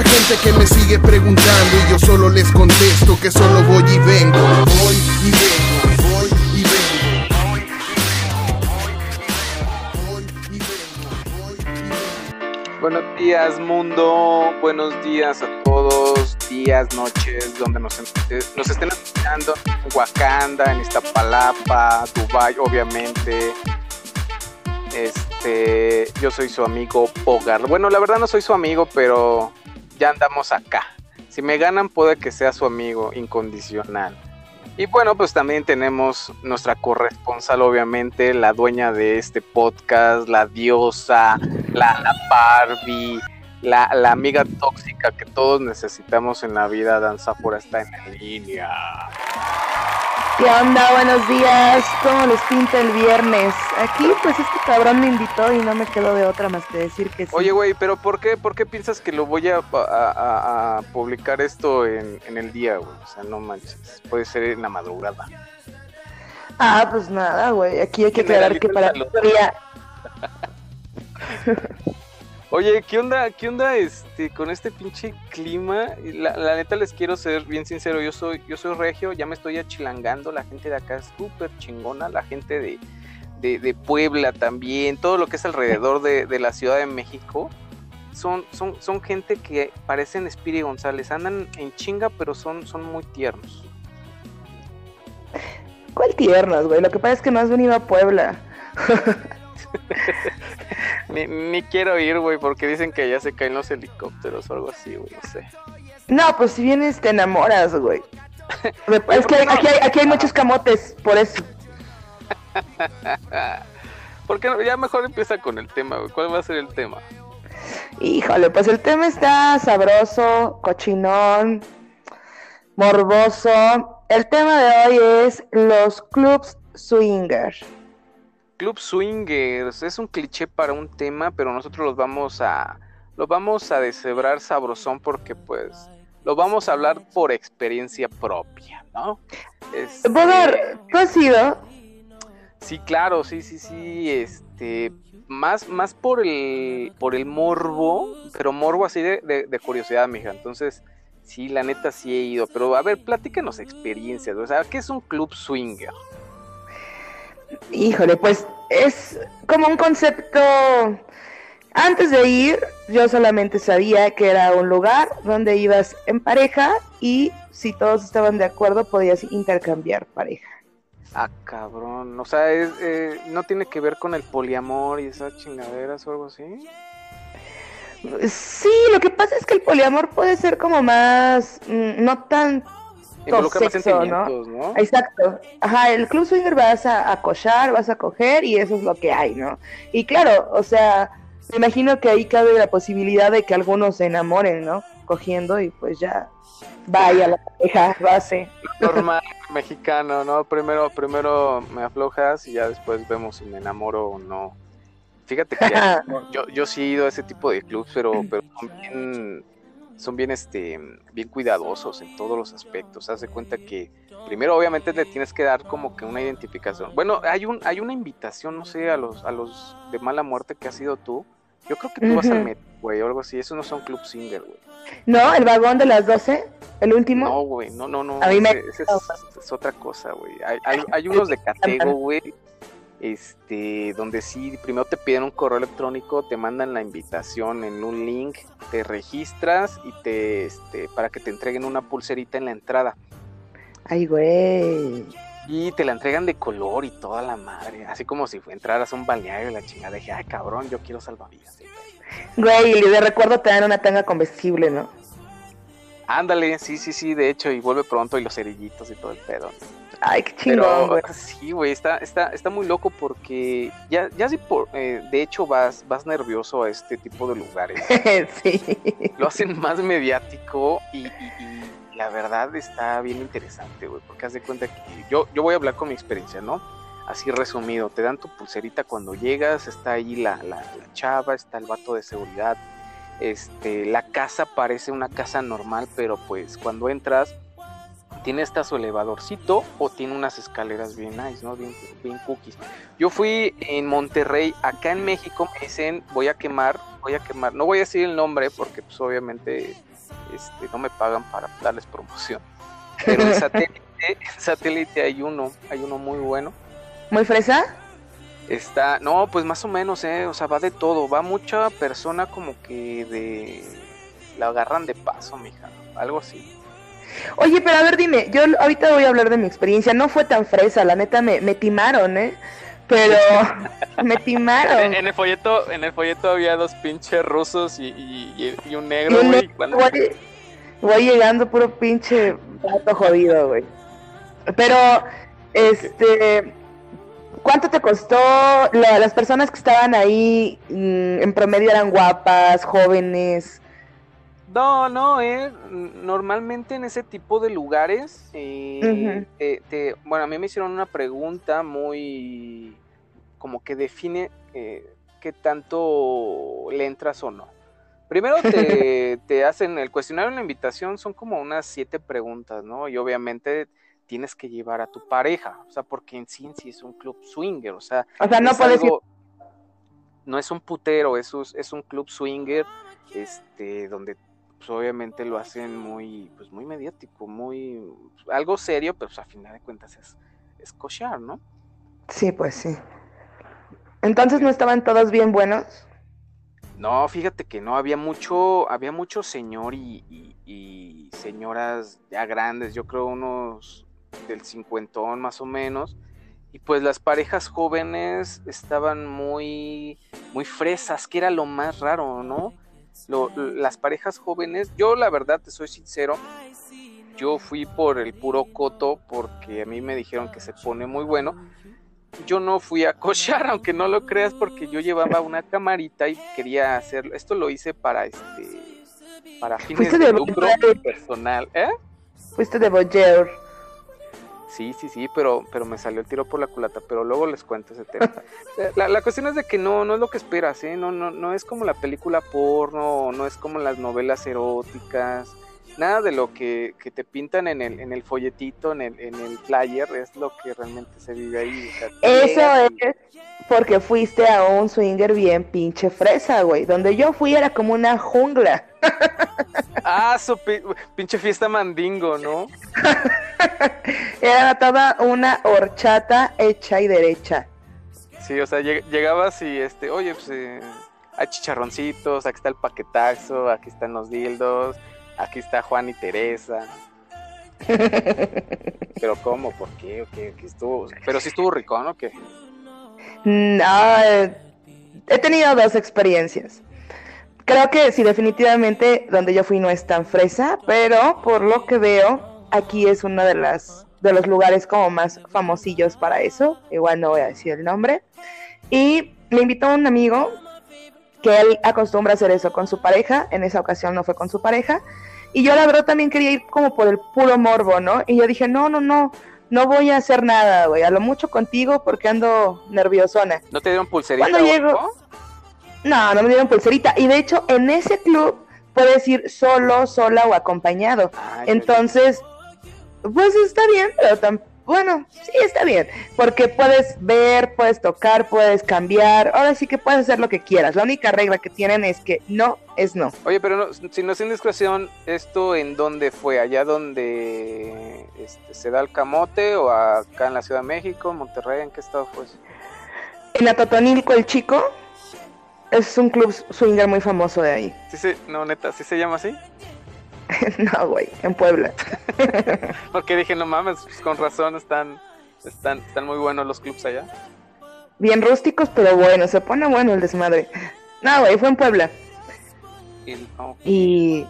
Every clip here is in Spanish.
mucha gente que me sigue preguntando y yo solo les contesto que solo voy y vengo, voy y vengo, voy y vengo. Buenos días mundo, buenos días a todos, días, noches, donde nos, nos estén escuchando, en Wakanda, en Iztapalapa, Dubai, obviamente. Este, yo soy su amigo Pogar. Bueno, la verdad no soy su amigo, pero ya andamos acá. Si me ganan, puede que sea su amigo incondicional. Y bueno, pues también tenemos nuestra corresponsal, obviamente, la dueña de este podcast, la diosa, la, la Barbie, la, la amiga tóxica que todos necesitamos en la vida. Danza por está en línea. ¿Qué onda? Buenos días. ¿Cómo les pinta el viernes? Aquí, pues este cabrón me invitó y no me quedó de otra más que decir que sí. Oye, güey, pero ¿por qué, ¿por qué piensas que lo voy a, a- a- publicar esto en, en el día, güey? O sea, no manches. Puede ser en la madrugada. Ah, pues nada, güey. Aquí hay que aclarar que para otro día. Oye, ¿qué onda, qué onda este, con este pinche clima? La, la neta les quiero ser bien sincero, yo soy, yo soy regio, ya me estoy achilangando, la gente de acá es súper chingona, la gente de, de, Puebla también, todo lo que es alrededor de, de la Ciudad de México, son, son, son gente que parecen Spiri González, andan en chinga, pero son, son muy tiernos. ¿Cuál tiernos, güey? Lo que pasa es que no has venido a Puebla. Ni, ni quiero ir, güey, porque dicen que ya se caen los helicópteros o algo así, güey, no sé. No, pues si vienes te enamoras, güey. Es que aquí, hay, aquí hay muchos camotes, por eso. ¿Por qué no? Ya mejor empieza con el tema, güey. ¿Cuál va a ser el tema? Híjole, pues el tema está sabroso, cochinón, morboso. El tema de hoy es los clubs swinger. Club Swingers es un cliché para un tema, pero nosotros los vamos a lo vamos a deshebrar sabrosón porque pues lo vamos a hablar por experiencia propia, ¿no? Este, ¿tú has ido? Sí, claro, sí, sí, sí, este, más, más por el, por el morbo, pero morbo así de, de, de curiosidad, mija. Entonces, sí, la neta sí he ido, pero a ver, platícanos experiencias, o sea, ¿qué es un club swinger? Híjole, pues es como un concepto. Antes de ir, yo solamente sabía que era un lugar donde ibas en pareja y si todos estaban de acuerdo podías intercambiar pareja. Ah, cabrón, o sea, es, eh, no tiene que ver con el poliamor y esas chingaderas o algo así. Sí, lo que pasa es que el poliamor puede ser como más, mm, no tan Involucra más sexo, ¿no? sentimientos, ¿no? Exacto. Ajá, el club swinger vas a acosar, vas a coger y eso es lo que hay, ¿no? Y claro, o sea, me imagino que ahí cabe la posibilidad de que algunos se enamoren, ¿no? Cogiendo y pues ya vaya la pareja base. Normal mexicano, ¿no? Primero, primero me aflojas y ya después vemos si me enamoro o no. Fíjate que ya- yo, yo sí he ido a ese tipo de clubs, pero, pero son bien, son bien, este, bien cuidadosos en todos los aspectos. Haz de cuenta que primero, obviamente, le tienes que dar como que una identificación. Bueno, hay un, hay una invitación, no sé, a los, a los de mala muerte que has sido tú. Yo creo que tú vas al metro, güey, o algo así. Esos no son club singer, güey. ¿No? El vagón de las 12, el último. No, güey, no, no, no. A mí me- ese- ese es, es otra cosa, güey. Hay, hay, hay unos de Catego, güey. Este, donde sí, primero te piden un correo electrónico, te mandan la invitación en un link, te registras y te, este, para que te entreguen una pulserita en la entrada. Ay, güey. Y te la entregan de color y toda la madre, así como si entraras a un balneario y la chingada. Dije, ay, cabrón, yo quiero salvavidas. Güey, y de recuerdo te dan una tanga comestible, ¿no? Ándale, sí, sí, sí, de hecho, y vuelve pronto y los cerillitos y todo el pedo. Ay, qué chingón, güey. Pero sí, güey, está, está, está muy loco porque ya, ya si por, eh, de hecho vas, vas nervioso a este tipo de lugares. sí. Lo hacen más mediático y, y- y la verdad está bien interesante, güey, porque haz de cuenta que yo, yo voy a hablar con mi experiencia, ¿no? Así resumido, te dan tu pulserita cuando llegas, está ahí la, la, la chava, está el vato de seguridad, este, la casa parece una casa normal, pero pues cuando entras tiene hasta su elevadorcito o tiene unas escaleras bien nice, ¿no? Bien, bien cookies. Yo fui en Monterrey, acá en México, me dicen, voy a quemar, voy a quemar, no voy a decir el nombre porque pues obviamente este, no me pagan para darles promoción. Pero en satélite, en satélite hay uno, hay uno muy bueno. ¿Muy fresa? Está, no, pues más o menos, ¿eh? O sea, va de todo. Va mucha persona como que de. La agarran de paso, mija. Algo así. Oye, pero a ver, dime, yo ahorita voy a hablar de mi experiencia. No fue tan fresa, la neta me, me timaron, ¿eh? Pero me timaron. En, el folleto, en el folleto había dos pinches rusos y, y, un negro, güey. Voy, voy, llegando puro pinche pato jodido, güey. Pero, este ¿Cuánto te costó? las personas que estaban ahí mm, en promedio eran guapas, jóvenes. No, no, eh, normalmente en ese tipo de lugares, eh, bueno, a mí me hicieron una pregunta muy, como que define eh, qué tanto le entras o no. Primero te, te hacen el cuestionario la invitación, son como unas siete preguntas, ¿no? Y obviamente tienes que llevar a tu pareja, o sea, porque en sí en sí es un club swinger, o sea, o sea no puedes no es un putero, es un, es un club swinger, este, donde pues, obviamente lo hacen muy, pues muy mediático, muy, algo serio, pero pues, a final de cuentas es, es cochar, ¿no? Sí, pues sí. Entonces no estaban todos bien buenos. No, fíjate que no, había mucho, había mucho señor y, y señoras ya grandes, yo creo unos del cincuentón más o menos. Y pues las parejas jóvenes estaban muy, muy fresas, que era lo más raro, ¿no? las parejas jóvenes, yo la verdad te soy sincero, yo fui por el puro coto porque a mí me dijeron que se pone muy bueno. Yo no fui a cochar, aunque no lo creas, porque yo llevaba una camarita y quería hacerlo. Esto lo hice para este para fines de, lucro personal, ¿eh? Fuiste de Boyer. Sí, sí, sí, pero, pero me salió el tiro por la culata, pero luego les cuento ese tema. La, la, cuestión es de que no, no es lo que esperas, ¿eh? No, no, no es como la película porno, no es como las novelas eróticas, nada de lo que, que te pintan en el, en el folletito, en el, en el flyer, es lo que realmente se vive ahí. Eso es porque fuiste a un swinger bien pinche fresa, güey. Donde yo fui era como una jungla. Ah, su pinche fiesta mandingo, ¿no? Era toda una horchata hecha y derecha. Sí, o sea, llegabas y este, oye, pues eh, hay chicharroncitos, aquí está el paquetazo, aquí están los dildos, aquí está Juan y Teresa. Pero ¿cómo? ¿Por qué? qué? estuvo? Pero sí estuvo rico, ¿no? ¿Qué? No, he tenido dos experiencias. Creo que sí, definitivamente donde yo fui no es tan fresa, pero por lo que veo, aquí es uno de las de los lugares como más famosillos para eso. Igual no voy a decir el nombre. Y me invitó un amigo que él acostumbra hacer eso con su pareja. En esa ocasión no fue con su pareja. Y yo la verdad también quería ir como por el puro morbo, ¿no? Y yo dije, no, no, no, no voy a hacer nada, güey. A lo mucho contigo porque ando nerviosona. ¿No te dieron pulserita? Cuando llego... No, no me dieron pulserita. Y de hecho, en ese club puedes ir solo, sola o acompañado. Entonces, pues está bien, pero bueno, sí está bien, porque puedes ver, puedes tocar, puedes cambiar, ahora sí que puedes hacer lo que quieras. La única regla que tienen es que no es no. Oye, pero si no es indiscreción, ¿esto en dónde fue? ¿Allá donde este, se da el camote o acá en la Ciudad de México, Monterrey? ¿En qué estado fue eso? En Atotonilco, el chico. Es un club swinger muy famoso de ahí. Sí, sí, no, neta, ¿sí se llama así? no, güey, en Puebla. Porque dije, no mames, pues con razón están, están, están muy buenos los clubs allá. Bien rústicos, pero bueno, se pone bueno el desmadre. No, güey, fue en Puebla. Y,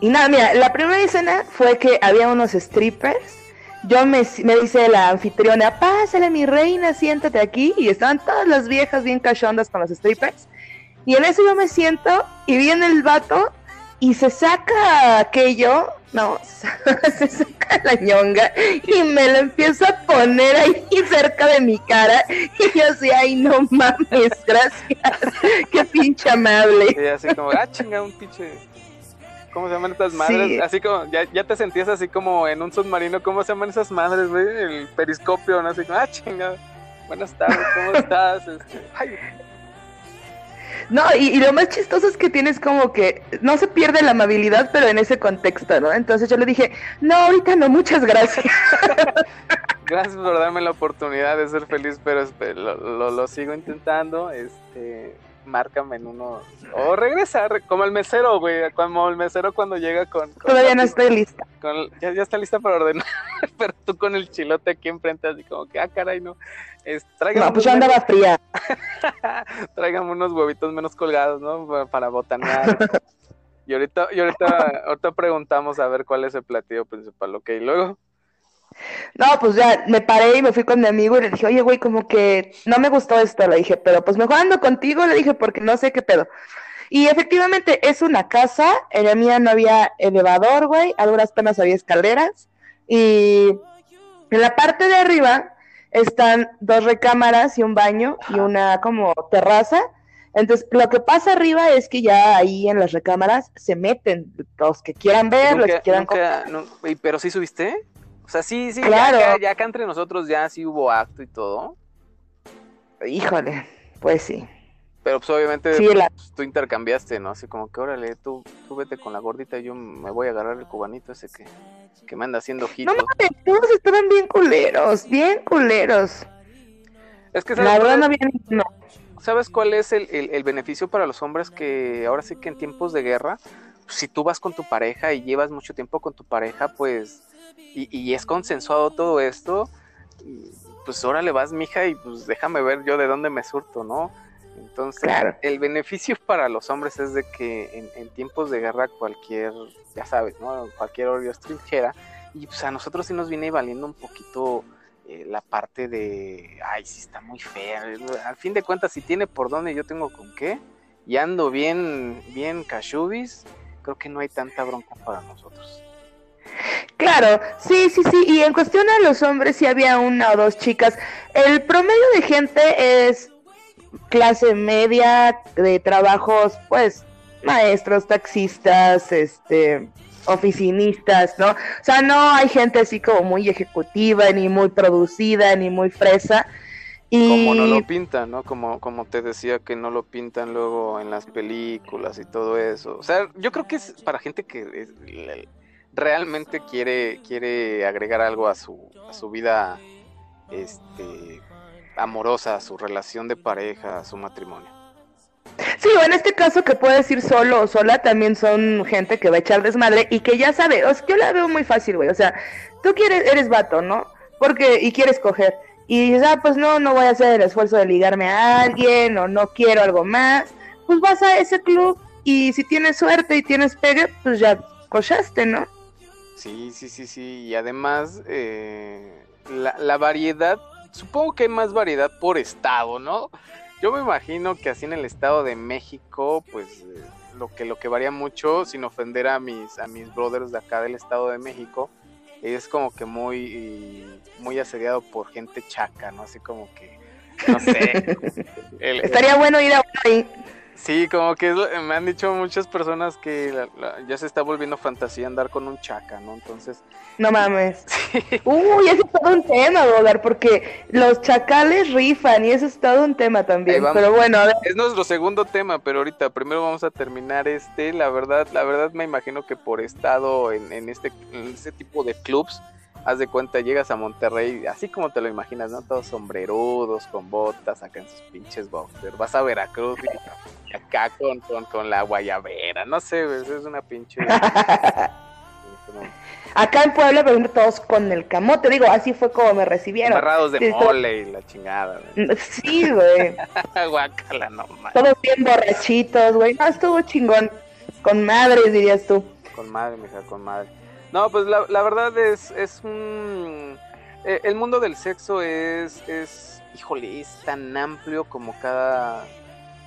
y nada, mira, la primera escena fue que había unos strippers. Yo me, me dice la anfitriona, pásale mi reina, siéntate aquí. Y estaban todas las viejas bien cachondas con los strippers. Y en eso yo me siento y viene el vato y se saca aquello, no, se saca la ñonga y me lo empiezo a poner ahí cerca de mi cara y yo así, ay no mames, gracias, qué pinche amable. Y así como, ah chinga, un pinche... ¿Cómo se llaman estas madres? Así como, ya, ya te sentías así como en un submarino, ¿cómo se llaman esas madres, güey? El periscopio, ¿no? Así como, ah, chingada. Buenas tardes, ¿cómo estás? Este, ay, no, y, lo más chistoso es que tienes como que no se pierde la amabilidad, pero en ese contexto, ¿no? Entonces yo le dije, no, ahorita no, muchas gracias. gracias por darme la oportunidad de ser feliz, pero lo, lo sigo intentando. Este, márcame en uno. O regresa, como el mesero, güey. Como el mesero cuando llega con. Todavía no estoy lista. ya, ya, está lista para ordenar. pero tú con el chilote aquí enfrente, así como que, ah, caray, no. Es, no, pues yo andaba fría. tráigame unos huevitos menos colgados, ¿no? Para botanear. y ahorita, y ahorita, ahorita preguntamos a ver cuál es el platillo principal, ok. Luego. No, pues ya me paré y me fui con mi amigo y le dije, oye, güey, como que no me gustó esto, le dije, pero pues mejor ando contigo, le dije, porque no sé qué pedo. Y efectivamente es una casa, en la mía no había elevador, güey, a duras penas había escaleras, y en la parte de arriba están dos recámaras y un baño y una como terraza. Entonces, lo que pasa arriba es que ya ahí en las recámaras se meten los que quieran ver, los que quieran Pero sí subiste. O sea, sí, sí, claro. ya, acá entre nosotros ya sí hubo acto y todo. Híjole, pues sí. Pero pues obviamente pues, tú intercambiaste, ¿no? Así como que órale, tú, tú vete con la gordita y yo me voy a agarrar el cubanito ese que, que me anda haciendo ojitos. No mames, todos estaban bien culeros, bien culeros. Es que la verdad no había no. ¿Sabes cuál es el, el, beneficio para los hombres que ahora sí que en tiempos de guerra, si tú vas con tu pareja y llevas mucho tiempo con tu pareja, pues y, es consensuado todo esto, pues ahora le vas, mija, y pues déjame ver yo de dónde me surto, ¿no? Entonces, el beneficio para los hombres es de que en, tiempos de guerra cualquier, ya sabes, ¿no? Cualquier odio es trinchera, y pues a nosotros sí nos viene valiendo un poquito eh, la parte de, ay, sí está muy fea. Al fin de cuentas, si tiene por dónde, yo tengo con qué, y ando bien, bien cachubis, creo que no hay tanta bronca para nosotros. Claro, sí, sí, sí. Y en cuestión a los hombres, sí había una o dos chicas. El promedio de gente es clase media de trabajos, pues, maestros, taxistas, este, oficinistas, ¿no? O sea, no hay gente así como muy ejecutiva, ni muy producida, ni muy fresa. Y... Como no lo pintan, ¿no? Como, como te decía que no lo pintan luego en las películas y todo eso. O sea, yo creo que es para gente que realmente quiere, quiere agregar algo a su, a su vida este, amorosa, a su relación de pareja, a su matrimonio. Sí, o en este caso que puedes ir solo o sola, también son gente que va a echar desmadre y que ya sabe, o sea, yo la veo muy fácil, güey, o sea, tú quieres, eres vato, ¿no? Porque, y quieres coger, y dices, ah, pues no, no voy a hacer el esfuerzo de ligarme a alguien, o no quiero algo más, pues vas a ese club y si tienes suerte y tienes pegue, pues ya cochaste, ¿no? Sí, sí, sí, sí. Y además, eh, la, variedad, supongo que hay más variedad por estado, ¿no? Yo me imagino que así en el estado de México, pues eh, lo que lo que varía mucho, sin ofender a mis a mis brothers de acá del estado de México, es como que muy muy asediado por gente chaca, ¿no? Así como que no sé. Estaría bueno ir a ahí. Sí, como que me han dicho muchas personas que ya se está volviendo fantasía andar con un chaca, ¿no? Entonces. No mames. Uy, ese es todo un tema, Bogar, porque los chacales rifan y eso es todo un tema también. Pero bueno, Es nuestro segundo tema, pero ahorita primero vamos a terminar este. La verdad, la verdad me imagino que por estado en, en este, en este tipo de clubs haz de cuenta, llegas a Monterrey, así como te lo imaginas, ¿no? Todos sombrerudos, con botas, acá en sus pinches boxers. Vas a Veracruz y acá con, con, la guayabera, no sé, es una pinche... Acá en Puebla, pero todos con el camote, digo, así fue como me recibieron. Barrados de mole y la chingada. Sí, güey. Guácala, no Todos bien borrachitos, güey. No, estuvo chingón. Con madres, dirías tú. Con madre, mija, con madre. No, pues la, verdad es, es un... Eh, el mundo del sexo es, es, híjole, es tan amplio como cada,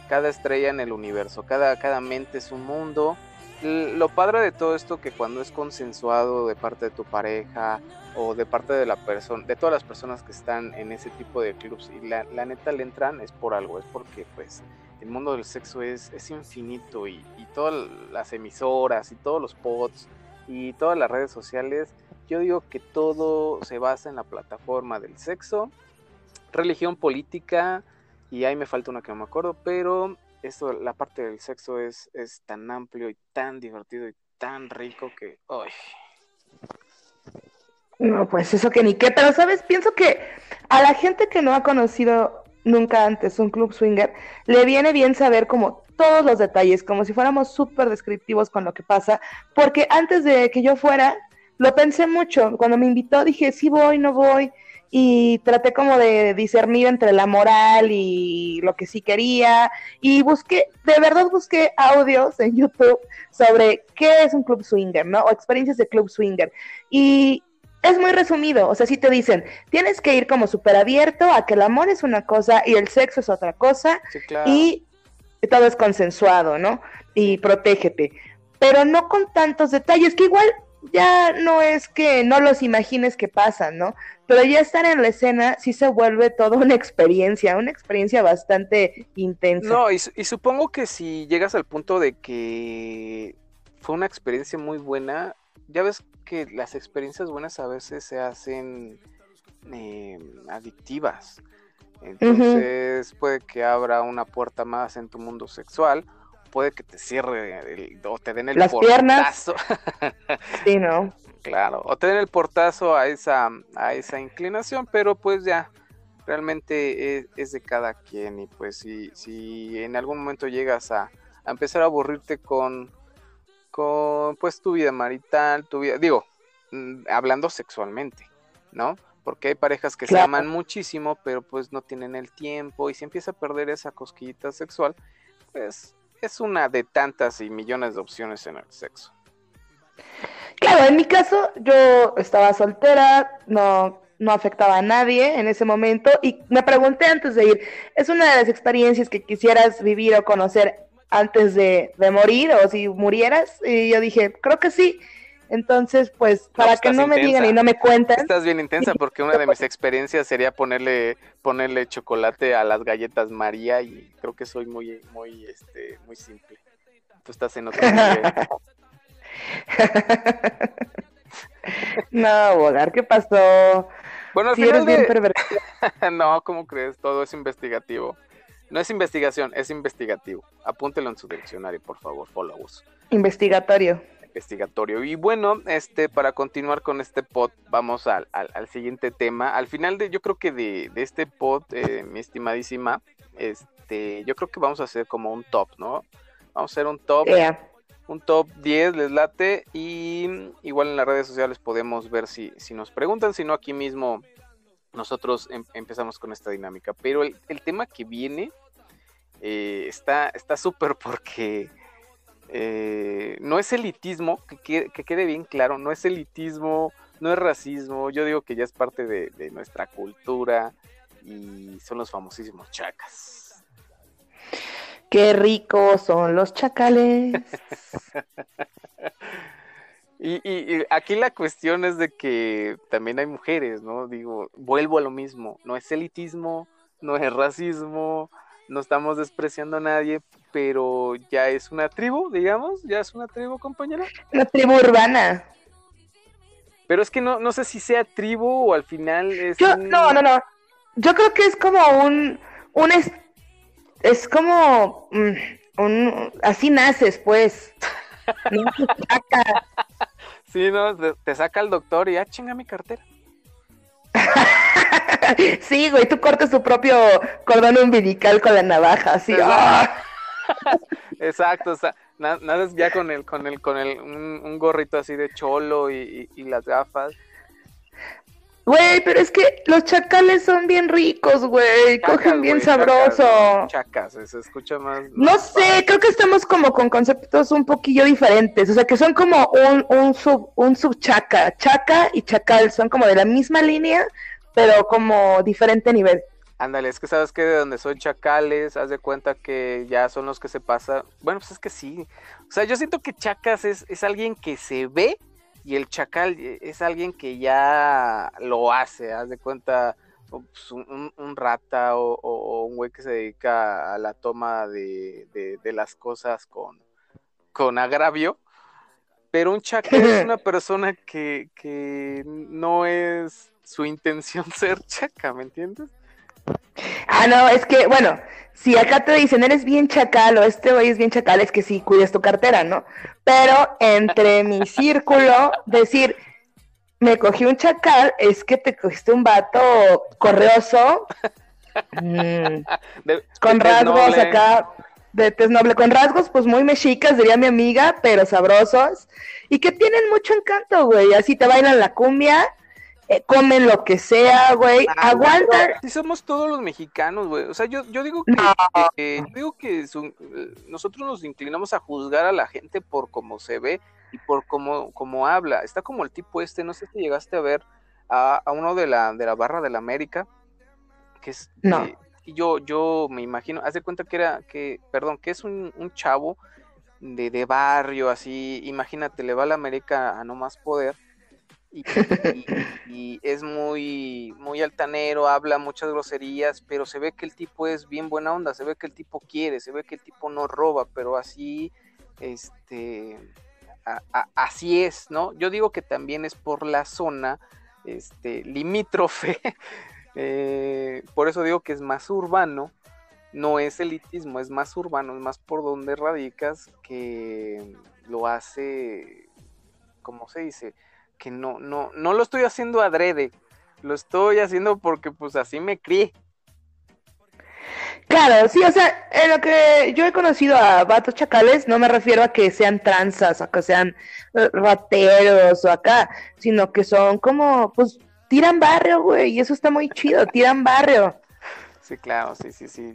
cada estrella en el universo. Cada, cada mente es un mundo. Lo padre de todo esto que cuando es consensuado de parte de tu pareja o de parte de la persona, de todas las personas que están en ese tipo de clubs y la, la neta le entran es por algo, es porque pues el mundo del sexo es, es infinito y, y todas las emisoras y todos los pods y todas las redes sociales, yo digo que todo se basa en la plataforma del sexo, religión, política y ahí me falta una que no me acuerdo, pero esto, la parte del sexo es, es tan amplio y tan divertido y tan rico que... ¡ay! No, pues eso que ni qué, pero sabes, pienso que a la gente que no ha conocido nunca antes un club swinger, le viene bien saber como todos los detalles, como si fuéramos súper descriptivos con lo que pasa, porque antes de que yo fuera, lo pensé mucho, cuando me invitó dije, sí voy, no voy, y traté como de discernir entre la moral y lo que sí quería y busqué, de verdad busqué audios en YouTube sobre qué es un club swinger, ¿no? O experiencias de club swinger. Y es muy resumido, o sea, si te dicen, tienes que ir como súper abierto a que el amor es una cosa y el sexo es otra cosa y todo es consensuado, ¿no? Y protégete, pero no con tantos detalles, que igual ya no es que no los imagines que pasan, ¿no? Pero ya estar en la escena sí se vuelve toda una experiencia, una experiencia bastante intensa. No, y, supongo que si llegas al punto de que fue una experiencia muy buena, ya ves que las experiencias buenas a veces se hacen eh, adictivas. Entonces puede que abra una puerta más en tu mundo sexual puede que te cierre o te den el Las portazo. sí, ¿no? Claro, o te den el portazo a esa, a esa inclinación, pero pues ya, realmente es, de cada quien y pues si, si en algún momento llegas a, empezar a aburrirte con, con pues tu vida marital, tu vida, digo, mm, hablando sexualmente, ¿no? Porque hay parejas que se aman muchísimo, pero pues no tienen el tiempo y si empieza a perder esa cosquillita sexual, pues es una de tantas y millones de opciones en el sexo. Claro, en mi caso yo estaba soltera, no, no afectaba a nadie en ese momento y me pregunté antes de ir, ¿es una de las experiencias que quisieras vivir o conocer antes de, de morir o si murieras? Y yo dije, creo que sí. Entonces, pues, para que no me digan y no me cuenten. Estás bien intensa porque una de mis experiencias sería ponerle, ponerle chocolate a las galletas María y creo que soy muy, muy, este, muy simple. Tú estás en otro nivel. no, Bogar, ¿qué pasó? Bueno, al final de... no, ¿cómo crees? Todo es investigativo. No es investigación, es investigativo. Apúntelo en su diccionario, por favor, followers. Investigatorio investigatorio. Y bueno, este, para continuar con este pod, vamos al, al, siguiente tema. Al final de, yo creo que de, de este pod, eh, mi estimadísima, este, yo creo que vamos a hacer como un top, ¿no? Vamos a hacer un top. Un top 10 les late y igual en las redes sociales podemos ver si, si nos preguntan, si no aquí mismo nosotros em, empezamos con esta dinámica. Pero el, el tema que viene eh, está súper porque eh, no es elitismo, que, quede bien claro, no es elitismo, no es racismo, yo digo que ya es parte de, nuestra cultura y son los famosísimos chacas. Qué ricos son los chacales. y, y, aquí la cuestión es de que también hay mujeres, ¿no? Digo, vuelvo a lo mismo, no es elitismo, no es racismo, no estamos despreciando a nadie, pero ya es una tribu, digamos, ya es una tribu, compañera. Una tribu urbana. Pero es que no, no sé si sea tribu o al final es. No, no, no. Yo creo que es como un. un es, como. Mm, un, así naces, pues. no, sí, no, te, saca el doctor y ya ah, chinga mi cartera. sí, güey, tú cortas tu propio cordón umbilical con la navaja, así. Exacto, o sea, nada es ya con el, con el, con el, un, gorrito así de cholo y, las gafas. Güey, pero es que los chacales son bien ricos, güey, cogen bien sabroso. Chacas, se escucha más. No sé, creo que estamos como con conceptos un poquillo diferentes, o sea, que son como un, un sub, un subchaca, chaca y chacal, son como de la misma línea, pero como diferente nivel. Ándale, es que sabes que de donde son chacales, haz de cuenta que ya son los que se pasan. Bueno, pues es que sí. O sea, yo siento que chacas es, es alguien que se ve y el chacal es alguien que ya lo hace, haz de cuenta. pues, un, rata o, un güey que se dedica a la toma de, las cosas con, con agravio. Pero un chaca es una persona que, que no es su intención ser chaca, ¿me entiendes? Ah, no, es que, bueno, si acá te dicen eres bien chacal o este güey es bien chacal, es que sí cuides tu cartera, ¿no? Pero entre mi círculo, decir, me cogí un chacal, es que te cogiste un vato correoso, mm, con rasgos acá, de tez noble, con rasgos pues muy mexicas, diría mi amiga, pero sabrosos, y que tienen mucho encanto, güey, así te bailan la cumbia, eh, comen lo que sea, güey, ah, aguantan. Si somos todos los mexicanos, güey, o sea, yo, yo digo que, eh, digo que nosotros nos inclinamos a juzgar a la gente por cómo se ve, y por cómo, cómo habla. Está como el tipo este, no sé si llegaste a ver a, uno de la, de la barra de la América, que es... No. y yo, yo me imagino, haz de cuenta que era, que, perdón, que es un, chavo de, de, barrio, así, imagínate, le va a la América a no más poder. Y, es muy, muy altanero, habla muchas groserías, pero se ve que el tipo es bien buena onda, se ve que el tipo quiere, se ve que el tipo no roba, pero así, este, así es, ¿no? Yo digo que también es por la zona este, limítrofe, eh, por eso digo que es más urbano, no es elitismo, es más urbano, es más por donde radicas que lo hace, ¿cómo se dice? Que no, no, no lo estoy haciendo adrede, lo estoy haciendo porque pues así me crié, Claro, sí, o sea, en lo que yo he conocido a vatos chacales, no me refiero a que sean tranzas, o que sean eh, rateros o acá, sino que son como, pues, tiran barrio, güey, y eso está muy chido, tiran barrio. Sí, claro, sí, sí, sí.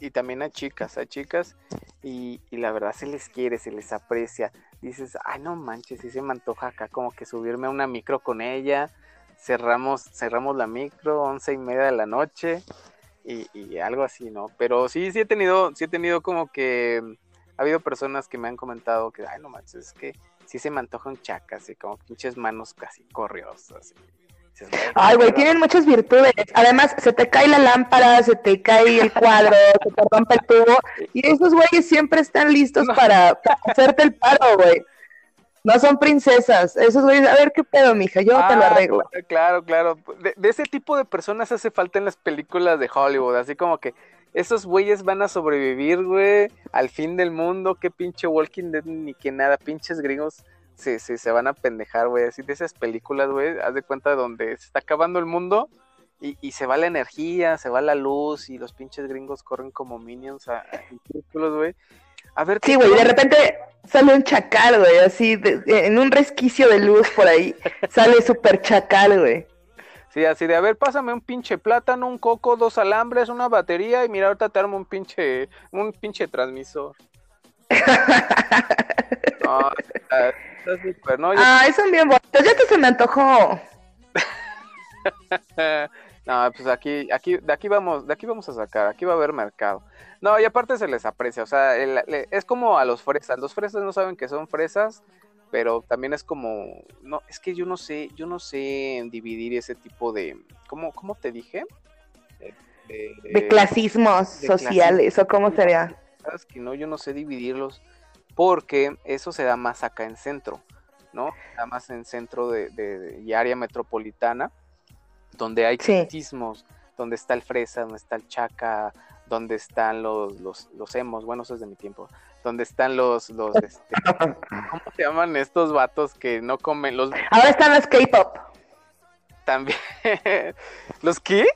y, también a chicas, a chicas, y, y, la verdad se les quiere, se les aprecia. Dices, ay, no manches, si se me antoja acá como que subirme a una micro con ella. Cerramos, cerramos la micro, once y media de la noche y, algo así, ¿no? Pero sí, sí he tenido, sí he tenido como que ha habido personas que me han comentado que, ay, no manches, es que sí se me antojan chacas, y como pinches manos casi corriosas. Ay, güey, tienen muchas virtudes. Además, se te cae la lámpara, se te cae el cuadro, se te rompe el tubo. Y esos güeyes siempre están listos para, para hacerte el paro, güey. No son princesas. Esos güeyes, a ver qué pedo, mija, yo te lo ah, arreglo. Claro, claro. De, ese tipo de personas hace falta en las películas de Hollywood. Así como que esos güeyes van a sobrevivir, güey, al fin del mundo. Qué pinche Walking Dead ni que nada. Pinches gringos se, se, se van a pendejar, güey. Así de esas películas, güey. Haz de cuenta donde se está acabando el mundo. Y, y, se va la energía, se va la luz y los pinches gringos corren como minions a, en círculos, güey. A ver, sí, güey, de repente sale un chacal, güey, así, en un resquicio de luz por ahí, sale súper chacal, güey. Sí, así de, a ver, pásame un pinche plátano, un coco, dos alambres, una batería y mira, ahorita te armo un pinche, un pinche transmisor. no, está, súper, ¿no? Ah, son bien bonitos, ya que se me antojó. no, pues aquí, aquí, de aquí vamos, de aquí vamos a sacar, aquí va a haber mercado. No, y aparte se les aprecia, o sea, es como a los fresas, los fresas no saben que son fresas, pero también es como, no, es que yo no sé, yo no sé dividir ese tipo de, ¿cómo, cómo te dije? De, clasismos sociales, o cómo sería. Sabes que no, yo no sé dividirlos, porque eso se da más acá en centro, ¿no? Da más en centro de, y área metropolitana, donde hay clasismos, donde está el fresa, donde está el chaca, donde están los, los, los emos, bueno, eso es de mi tiempo, donde están los, los, este, ¿cómo se llaman estos vatos que no comen los... Ahora están los K-pop. También, ¿los qué?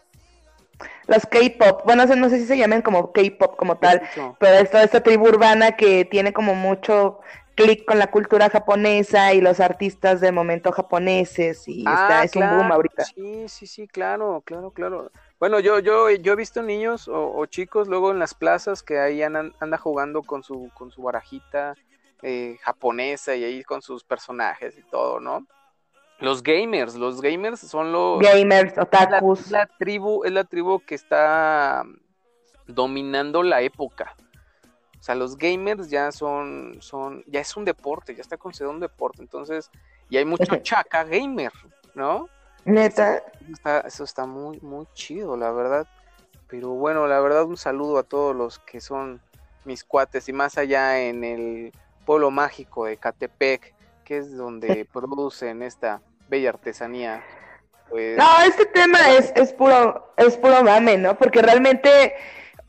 Los K-pop, bueno, no sé si se llaman como K-pop como tal, pero es toda esta tribu urbana que tiene como mucho clic con la cultura japonesa y los artistas de momento japoneses y está, ah, es un boom ahorita. Sí, sí, sí, claro, claro, claro. Bueno, yo, yo, yo he visto niños o, chicos luego en las plazas que ahí andan, anda jugando con su, con su barajita eh, japonesa y ahí con sus personajes y todo, ¿no? Los gamers, los gamers son los gamers, otakus. La, tribu, es la tribu que está dominando la época. O sea, los gamers ya son, son, ya es un deporte, ya está considerado un deporte. Entonces, y hay mucho chaca gamer, ¿no? Neta. eso está muy, muy chido, la verdad. Pero bueno, la verdad, un saludo a todos los que son mis cuates y más allá en el pueblo mágico de Catepec, que es donde producen esta bella artesanía. Pues... No, este tema es, es puro, es puro mame, ¿no? Porque realmente,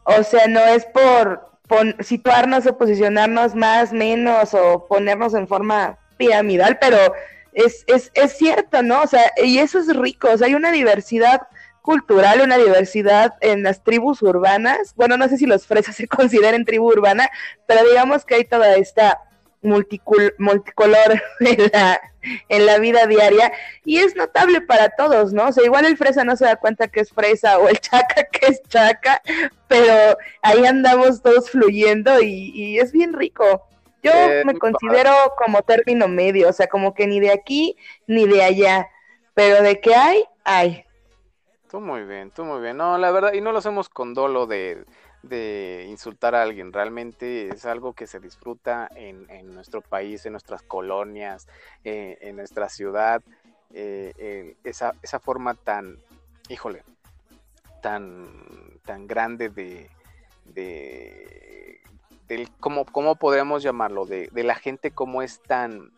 o sea, no es por situarnos o posicionarnos más, menos, o ponernos en forma piramidal, pero es, es, es cierto, ¿no? O sea, y eso es rico, o sea, hay una diversidad cultural, una diversidad en las tribus urbanas. Bueno, no sé si los fresas se consideren tribu urbana, pero digamos que hay toda esta multicolor en la, en la vida diaria y es notable para todos, ¿no? O sea, igual el fresa no se da cuenta que es fresa o el chaca que es chaca, pero ahí andamos todos fluyendo y, y es bien rico. Yo eh, me considero como término medio, o sea, como que ni de aquí ni de allá, pero de que hay, hay. Tú muy bien, tú muy bien. No, la verdad, y no lo hacemos con dolo de, insultar a alguien. Realmente es algo que se disfruta en, en nuestro país, en nuestras colonias, eh, en nuestra ciudad. Eh, esa, esa forma tan, híjole, tan, tan grande de, de del, ¿cómo, ¿cómo podríamos llamarlo? De, de la gente como es tan,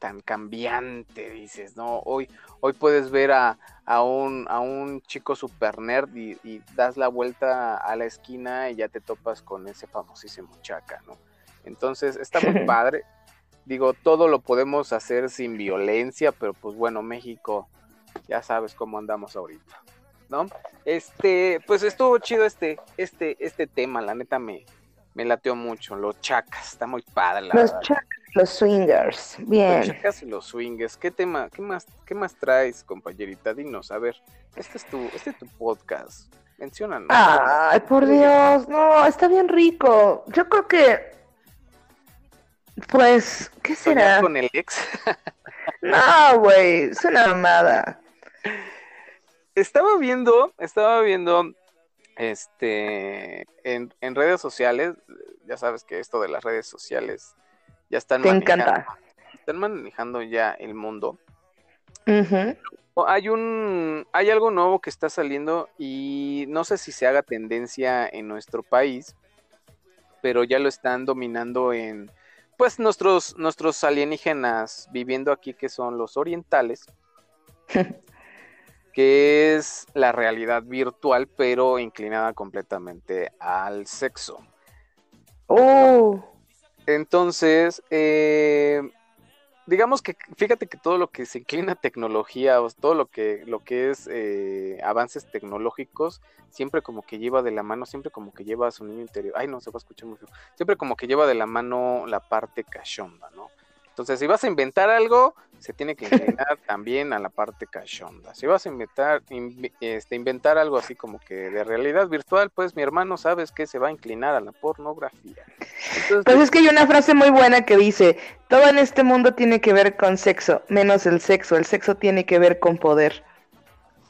tan cambiante, dices, ¿no? Hoy, hoy puedes ver a, a, un, a un chico super nerd y, das la vuelta a la esquina y ya te topas con ese famosísimo chaca, ¿no? Entonces, está muy padre. Digo, todo lo podemos hacer sin violencia, pero pues bueno, México, ya sabes cómo andamos ahorita, ¿no? Este, pues estuvo chido este, este, este tema, la neta me, me lateó mucho. Los chacas, está muy padre. La los chacas, los swingers, bien. Y los swingers. ¿Qué tema, qué más, qué más traes, compañerita? Dinos, a ver, este es tu, este es tu podcast. Menciónanos. Ay, por Dios, no, está bien rico. Yo creo que, pues, ¿qué será? con el ex? no, güey, es una mamada. Estaba viendo, estaba viendo este, en, redes sociales, ya sabes que esto de las redes sociales ya están manejando, están manejando ya el mundo. Hay un, hay algo nuevo que está saliendo y no sé si se haga tendencia en nuestro país, pero ya lo están dominando en, pues nuestros, nuestros alienígenas viviendo aquí que son los orientales. que es la realidad virtual, pero inclinada completamente al sexo. Oh. Entonces, eh, digamos que fíjate que todo lo que se inclina a tecnología, o todo lo que, lo que es eh, avances tecnológicos, siempre como que lleva de la mano, siempre como que lleva a su niño interior. Ay, no, se va a escuchar mucho. Siempre como que lleva de la mano la parte cachonda, ¿no? Entonces, si vas a inventar algo, se tiene que inclinar también a la parte cachonda. Si vas a inventar, este, inventar algo así como que de realidad virtual, pues mi hermano sabes que se va a inclinar a la pornografía. pues es que hay una frase muy buena que dice, todo en este mundo tiene que ver con sexo, menos el sexo, el sexo tiene que ver con poder.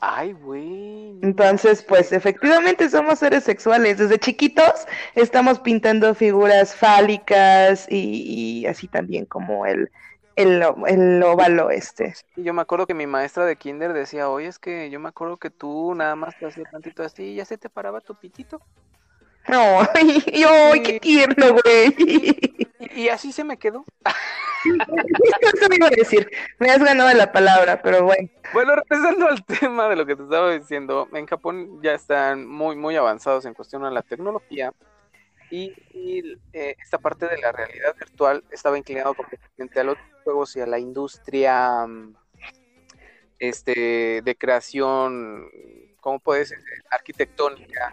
Ay, güey. Entonces, pues efectivamente somos seres sexuales. Desde chiquitos estamos pintando figuras fálicas y, así también como el, el, el, óvalo este. Y yo me acuerdo que mi maestra de kinder decía, oye, es que yo me acuerdo que tú nada más te hacías tantito así y ya se te paraba tu pitito. No, ay, qué tierno, güey. Y, así se me quedó. Me a decir. Has ganado la palabra, pero bueno. Bueno, regresando al tema de lo que te estaba diciendo, en Japón ya están muy, muy avanzados en cuestión de la tecnología. Y, eh, esta parte de la realidad virtual estaba inclinado completamente a los juegos y a la industria mm, este, de creación, ¿cómo puede ser? Arquitectónica,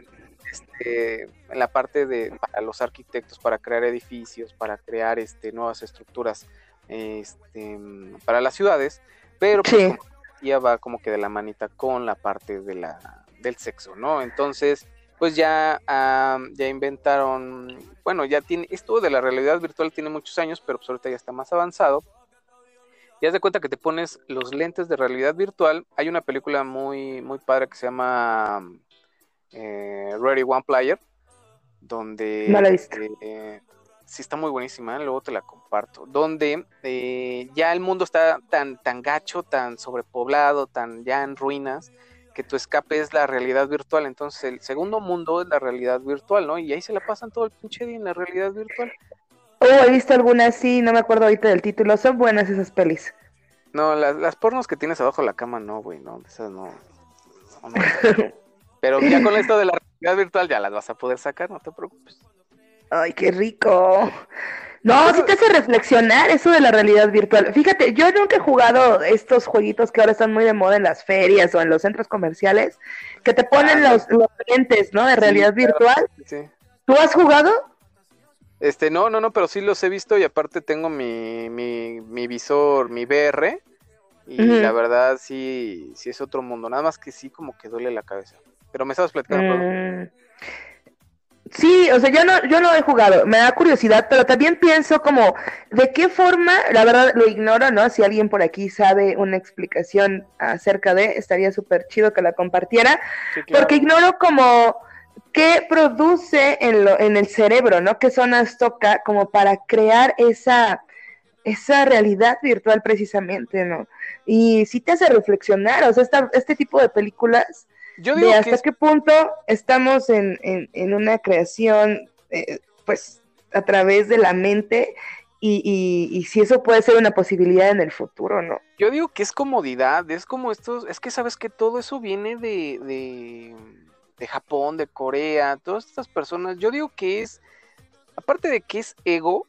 este, en la parte de para los arquitectos, para crear edificios, para crear este, nuevas estructuras este, para las ciudades, pero pues, ya va como que de la manita con la parte de la, del sexo, ¿no? Entonces, pues ya, ya inventaron, bueno, ya tiene, esto de la realidad virtual tiene muchos años, pero pues ahorita ya está más avanzado. Y haz de cuenta que te pones los lentes de realidad virtual. Hay una película muy, muy padre que se llama eh, Ready One Player, donde no la eh, sí está muy buenísima, luego te la comparto, donde eh, ya el mundo está tan, tan gacho, tan sobrepoblado, tan ya en ruinas, que tu escape es la realidad virtual. Entonces el segundo mundo es la realidad virtual, ¿no? Y ahí se la pasan todo el pinche día en la realidad virtual. Oh, he visto algunas, sí, no me acuerdo ahorita del título, son buenas esas pelis. No, las, las pornos que tienes abajo de la cama, no, güey, no, esas no. Pero ya con esto de la realidad virtual ya las vas a poder sacar, no te preocupes. Ay, qué rico. No, sí te hace reflexionar eso de la realidad virtual. Fíjate, yo nunca he jugado estos jueguitos que ahora están muy de moda en las ferias o en los centros comerciales, que te ponen ah, los, los lentes, ¿no? De realidad virtual. Sí. ¿Tú has jugado? Este, no, no, no, pero sí los he visto y aparte tengo mi, mi, mi visor, mi VR, y la verdad sí, sí es otro mundo, nada más que sí como que duele la cabeza. Pero me estabas platicando. Mm. Sí, o sea, yo no, yo no he jugado, me da curiosidad, pero también pienso como, ¿de qué forma? La verdad lo ignoro, ¿no? Si alguien por aquí sabe una explicación acerca de, estaría súper chido que la compartiera, porque ignoro como qué produce en, lo, en el cerebro, ¿no? ¿Qué zonas toca como para crear esa, esa realidad virtual precisamente, ¿no? Y sí te hace reflexionar, o sea, este tipo de películas yo digo de hasta qué punto estamos en, en, una creación, eh, pues, a través de la mente y, y, si eso puede ser una posibilidad en el futuro, ¿no? Yo digo que es comodidad, es como estos, es que sabes que todo eso viene de, de, de Japón, de Corea, todas estas personas, yo digo que es, aparte de que es ego,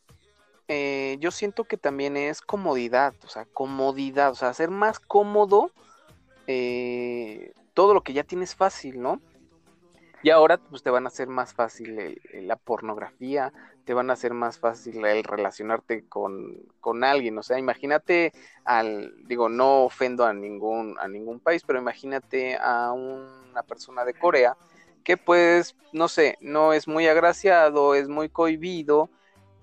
eh, yo siento que también es comodidad, o sea, comodidad, o sea, hacer más cómodo eh, todo lo que ya tienes fácil, ¿no? Y ahora pues te van a hacer más fácil la pornografía, te van a hacer más fácil el relacionarte con, con, alguien. O sea, imagínate al, digo, no ofendo a ningún, a ningún país, pero imagínate a una persona de Corea que pues, no sé, no es muy agraciado, es muy cohibido,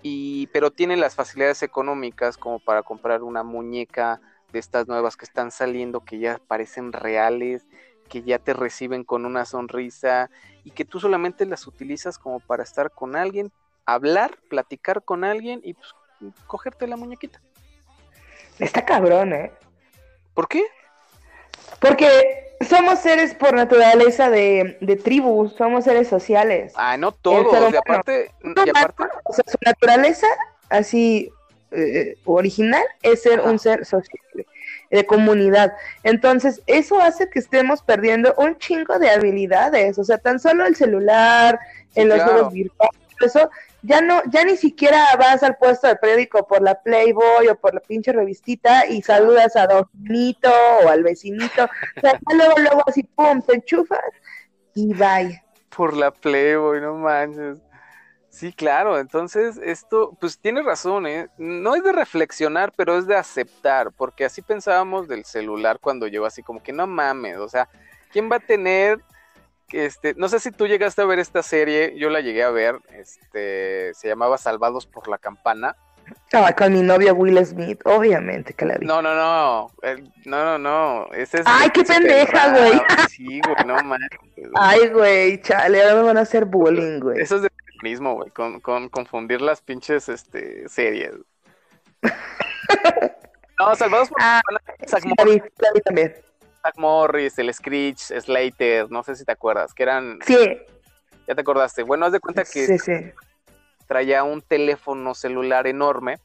y, pero tiene las facilidades económicas como para comprar una muñeca de estas nuevas que están saliendo, que ya parecen reales, que ya te reciben con una sonrisa y que tú solamente las utilizas como para estar con alguien, hablar, platicar con alguien y pues cogerte la muñequita. Está cabrón, ¿eh? ¿Por qué? Porque somos seres por naturaleza de, de tribus, somos seres sociales. Ah, no todos, y aparte, y aparte... O sea, su naturaleza así eh, original es ser un ser sociable de comunidad. Entonces, eso hace que estemos perdiendo un chingo de habilidades, o sea, tan solo el celular, en los juegos virtuales, eso ya no, ya ni siquiera vas al puesto de periódico por la Playboy o por la pinche revistita y saludas a Donito o al vecinito, o sea, luego, luego así, pum, te enchufas y bye. Por la Playboy, no manches. Sí, claro, entonces esto, pues tiene razón, ¿eh? no es de reflexionar, pero es de aceptar, porque así pensábamos del celular cuando llegó así como que no mames, o sea, ¿quién va a tener este, no sé si tú llegaste a ver esta serie, yo la llegué a ver, este, se llamaba Salvados por la Campana. Ah, con mi novia Will Smith, obviamente que la vi. No, no, no, no, no, no, ese es... Ay, qué pendeja, güey. Sí, güey, no mames. Ay, güey, chale, ahora me van a hacer bullying, güey. Eso es de mismo, güey, con, con confundir las pinches este, series. no, Salvados por ah, Zack Morris. también. Zack Morris, el Screech, Slater, no sé si te acuerdas, que eran... Sí. Ya te acordaste. Bueno, haz de cuenta que sí, sí. traía un teléfono celular enorme,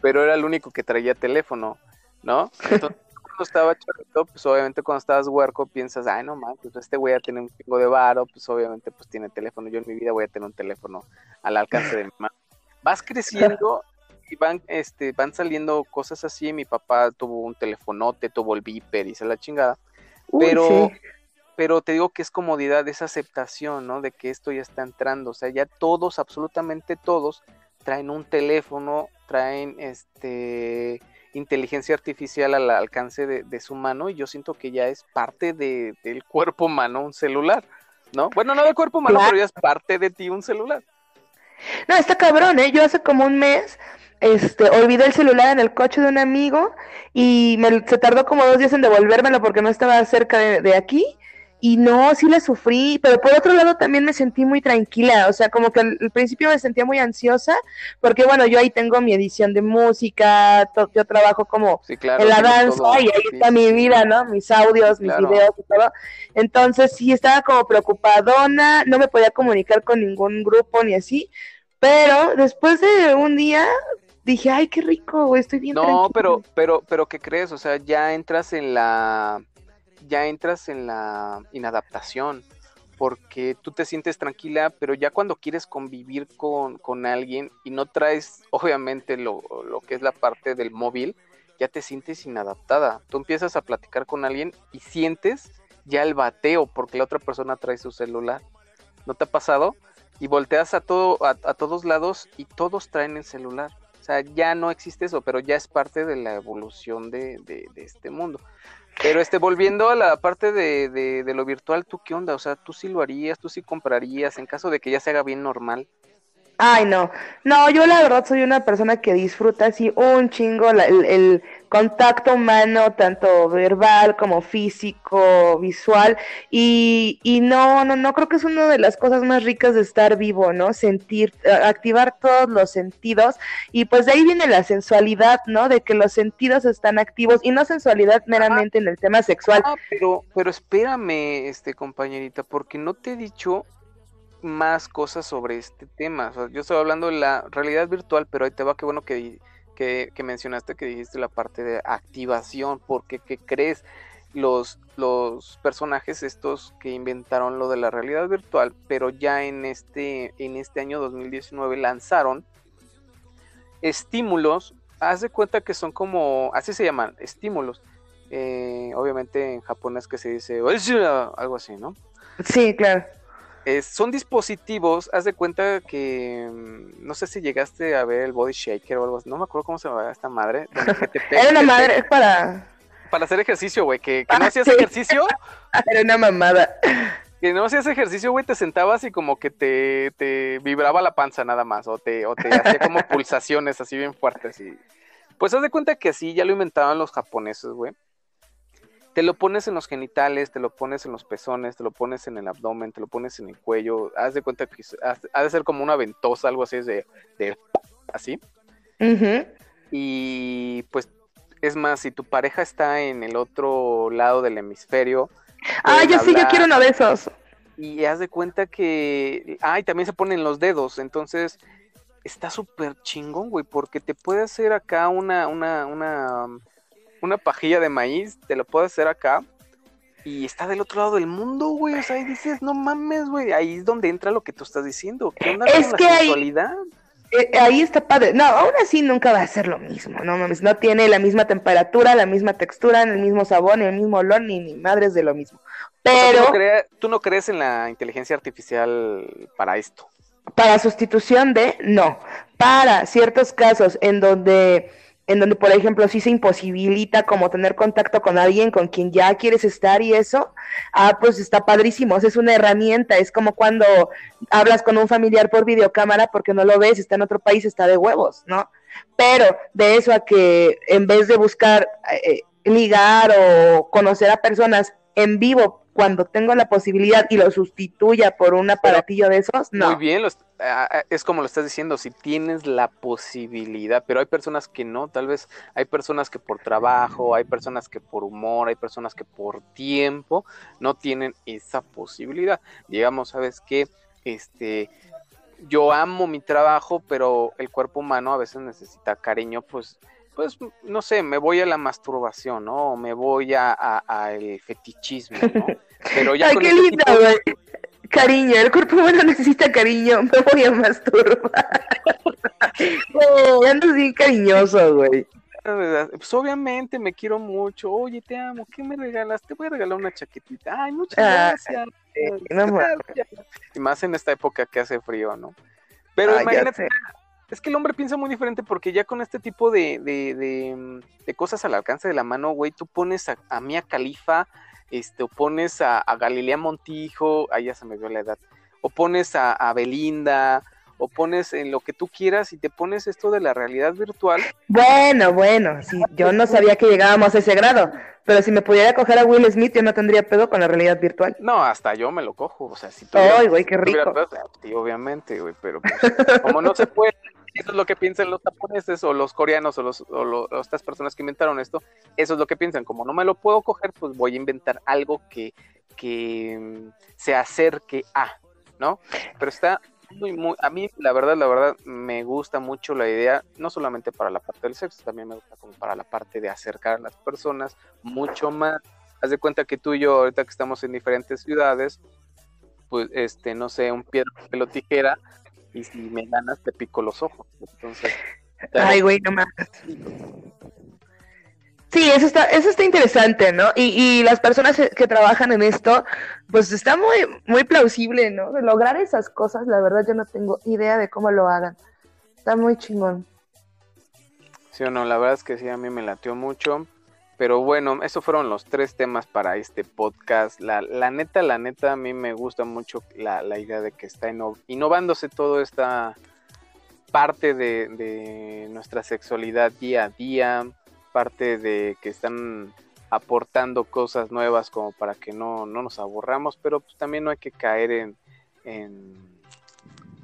pero era el único que traía teléfono, ¿no? Entonces, estaba chavito, pues obviamente cuando estabas huerco piensas, ay no mames, pues este güey a tener un chingo de varo, pues obviamente pues tiene teléfono, yo en mi vida voy a tener un teléfono al alcance de mi mano. Vas creciendo y van, este, van saliendo cosas así, mi papá tuvo un telefonote, tuvo el viper y se la chingada, pero... Pero te digo que es comodidad, es aceptación, ¿no? De que esto ya está entrando. O sea, ya todos, absolutamente todos, traen un teléfono, traen este inteligencia artificial al alcance de, su mano y yo siento que ya es parte de, del cuerpo humano un celular, ¿no? Bueno, no del cuerpo humano, pero ya es parte de ti un celular. No, está cabrón, ¿eh? Yo hace como un mes este, olvidé el celular en el coche de un amigo y me, se tardó como dos días en devolvérmelo porque no estaba cerca de, aquí y no, sí la sufrí, pero por otro lado también me sentí muy tranquila, o sea, como que al, principio me sentía muy ansiosa, porque bueno, yo ahí tengo mi edición de música, yo trabajo como en la danza y ahí está mi vida, ¿no? Mis audios, mis videos y todo. Entonces sí estaba como preocupadona, no me podía comunicar con ningún grupo ni así, pero después de un día dije, ay, qué rico, estoy bien. No, pero, pero, pero, ¿qué crees? O sea, ya entras en la ya entras en la inadaptación, porque tú te sientes tranquila, pero ya cuando quieres convivir con, con alguien y no traes, obviamente, lo, lo, que es la parte del móvil, ya te sientes inadaptada. Tú empiezas a platicar con alguien y sientes ya el bateo, porque la otra persona trae su celular. ¿No te ha pasado? Y volteas a, todo, a, todos lados y todos traen el celular. O sea, ya no existe eso, pero ya es parte de la evolución de, de, de este mundo. Pero este, volviendo a la parte de, de, de, lo virtual, ¿tú qué onda? O sea, ¿tú sí lo harías? ¿Tú sí comprarías en caso de que ya se haga bien normal? Ay, no. No, yo la verdad soy una persona que disfruta así un chingo el, contacto humano, tanto verbal como físico, visual. Y, y no, no, no creo que es una de las cosas más ricas de estar vivo, ¿no? Sentir, activar todos los sentidos. Y pues de ahí viene la sensualidad, ¿no? De que los sentidos están activos y no sensualidad meramente en el tema sexual. Ah, pero, pero espérame, este compañerita, porque no te he dicho más cosas sobre este tema. yo estoy hablando de la realidad virtual, pero ahí te va, qué bueno que, que, mencionaste que dijiste la parte de activación, porque ¿qué crees? Los, los personajes estos que inventaron lo de la realidad virtual, pero ya en este, en este año 2019 lanzaron estímulos, haz de cuenta que son como, así se llaman, estímulos. Eh, obviamente en japonés que se dice algo así, ¿no? Sí, claro son dispositivos, haz de cuenta que mm, no sé si llegaste a ver el body shaker o algo así, no me acuerdo cómo se llama esta madre. Era una madre, es para... Para hacer ejercicio, güey, que, no hacías ejercicio. Era una mamada. Que no hacías ejercicio, güey, te sentabas y como que te, te vibraba la panza nada más, o te, o te hacía como pulsaciones así bien fuertes. Y... Pues haz de cuenta que así ya lo inventaban los japoneses, güey te lo pones en los genitales, te lo pones en los pezones, te lo pones en el abdomen, te lo pones en el cuello, haz de cuenta que ha de ser como una ventosa, algo así, de, de así. Y pues es más, si tu pareja está en el otro lado del hemisferio. Ah, yo sí, yo quiero uno de esos. Y haz de cuenta que. Ah, y también se ponen los dedos. Entonces, está súper chingón, güey, porque te puede hacer acá una, una, una una pajilla de maíz, te lo puedo hacer acá. Y está del otro lado del mundo, güey. O sea, ahí dices, no mames, güey. Ahí es donde entra lo que tú estás diciendo. ¿Qué onda es con que la sexualidad? Eh, ahí, está padre. No, aún así nunca va a ser lo mismo, no mames. No tiene la misma temperatura, la misma textura, el mismo sabor, ni el mismo olor, ni, ni madres de lo mismo. Pero. ¿tú, no crees en la inteligencia artificial para esto? Para sustitución de, no. Para ciertos casos en donde en donde, por ejemplo, si se imposibilita como tener contacto con alguien con quien ya quieres estar y eso, ah, pues está padrísimo, es una herramienta, es como cuando hablas con un familiar por videocámara porque no lo ves, está en otro país, está de huevos, ¿no? Pero de eso a que en vez de buscar eh, ligar o conocer a personas en vivo cuando tengo la posibilidad y lo sustituya por un aparatillo de esos, no. Muy bien, es como lo estás diciendo, si tienes la posibilidad, pero hay personas que no, tal vez hay personas que por trabajo, hay personas que por humor, hay personas que por tiempo no tienen esa posibilidad. Digamos, ¿sabes qué? Este, yo amo mi trabajo, pero el cuerpo humano a veces necesita cariño, pues pues, no sé, me voy a la masturbación, ¿no? me voy a, a, el fetichismo, ¿no? Pero ya Ay, qué este lindo, güey. Cariño, el cuerpo humano necesita cariño, me voy a masturbar. oh, ando bien cariñoso, güey. Pues obviamente me quiero mucho. Oye, te amo. ¿Qué me regalas? Te voy a regalar una chaquetita. Ay, muchas ah, gracias. Y más en esta época que hace frío, ¿no? Pero imagínate, es que el hombre piensa muy diferente porque ya con este tipo de, de, de, mm, cosas al alcance de la mano, güey, tú pones a, a Mia Califa, este, o pones a, Galilea Montijo, ahí ya se me vio la edad, o pones a, Belinda, o pones en lo que tú quieras y te pones esto de la realidad virtual. Bueno, bueno, sí, yo no sabía que llegábamos a ese grado, pero si me pudiera coger a Will Smith, yo no tendría pedo con la realidad virtual. No, hasta yo me lo cojo, o sea, si Ay, güey, qué rico. sí, obviamente, güey, pero pues, como no se puede, eso es lo que piensan los japoneses o los coreanos o, los, o estas personas que inventaron esto, eso es lo que piensan, como no me lo puedo coger, pues voy a inventar algo que, que mm, se acerque a, ¿no? Pero está muy, muy, a mí la verdad, la verdad, me gusta mucho la idea, no solamente para la parte del sexo, también me gusta como para la parte de acercar a las personas mucho más. Haz de cuenta que tú y yo, ahorita que estamos en diferentes ciudades, pues, este, no sé, un piedra, pelo, tijera, y si me ganas te pico los ojos. Entonces, Ay, güey, no más. Sí, eso está, eso está interesante, ¿no? Y, y las personas que trabajan en esto, pues está muy, muy plausible, ¿no? De lograr esas cosas, la verdad yo no tengo idea de cómo lo hagan. Está muy chingón. Sí o no, la verdad es que sí, a mí me latió mucho. Pero bueno, esos fueron los tres temas para este podcast. La, la neta, la neta, a mí me gusta mucho la, la idea de que está innovándose toda esta parte de, de nuestra sexualidad día a día parte de que están aportando cosas nuevas como para que no, nos aburramos, pero pues también no hay que caer en, en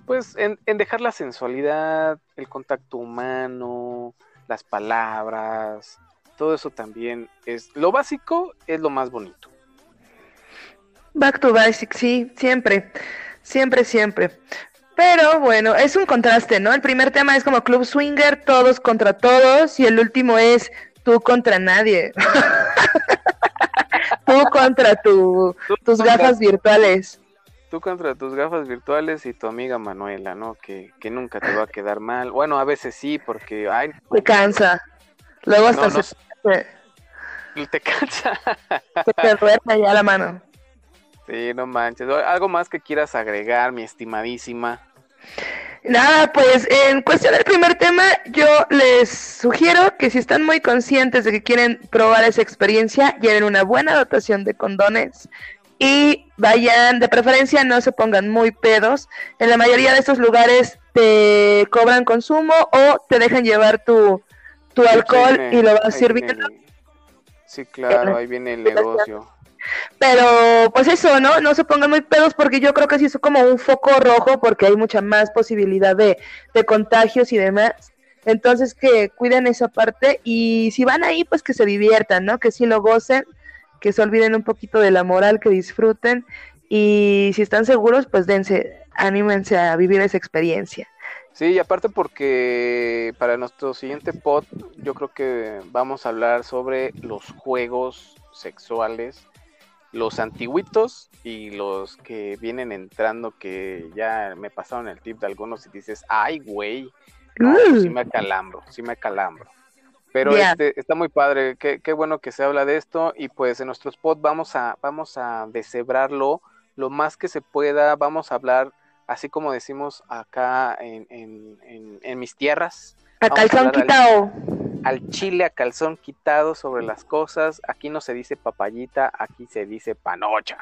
pues en, dejar la sensualidad, el contacto humano, las palabras, todo eso también es lo básico, es lo más bonito. Back to basic, sí, siempre, siempre, siempre. Pero bueno, es un contraste, ¿no? El primer tema es como Club Swinger, todos contra todos, y el último es tú contra nadie. tú contra tu, tus gafas virtuales. Tú contra tus gafas virtuales y tu amiga Manuela, ¿no? Que, que nunca te va a quedar mal. Bueno, a veces sí, porque... Ay, te cansa. Luego hasta se... Te cansa. Se te duerme ya la mano. Sí, no manches. ¿Algo más que quieras agregar, mi estimadísima? Nada, pues en cuestión del primer tema, yo les sugiero que si están muy conscientes de que quieren probar esa experiencia, lleven una buena dotación de condones y vayan, de preferencia no se pongan muy pedos. En la mayoría de estos lugares te cobran consumo o te dejan llevar tu, tu alcohol y lo vas sirviendo. Sí, claro, ahí viene el negocio. Pero pues eso, ¿no? No se pongan muy pedos porque yo creo que sí es como un foco rojo porque hay mucha más posibilidad de, contagios y demás. Entonces que cuiden esa parte y si van ahí pues que se diviertan, ¿no? Que sí lo gocen, que se olviden un poquito de la moral, que disfruten y si están seguros pues dense, anímense a vivir esa experiencia. Sí, y aparte porque para nuestro siguiente pod yo creo que vamos a hablar sobre los juegos sexuales los antiguitos y los que vienen entrando que ya me pasaron el tip de algunos y dices, ay, güey, pues sí mm. me calambro, sí me calambro. Pero este, está muy padre, qué, qué, bueno que se habla de esto y pues en nuestro spot vamos a, vamos a deshebrarlo lo más que se pueda, vamos a hablar, así como decimos acá en, en, en, mis tierras. A calzón quitado al chile a calzón quitado sobre las cosas. Aquí no se dice papayita, aquí se dice panocha.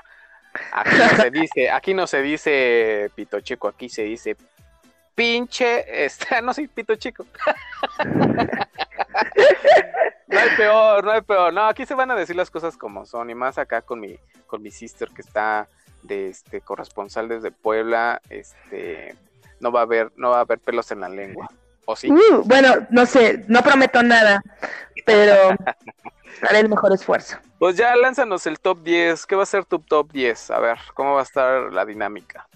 Aquí no se dice, aquí no se dice pito chico, aquí se dice pinche, este, no soy pito chico. no hay peor, no hay peor. No, aquí se van a decir las cosas como son. Y más acá con mi, con mi sister que está de este corresponsal desde Puebla, este no va a haber, no va a haber pelos en la lengua. Uh, bueno, no sé, no prometo nada, pero haré el mejor esfuerzo. Pues ya lánzanos el top 10. ¿Qué va a ser tu top 10? A ver, ¿cómo va a estar la dinámica?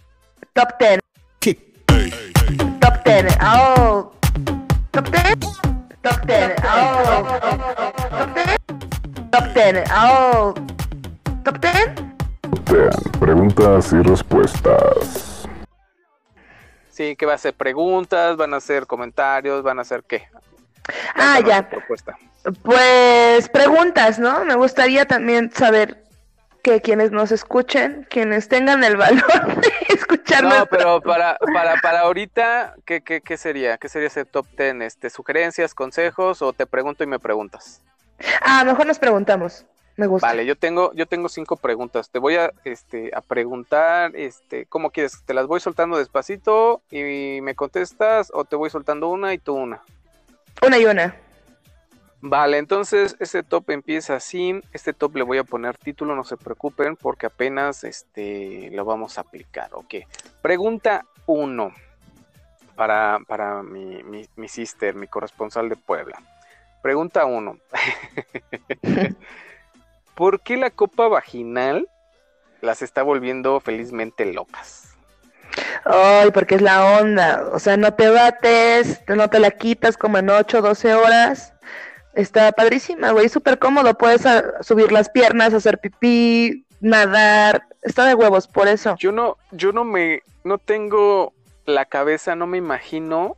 Top 10. Top 10. Oh. Top 10. Top 10. Oh. Top 10. Top 10. Oh. Top 10. Preguntas y respuestas. Sí, que va a ser preguntas, van a ser comentarios, van a ser qué. Ah, ya. Propuesta. Pues preguntas, ¿no? Me gustaría también saber que quienes nos escuchen, quienes tengan el valor de escucharnos. No, pero para, para, para ahorita, ¿qué, qué, qué sería? ¿Qué sería ese top ten? Este, ¿Sugerencias, consejos o te pregunto y me preguntas? Ah, mejor nos preguntamos. Me gusta. Vale, yo tengo, yo tengo cinco preguntas. Te voy a, este, a preguntar, este, ¿cómo quieres? ¿Te las voy soltando despacito y me contestas o te voy soltando una y tú una? Una y una. Vale, entonces este top empieza así. Este top le voy a poner título, no se preocupen, porque apenas este, lo vamos a aplicar. Ok. Pregunta uno para, para mi, mi, mi sister, mi corresponsal de Puebla. Pregunta uno. ¿Por qué la copa vaginal las está volviendo felizmente locas? Ay, porque es la onda. O sea, no te bates, no te la quitas como en 8 o 12 horas. Está padrísima, güey, súper cómodo. Puedes a- subir las piernas, hacer pipí, nadar. Está de huevos, por eso. Yo no, yo no me, no tengo la cabeza, no me imagino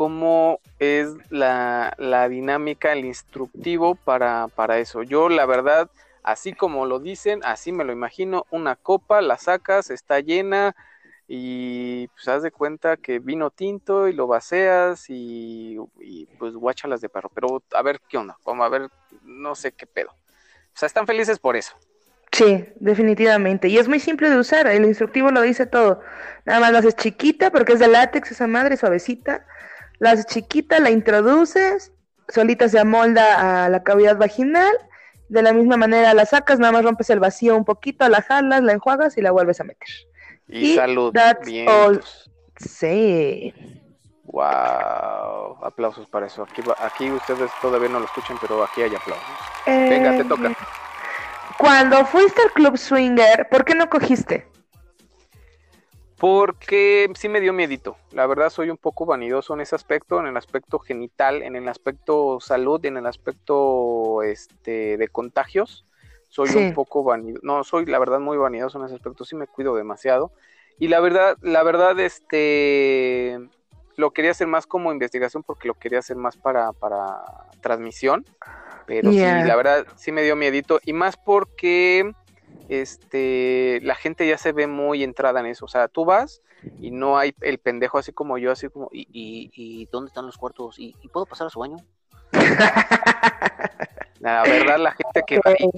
cómo es la, la dinámica, el instructivo para, para eso. Yo, la verdad, así como lo dicen, así me lo imagino, una copa, la sacas, está llena y pues haz de cuenta que vino tinto y lo vacías y, y pues guáchalas de perro. Pero a ver qué onda, como a ver, no sé qué pedo. O sea, están felices por eso. Sí, definitivamente. Y es muy simple de usar. El instructivo lo dice todo. Nada más la haces chiquita porque es de látex esa madre, suavecita. La haces chiquita, la introduces, solita se amolda a la cavidad vaginal. De la misma manera la sacas, nada más rompes el vacío un poquito, la jalas, la enjuagas y la vuelves a meter. Y, Y salud. that's Bien. all. Sí. Wow, aplausos para eso. Aquí, aquí ustedes todavía no lo escuchan, pero aquí hay aplausos. Venga, te toca. Eh, Cuando fuiste al club swinger, ¿por qué no cogiste? Porque sí me dio miedito. La verdad soy un poco vanidoso en ese aspecto, en el aspecto genital, en el aspecto salud, en el aspecto este de contagios. Soy Sí. un poco vanidoso. No, soy la verdad muy vanidoso en ese aspecto. Sí me cuido demasiado. Y la verdad, la verdad, este lo quería hacer más como investigación porque lo quería hacer más para, para transmisión. Pero Yeah. sí, la verdad sí me dio miedito. Y más porque este la gente ya se ve muy entrada en eso. O sea, tú vas y no hay el pendejo así como yo, así como, ¿y, y, y dónde están los cuartos? ¿Y, y puedo pasar a su baño? La verdad, la gente que va ahí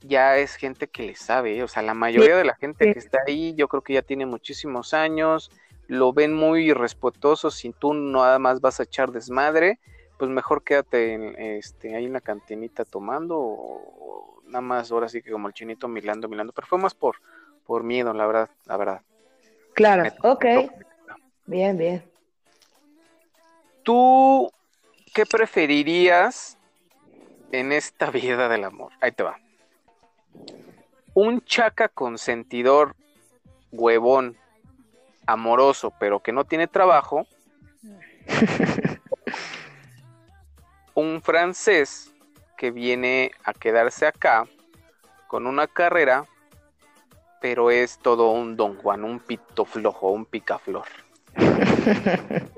ya es gente que le sabe, ¿eh? o sea, la mayoría de la gente que está ahí, yo creo que ya tiene muchísimos años, lo ven muy irrespetuoso, si tú nada más vas a echar desmadre, pues mejor quédate en, este, ahí en la cantinita tomando, o, o nada más ahora sí que como el chinito milando, milando, pero fue más por, por miedo, la verdad, la verdad. Claro, Me- ok. Bien, bien. ¿Tú qué preferirías en esta vida del amor? Ahí te va. Un chaca consentidor, huevón, amoroso, pero que no tiene trabajo. un francés que viene a quedarse acá con una carrera, pero es todo un don Juan, un pito flojo, un picaflor.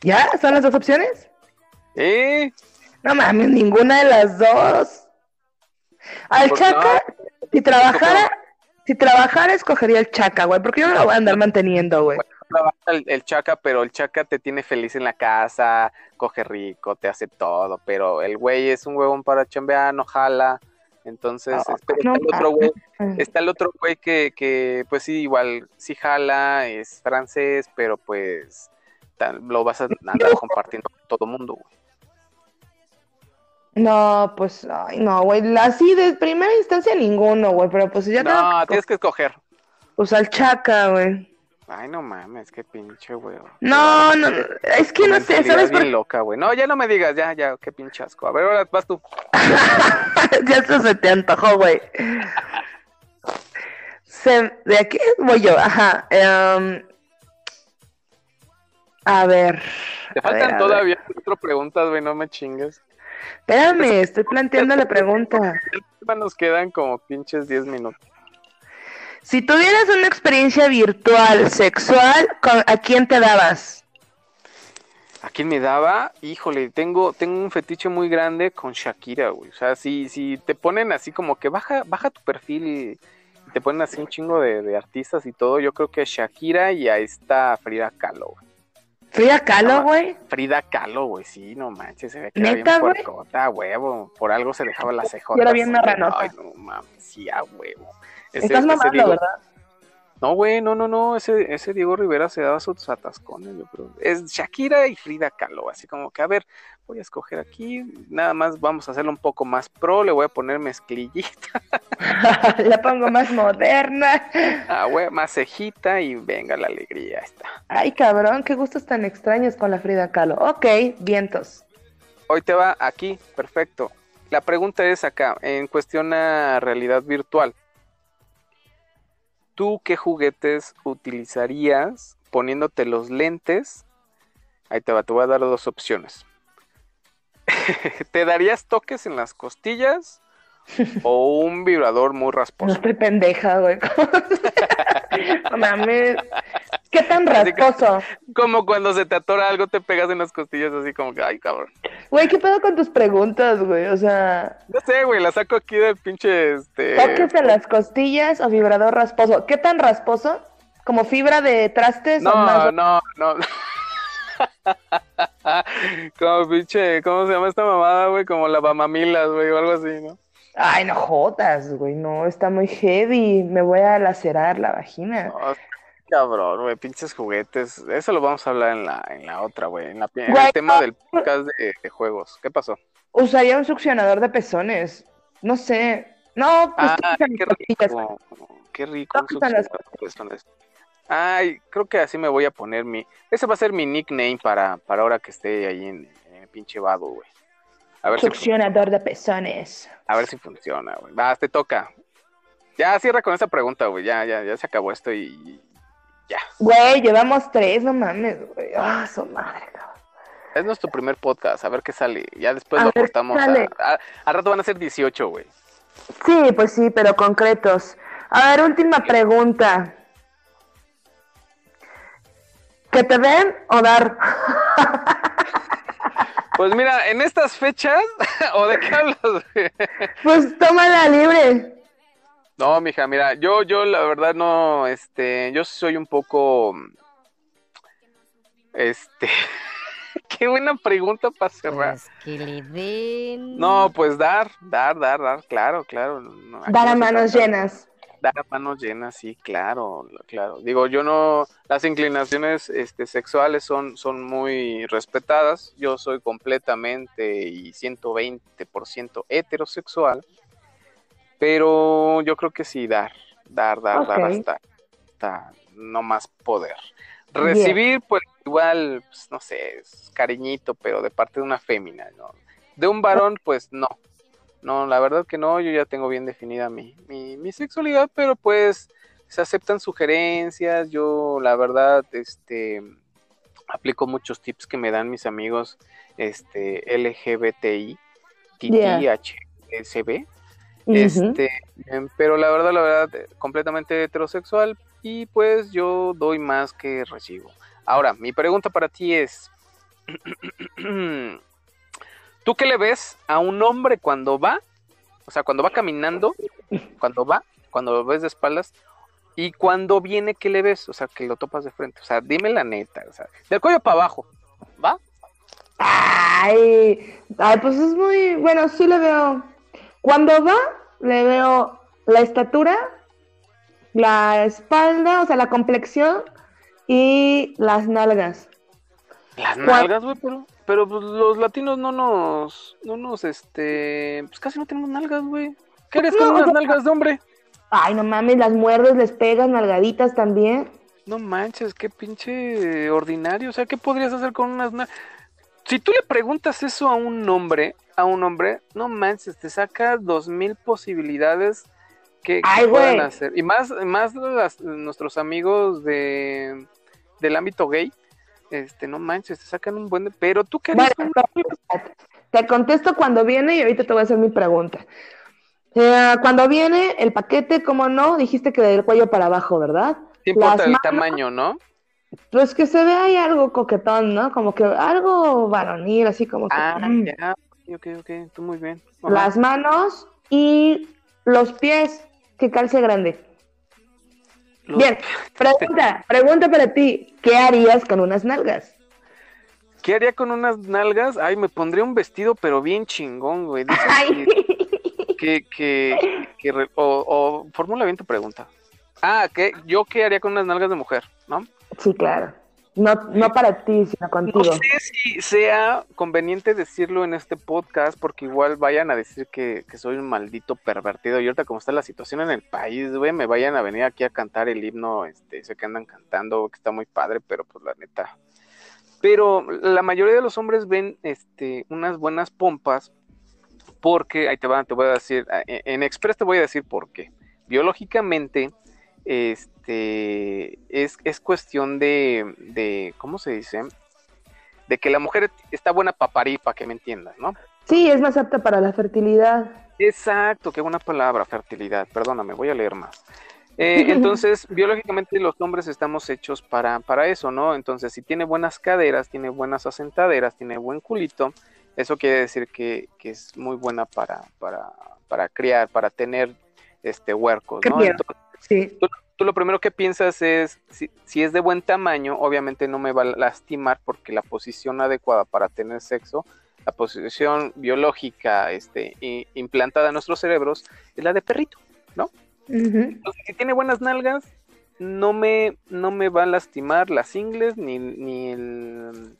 ¿Ya? ¿Son las dos opciones? ¿Eh? No mames, ninguna de las dos. Al Pues Chaca, si trabajara, si trabajara, escogería el Chaca, güey, porque yo no lo voy a andar manteniendo, güey. El, el chaca, pero el chaca te tiene feliz en la casa, coge rico, te hace todo, pero el güey es un huevón para chambear, no jala. Entonces, no está el otro güey, mames. está el otro güey que, que, pues sí, igual, sí jala, es francés, pero pues lo vas a andar compartiendo con todo mundo, güey. No, pues, ay, no, güey, así de primera instancia ninguno, güey, pero pues ya tengo No, que tienes que escoger. pues al Chaca, güey. Ay, no mames, qué pinche güey. No, no, es que no sé, ¿sabes es por bien loca, güey. No, ya no me digas, ya, ya, qué pinche asco. A ver, ahora vas tú. ya eso se te antojó, güey. Se- ¿De aquí voy yo? Ajá. em, a ver. Te a ver, faltan ver. todavía cuatro preguntas, güey, no me chingues. Espérame, estoy planteando la pregunta. Nos quedan como pinches 10 minutos. Si tuvieras una experiencia virtual sexual, ¿con- ¿a quién te dabas? ¿A quién me daba? Híjole, tengo, tengo un fetiche muy grande con Shakira, güey. O sea, si, si te ponen así como que baja, baja tu perfil y te ponen así un chingo de, de artistas y todo, yo creo que Shakira y a esta Frida Kahlo, güey. Frida Kahlo, güey. Frida Kahlo, güey, sí, no manches, se ve que era bien ¿Neta, puercota, huevo. Por algo se dejaba las cejotas. Y era bien marranota. Ay, no mames, sí, a huevo. Ese- Estás mamando, Diego- ¿verdad? No, güey, no, no, no, ese, ese Diego Rivera se daba sus atascones, yo creo. Es Shakira y Frida Kahlo, así como que, a ver, voy a escoger aquí, nada más vamos a hacerlo un poco más pro, le voy a poner mezclillita, La pongo más moderna. ah, güey, más cejita y venga la alegría, está. Ay, cabrón, qué gustos tan extraños con la Frida Kahlo. Ok, vientos. Hoy te va aquí, perfecto. La pregunta es acá, en cuestión a realidad virtual. ¿Tú qué juguetes utilizarías poniéndote los lentes? Ahí te va, te voy a dar dos opciones. ¿Te darías toques en las costillas o un vibrador muy No rasposo? estoy pendeja, güey. no mames. ¿Qué tan rasposo? Como cuando se te atora algo, te pegas en las costillas así como que, ay, cabrón. Güey, ¿qué pedo con tus preguntas, güey? O sea, No sé, güey, la saco aquí del pinche, este... toques en las costillas o vibrador rasposo. ¿Qué tan rasposo? ¿Como fibra de trastes o No, más? no, no. Como pinche, ¿cómo se llama esta mamada, güey? Como la Bamamilas, güey, o algo así, ¿no? Ay, no jodas, güey. No, está muy heavy. Me voy a lacerar la vagina. No, cabrón, güey, pinches juguetes. Eso lo vamos a hablar en la, en la otra, güey. En, la, en Güey, el tema no. del podcast de, de juegos. ¿Qué pasó? Usaría un succionador de pezones. No sé. No, pues Ah, qué rico. Qué rico. un succionador de pezones. Ay, creo que así me voy a poner mi. Ese va a ser mi nickname para, para ahora que esté ahí en, en el pinche vado, güey. A ver si Succionador de pezones. A ver si funciona, güey. Va, te toca. Ya cierra con esa pregunta, güey. Ya, ya, ya se acabó esto y ya. Güey, llevamos tres, no mames, güey. Ah, su madre, cabrón. Es nuestro primer podcast, a ver qué sale. Ya después A lo cortamos. al rato van a ser 18, güey. Sí, pues sí, pero concretos. A ver, última pregunta. ¿Que te den o dar? Pues mira, en estas fechas, ¿o de qué hablas? Pues tómala libre. No, mija, mira, yo, yo la verdad no, este, yo soy un poco, este, qué buena pregunta para cerrar. Pues que le den. No, pues dar, dar, dar, dar, claro, claro. no, Dar a manos llenas. Dar a manos llenas, sí, claro, claro. Digo, yo no, las inclinaciones este, sexuales son, son muy respetadas. Yo soy completamente y 120% heterosexual. Pero yo creo que sí, dar, dar, dar, dar hasta, hasta no más poder. Recibir, pues igual, pues, no sé, es cariñito, pero de parte de una fémina, ¿no? De un varón, pues no. No, la verdad que no, yo ya tengo bien definida mi, mi, mi sexualidad, pero pues se aceptan sugerencias, yo la verdad, este, aplico muchos tips que me dan mis amigos, este, LGBTI, Yeah. Este, em, pero la verdad, la verdad, eh, completamente heterosexual y pues yo doy más que recibo. Ahora, mi pregunta para ti es, ¿tú qué le ves a un hombre cuando va? O sea, cuando va caminando, cuando va, cuando lo ves de espaldas y cuando viene, ¿qué le ves? O sea, que lo topas de frente. O sea, dime la neta, o sea, del cuello para abajo, ¿va? Ay, ay, pues es muy, bueno, sí le veo. Cuando va, le veo la estatura, la espalda, o sea, la complexión y las nalgas. Las nalgas, güey, pero, pero pues, los latinos no nos, no nos, este, pues casi no tenemos nalgas, güey. ¿Qué harías con No, o unas sea- nalgas de hombre? Ay, no mames, las muerdes, les pegas, nalgaditas también. No manches, qué pinche ordinario. O sea, ¿qué podrías hacer con unas nalgas? Si tú le preguntas eso a un hombre, a un hombre, no manches, te saca dos mil posibilidades que, que puedan hacer. Y más, más las- nuestros amigos de del ámbito gay, este, no manches, te sacan un buen de... Pero tú qué Bueno, te contesto cuando viene y ahorita te voy a hacer mi pregunta. Eh, cuando viene el paquete, ¿cómo no? Dijiste que del cuello para abajo, ¿verdad? ¿Te importa las el manos- tamaño, no? Pues que se ve ahí algo coquetón, ¿no? Como que algo varonil, así como que... Ah, mm. ya, ok, ok, tú muy bien. Ajá. Las manos y los pies, que calce grande. Los- Bien, pregunta, pregunta para ti, ¿qué harías con unas nalgas? ¿Qué haría con unas nalgas? Ay, me pondría un vestido, pero bien chingón, güey. Ay. que, que, que re- o, o formula bien tu pregunta. Ah, ¿qué? ¿Yo qué haría con unas nalgas de mujer? ¿No? Sí, claro. No, no para ti, sino No contigo. sé si sea conveniente decirlo en este podcast, porque igual vayan a decir que, que soy un maldito pervertido. Y ahorita, como está la situación en el país, güey, me vayan a venir aquí a cantar el himno, este, ese que andan cantando, que está muy padre, pero pues la neta. Pero la mayoría de los hombres ven este, unas buenas pompas, porque, ahí te, van, te voy a decir, en en Express te voy a decir por qué. Biológicamente, este es, es cuestión de, de, ¿cómo se dice? De que la mujer está buena para parir, para que me entiendas, ¿no? Sí, es más apta para la fertilidad. Exacto, qué buena palabra, fertilidad. Perdóname, voy a leer más. Eh, entonces, biológicamente los hombres estamos hechos para, para eso, ¿no? Entonces, si tiene buenas caderas, tiene buenas asentaderas, tiene buen culito, eso quiere decir que, que es muy buena para, para, para criar, para tener este huercos, ¿no? Entonces, Sí. tú lo primero que piensas es, si, si es de buen tamaño, obviamente no me va a lastimar porque la posición adecuada para tener sexo, la posición biológica este, implantada en nuestros cerebros es la de perrito. Ujú. Entonces, si tiene buenas nalgas, no me, no me va a lastimar las ingles, ni, ni, el,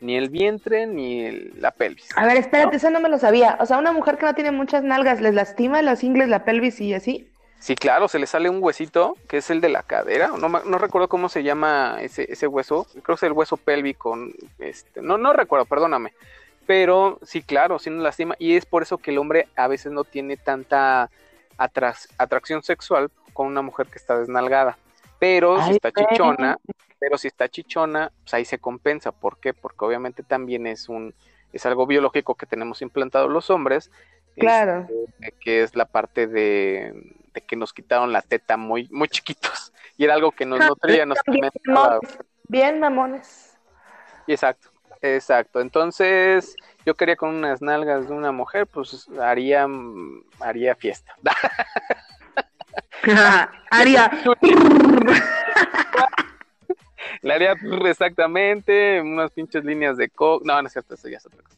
ni el vientre, ni el- la pelvis. A ver, espérate, eso no me lo sabía. O sea, una mujer que no tiene muchas nalgas, ¿les lastima los ingles, la pelvis y así? Sí, claro, se le sale un huesito, que es el de la cadera. No, recuerdo cómo se llama ese, ese hueso. Creo que es el hueso pélvico. Este, no, no recuerdo, perdóname. Pero sí, claro, sí nos lastima. Y es por eso que el hombre a veces no tiene tanta atrac- atracción sexual con una mujer que está desnalgada. Pero si está chichona, pero si está chichona, pues ahí se compensa. ¿Por qué? Porque obviamente también es un, es algo biológico que tenemos implantado los hombres. Claro. este, que es la parte de, de que nos quitaron la teta muy, muy chiquitos. Y era algo que nos nutría, nos Bien alimentaba. Bien, mamones. Exacto, exacto. Entonces, yo quería con unas nalgas de una mujer, pues haría, haría fiesta. Haría. Le haría exactamente unas pinches líneas de co. No, no es cierto, eso ya es otra cosa.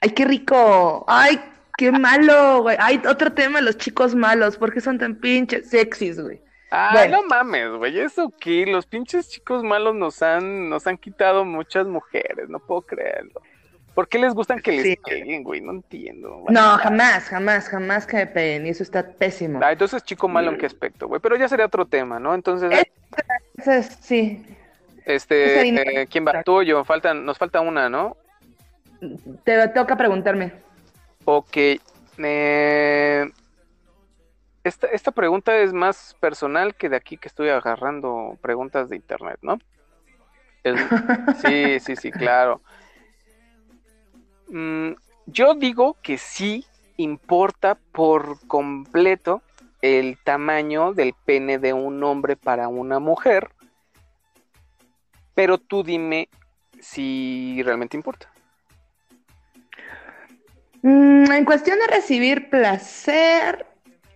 Ay, qué rico. Ay, qué malo, güey. Ay, otro tema, los chicos malos. ¿Por qué son tan pinches sexys, güey? Ay, Bueno. no mames, güey, eso qué, los pinches chicos malos nos han, nos han quitado muchas mujeres, no puedo creerlo. ¿Por qué les gustan que les Sí. peguen, güey? No entiendo. güey. No, jamás, jamás, jamás que me peguen. Y eso está pésimo. Ah, entonces chico malo en qué aspecto, güey, pero ya sería otro tema, ¿no? Entonces, es- sí. este, eh, ¿quién va? Tú o yo, faltan, nos falta una, ¿no? Te toca preguntarme. Ok. eh, esta, esta pregunta es más personal que de aquí que estoy agarrando preguntas de internet, ¿no? Es- sí, sí, sí, claro. Mm, yo digo que sí importa por completo el tamaño del pene de un hombre para una mujer, pero tú dime si realmente importa. Mm, en cuestión de recibir placer,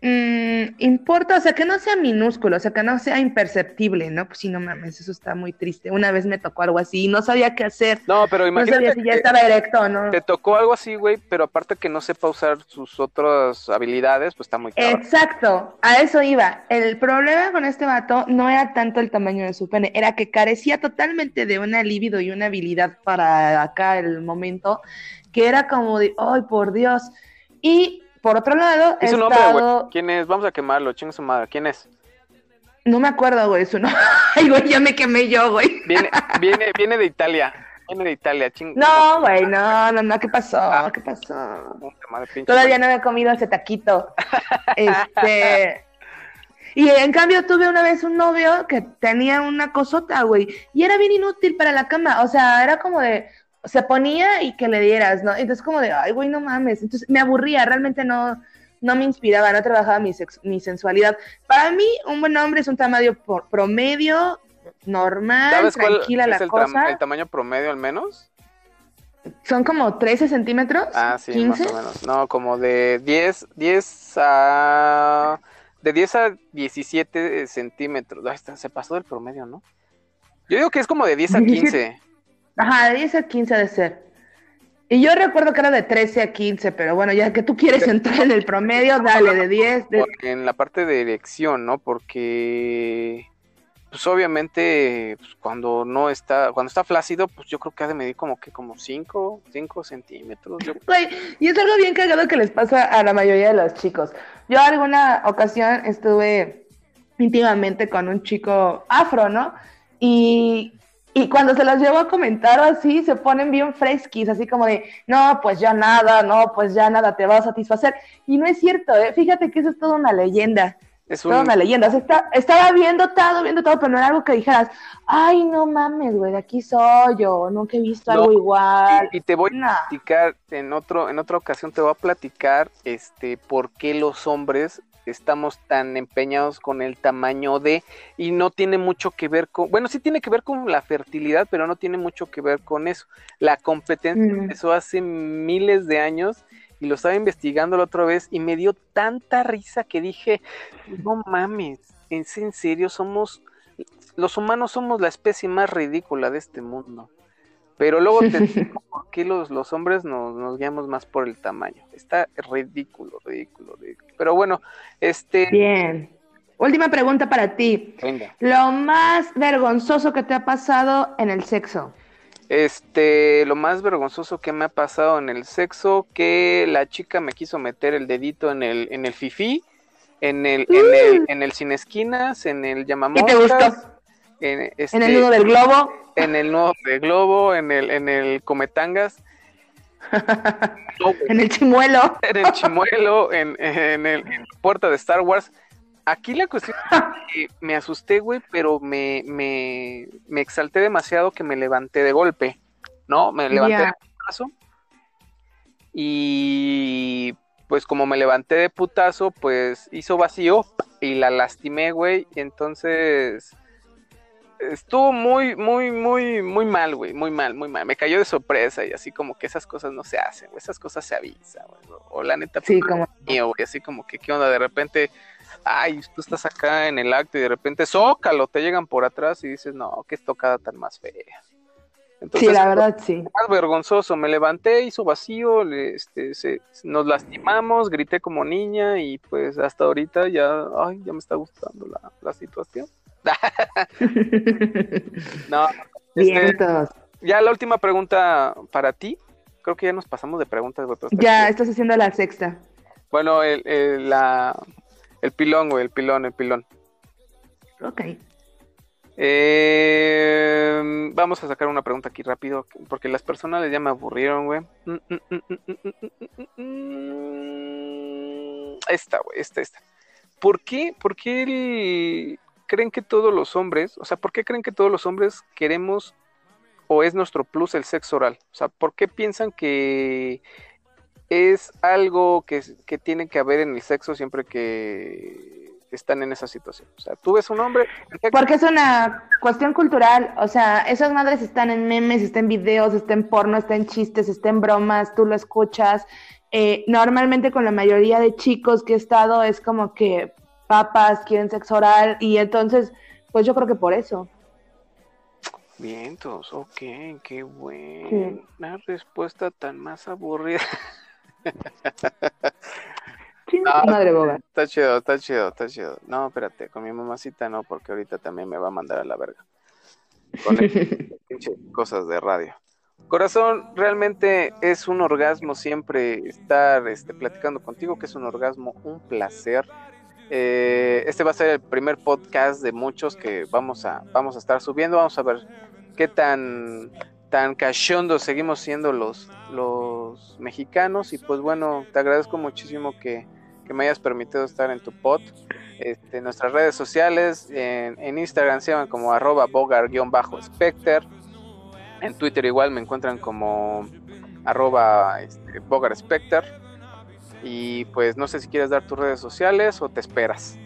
mm, importa, o sea, que no sea minúsculo, o sea, que no sea imperceptible, ¿no? Pues sí, no mames, eso está muy triste. Una vez me tocó algo así y no sabía qué hacer. No, pero No imagínate sabía si ya estaba erecto o no. te tocó algo así, güey, pero aparte que no sepa usar sus otras habilidades, pues está muy cabrón. Exacto, a eso iba. El problema con este vato no era tanto el tamaño de su pene, era que carecía totalmente de una libido y una habilidad para acá el momento, que era como de, ay, por Dios. Y por otro lado, he Es un hombre, güey. estado- ¿Quién es? Vamos a quemarlo, chinga su madre. ¿Quién es? no me acuerdo, güey, su nombre. Ay, güey, ya me quemé yo, güey. Viene, viene, viene de Italia. Viene de Italia, ching. No, güey, no, no, no, ¿qué pasó? Ah. ¿Qué pasó? Madre, pinche Todavía madre. no he comido ese taquito. Este. Y en cambio tuve una vez un novio que tenía una cosota, güey, y era bien inútil para la cama. O sea, era como de. Se ponía y que le dieras, ¿no? Entonces, como de, ay, güey, no mames. Entonces, me aburría, realmente no, no me inspiraba, no trabajaba mi, sex- mi sensualidad. Para mí, un buen hombre es un tamaño por- promedio, normal, ¿Sabes cuál tranquila es la el, tam- cosa. el tamaño promedio al menos? Son como 13 centímetros. Ah, sí, 15. más o menos. No, como de 10, 10 a... De 10 a 17 centímetros. Ahí está, se pasó del promedio, ¿no? Yo digo que es como de 10 a 15. Ajá, de 10 a 15 de ser. Y yo recuerdo que era de 13 a 15, pero bueno, ya que tú quieres entrar en el promedio, dale, de 10. De... En la parte de erección, ¿no? Porque pues obviamente pues, cuando no está, cuando está flácido, pues yo creo que ha de medir como que como 5, 5 centímetros. y es algo bien cagado que les pasa a la mayoría de los chicos. Yo alguna ocasión estuve íntimamente con un chico afro, ¿no? Y, y cuando se los llevo a comentar así, se ponen bien fresquis, así como de, no, pues ya nada, no, pues ya nada te va a satisfacer. Y no es cierto, ¿eh? fíjate que eso es toda una leyenda. Es toda una leyenda. estaba viendo todo, viendo todo, pero no era algo que dijeras, ay, no mames, güey, de aquí soy yo, nunca he visto algo igual. Y, te voy a platicar, en, otro, en otra ocasión te voy a platicar este, por qué los hombres estamos tan empeñados con el tamaño de y no tiene mucho que ver con, bueno, sí tiene que ver con la fertilidad, pero no tiene mucho que ver con eso. La competencia mm. empezó hace miles de años y lo estaba investigando la otra vez y me dio tanta risa que dije, no mames, ¿es en serio? Somos, los humanos somos la especie más ridícula de este mundo. Pero luego te digo por qué los, los hombres nos, nos, guiamos más por el tamaño. Está ridículo, ridículo, ridículo. Pero bueno, este... Bien. Última pregunta para ti. Venga. Lo más vergonzoso que te ha pasado en el sexo. Este, lo más vergonzoso que me ha pasado en el sexo, que la chica me quiso meter el dedito en el, en el fifi, en el, en el, en el sin esquinas, en el llamamoscas. ¿Qué te gustó? En, este, en, el nudo del globo. En el nudo del globo, en el, en el cometangas. en el chimuelo. En el chimuelo, en, en el en puerta de Star Wars. Aquí la cuestión es que me asusté, güey, pero me, me, me, exalté demasiado que me levanté de golpe, ¿no? Me levanté de putazo. Y pues como me levanté de putazo, pues hizo vacío y la lastimé, güey. Y entonces estuvo muy, muy, muy, muy mal, güey, muy mal, muy mal. Me cayó de sorpresa y así como que esas cosas no se hacen, güey, esas cosas se avisan, güey. O la neta, sí, como... mío, güey, así como que, ¿qué onda? De repente ay, tú estás acá en el acto y de repente, zócalo, te llegan por atrás y dices, no, qué estocada tan más fea. Entonces, sí, la verdad, sí. Más vergonzoso, me levanté, hizo vacío, este, se, nos lastimamos, grité como niña y pues hasta ahorita ya, ay, ya me está gustando la, la situación. No, este, ya la última pregunta para ti. Creo que ya nos pasamos de preguntas. Ya, estás haciendo la sexta. Bueno, el, la, el pilón, güey, el pilón, el pilón. Ok. Eh, vamos a sacar una pregunta aquí rápido, porque las personas ya me aburrieron, güey. Esta, güey, esta, esta. ¿Por qué, por qué creen que todos los hombres, o sea, por qué creen que todos los hombres queremos o es nuestro plus el sexo oral? O sea, ¿por qué piensan que es algo que, que tiene que haber en el sexo siempre que están en esa situación. O sea, tú ves un hombre... Porque es una cuestión cultural, o sea, esas madres están en memes, están en videos, están en porno, están en chistes, están en bromas, tú lo escuchas. Eh, normalmente con la mayoría de chicos que he estado es como que papas quieren sexo oral y entonces, pues yo creo que por eso. Vientos, ok, qué buena respuesta tan más aburrida. madre boga. Está chido, está chido, está chido. No, espérate, con mi mamacita no, porque ahorita también me va a mandar a la verga. Con cosas de radio. Corazón, realmente es un orgasmo siempre estar este, platicando contigo, que es un orgasmo, un placer. Eh, este va a ser el primer podcast de muchos que vamos a, vamos a estar subiendo. Vamos a ver qué tan tan seguimos siendo los, los mexicanos y pues bueno, te agradezco muchísimo que, me hayas permitido estar en tu pod. Este, nuestras redes sociales, en, Instagram se llaman como arroba bogar-specter, en Twitter igual me encuentran como arroba este, bogar-specter y pues no sé si quieres dar tus redes sociales o te esperas.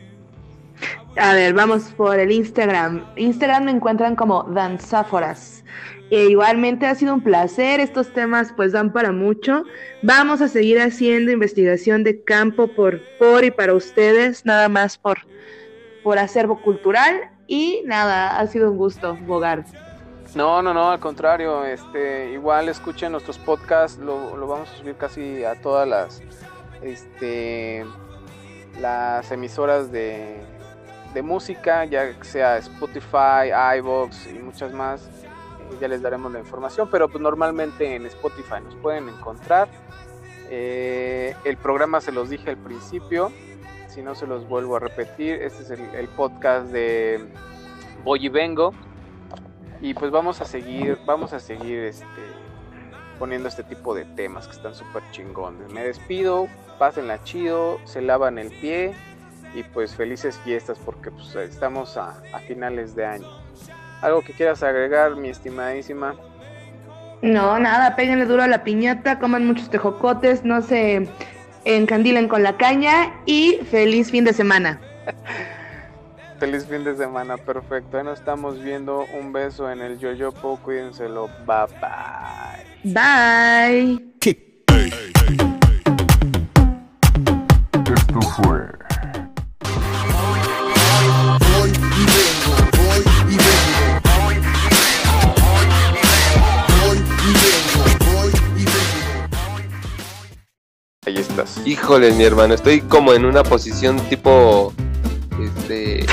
A ver, vamos por el Instagram. Instagram me encuentran como Danzáforas. E igualmente ha sido un placer, estos temas pues dan para mucho. Vamos a seguir haciendo investigación de campo por, por y para ustedes, nada más por, por acervo cultural. Y nada, ha sido un gusto, Bogar. No, no, no, al contrario, este, igual escuchen nuestros podcasts, lo, lo vamos a subir casi a todas las, este, las emisoras de, de música, ya sea Spotify, iVoox y muchas más, eh, ya les daremos la información, pero pues normalmente en Spotify nos pueden encontrar. Eh, el programa se los dije al principio, si no se los vuelvo a repetir, este es el, el podcast de Voy y Vengo y pues vamos a seguir, vamos a seguir este, poniendo este tipo de temas que están súper chingones. Me despido, pásenla chido, se lavan el pie y pues felices fiestas porque pues, estamos a, a finales de año. ¿Algo que quieras agregar, mi estimadísima? No, nada, péguenle duro a la piñata, coman muchos tejocotes, no se encandilen con la caña y feliz fin de semana. Feliz fin de semana, perfecto. Ahí nos estamos viendo. Un beso en el Yoyopo, cuídenselo. Bye bye. Bye. Esto fue Voy y vengo, voy y vengo. Voy y vengo, voy y vengo. Ahí estás. Híjole, mi hermano, estoy como en una posición tipo este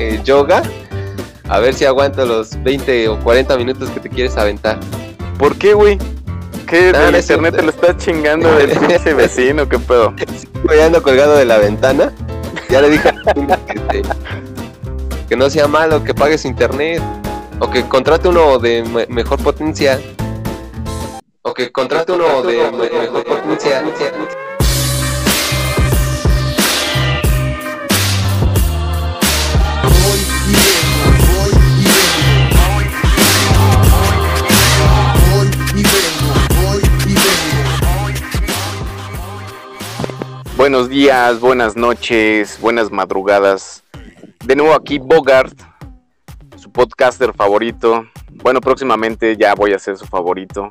eh, yoga. A ver si aguanto los 20 o 40 minutos que te quieres aventar. ¿Por qué, güey? ¿Qué Ah, del no internet te lo está chingando del pinche vecino? ¿Qué pedo? Estoy ando colgado de la ventana. Ya le dije a que, este, que no sea malo, que pague su internet. O que contrate uno de me- mejor potencia. O que contrate uno de me- mejor potencia. Buenos días, buenas noches, buenas madrugadas. De nuevo aquí Bogart, su podcaster favorito. Bueno, próximamente ya voy a ser su favorito.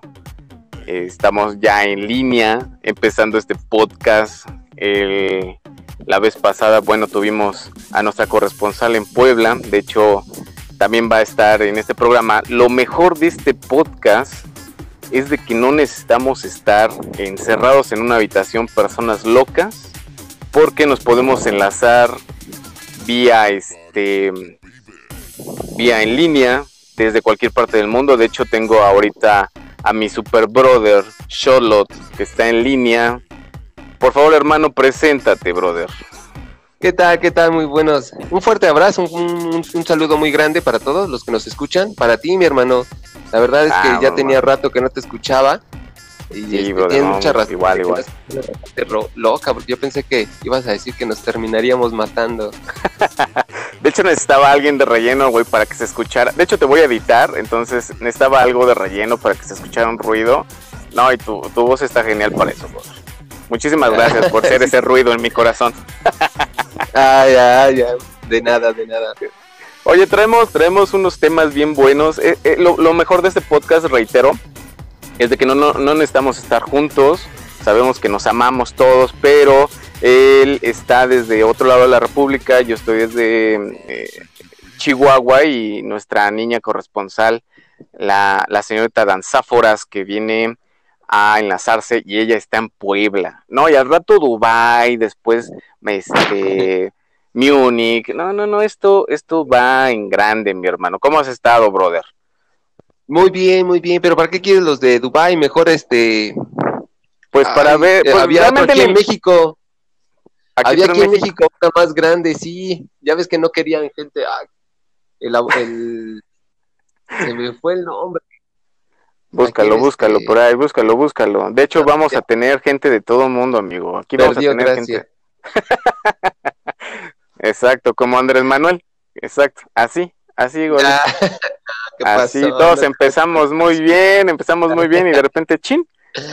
Eh, estamos ya en línea, empezando este podcast. La vez pasada, bueno, tuvimos a nuestra corresponsal en Puebla. De hecho, también va a estar en este programa. Lo mejor de este podcast es de que no necesitamos estar encerrados en una habitación personas locas porque nos podemos enlazar vía este vía en línea desde cualquier parte del mundo. De hecho, tengo ahorita a mi super brother Charlotte que está en línea. Por favor, hermano, preséntate, brother. ¿Qué tal? ¿Qué tal? Muy buenos. Un fuerte abrazo, un, un- un saludo muy grande para todos los que nos escuchan. Para ti, mi hermano. La verdad es que Ah, ya mamá. tenía rato que no te escuchaba. Y Sí, este, brother, tienes no, mucha razón. igual, igual. loca, porque yo pensé que ibas a decir que nos terminaríamos matando. De hecho, necesitaba alguien de relleno, güey, para que se escuchara. De hecho, te voy a editar, entonces necesitaba algo de relleno para que se escuchara un ruido. No, y tu, tu voz está genial para eso, brother. Muchísimas gracias por ser ese ruido en mi corazón. Ay, ay, ay. De nada, de nada. Oye, traemos, traemos unos temas bien buenos. Eh, eh, lo, lo mejor de este podcast, reitero, es de que no, no, no necesitamos estar juntos. Sabemos que nos amamos todos, pero él está desde otro lado de la República, yo estoy desde eh, Chihuahua y nuestra niña corresponsal, la, la señorita Danzáforas, que viene a enlazarse y ella está en Puebla. No, y al rato Dubai, después este, Múnich. No, no, no, esto, esto va en grande, mi hermano. ¿Cómo has estado, brother? Muy bien, muy bien. Pero ¿para qué quieres los de Dubai? Mejor este. Pues para ver, eh, pues había realmente aquí en México. aquí, había aquí en México una más grande, sí. Ya ves que no querían gente. ah, el, el- se me fue el nombre. Búscalo, búscalo por ahí, búscalo, búscalo. De hecho, vamos a tener gente de todo mundo, amigo. Aquí vamos a tener gente. Exacto, como Andrés Manuel. Exacto, así, así, güey. Ah, ¿Qué Así, pasó? todos empezamos muy bien, empezamos muy bien y de repente, chin.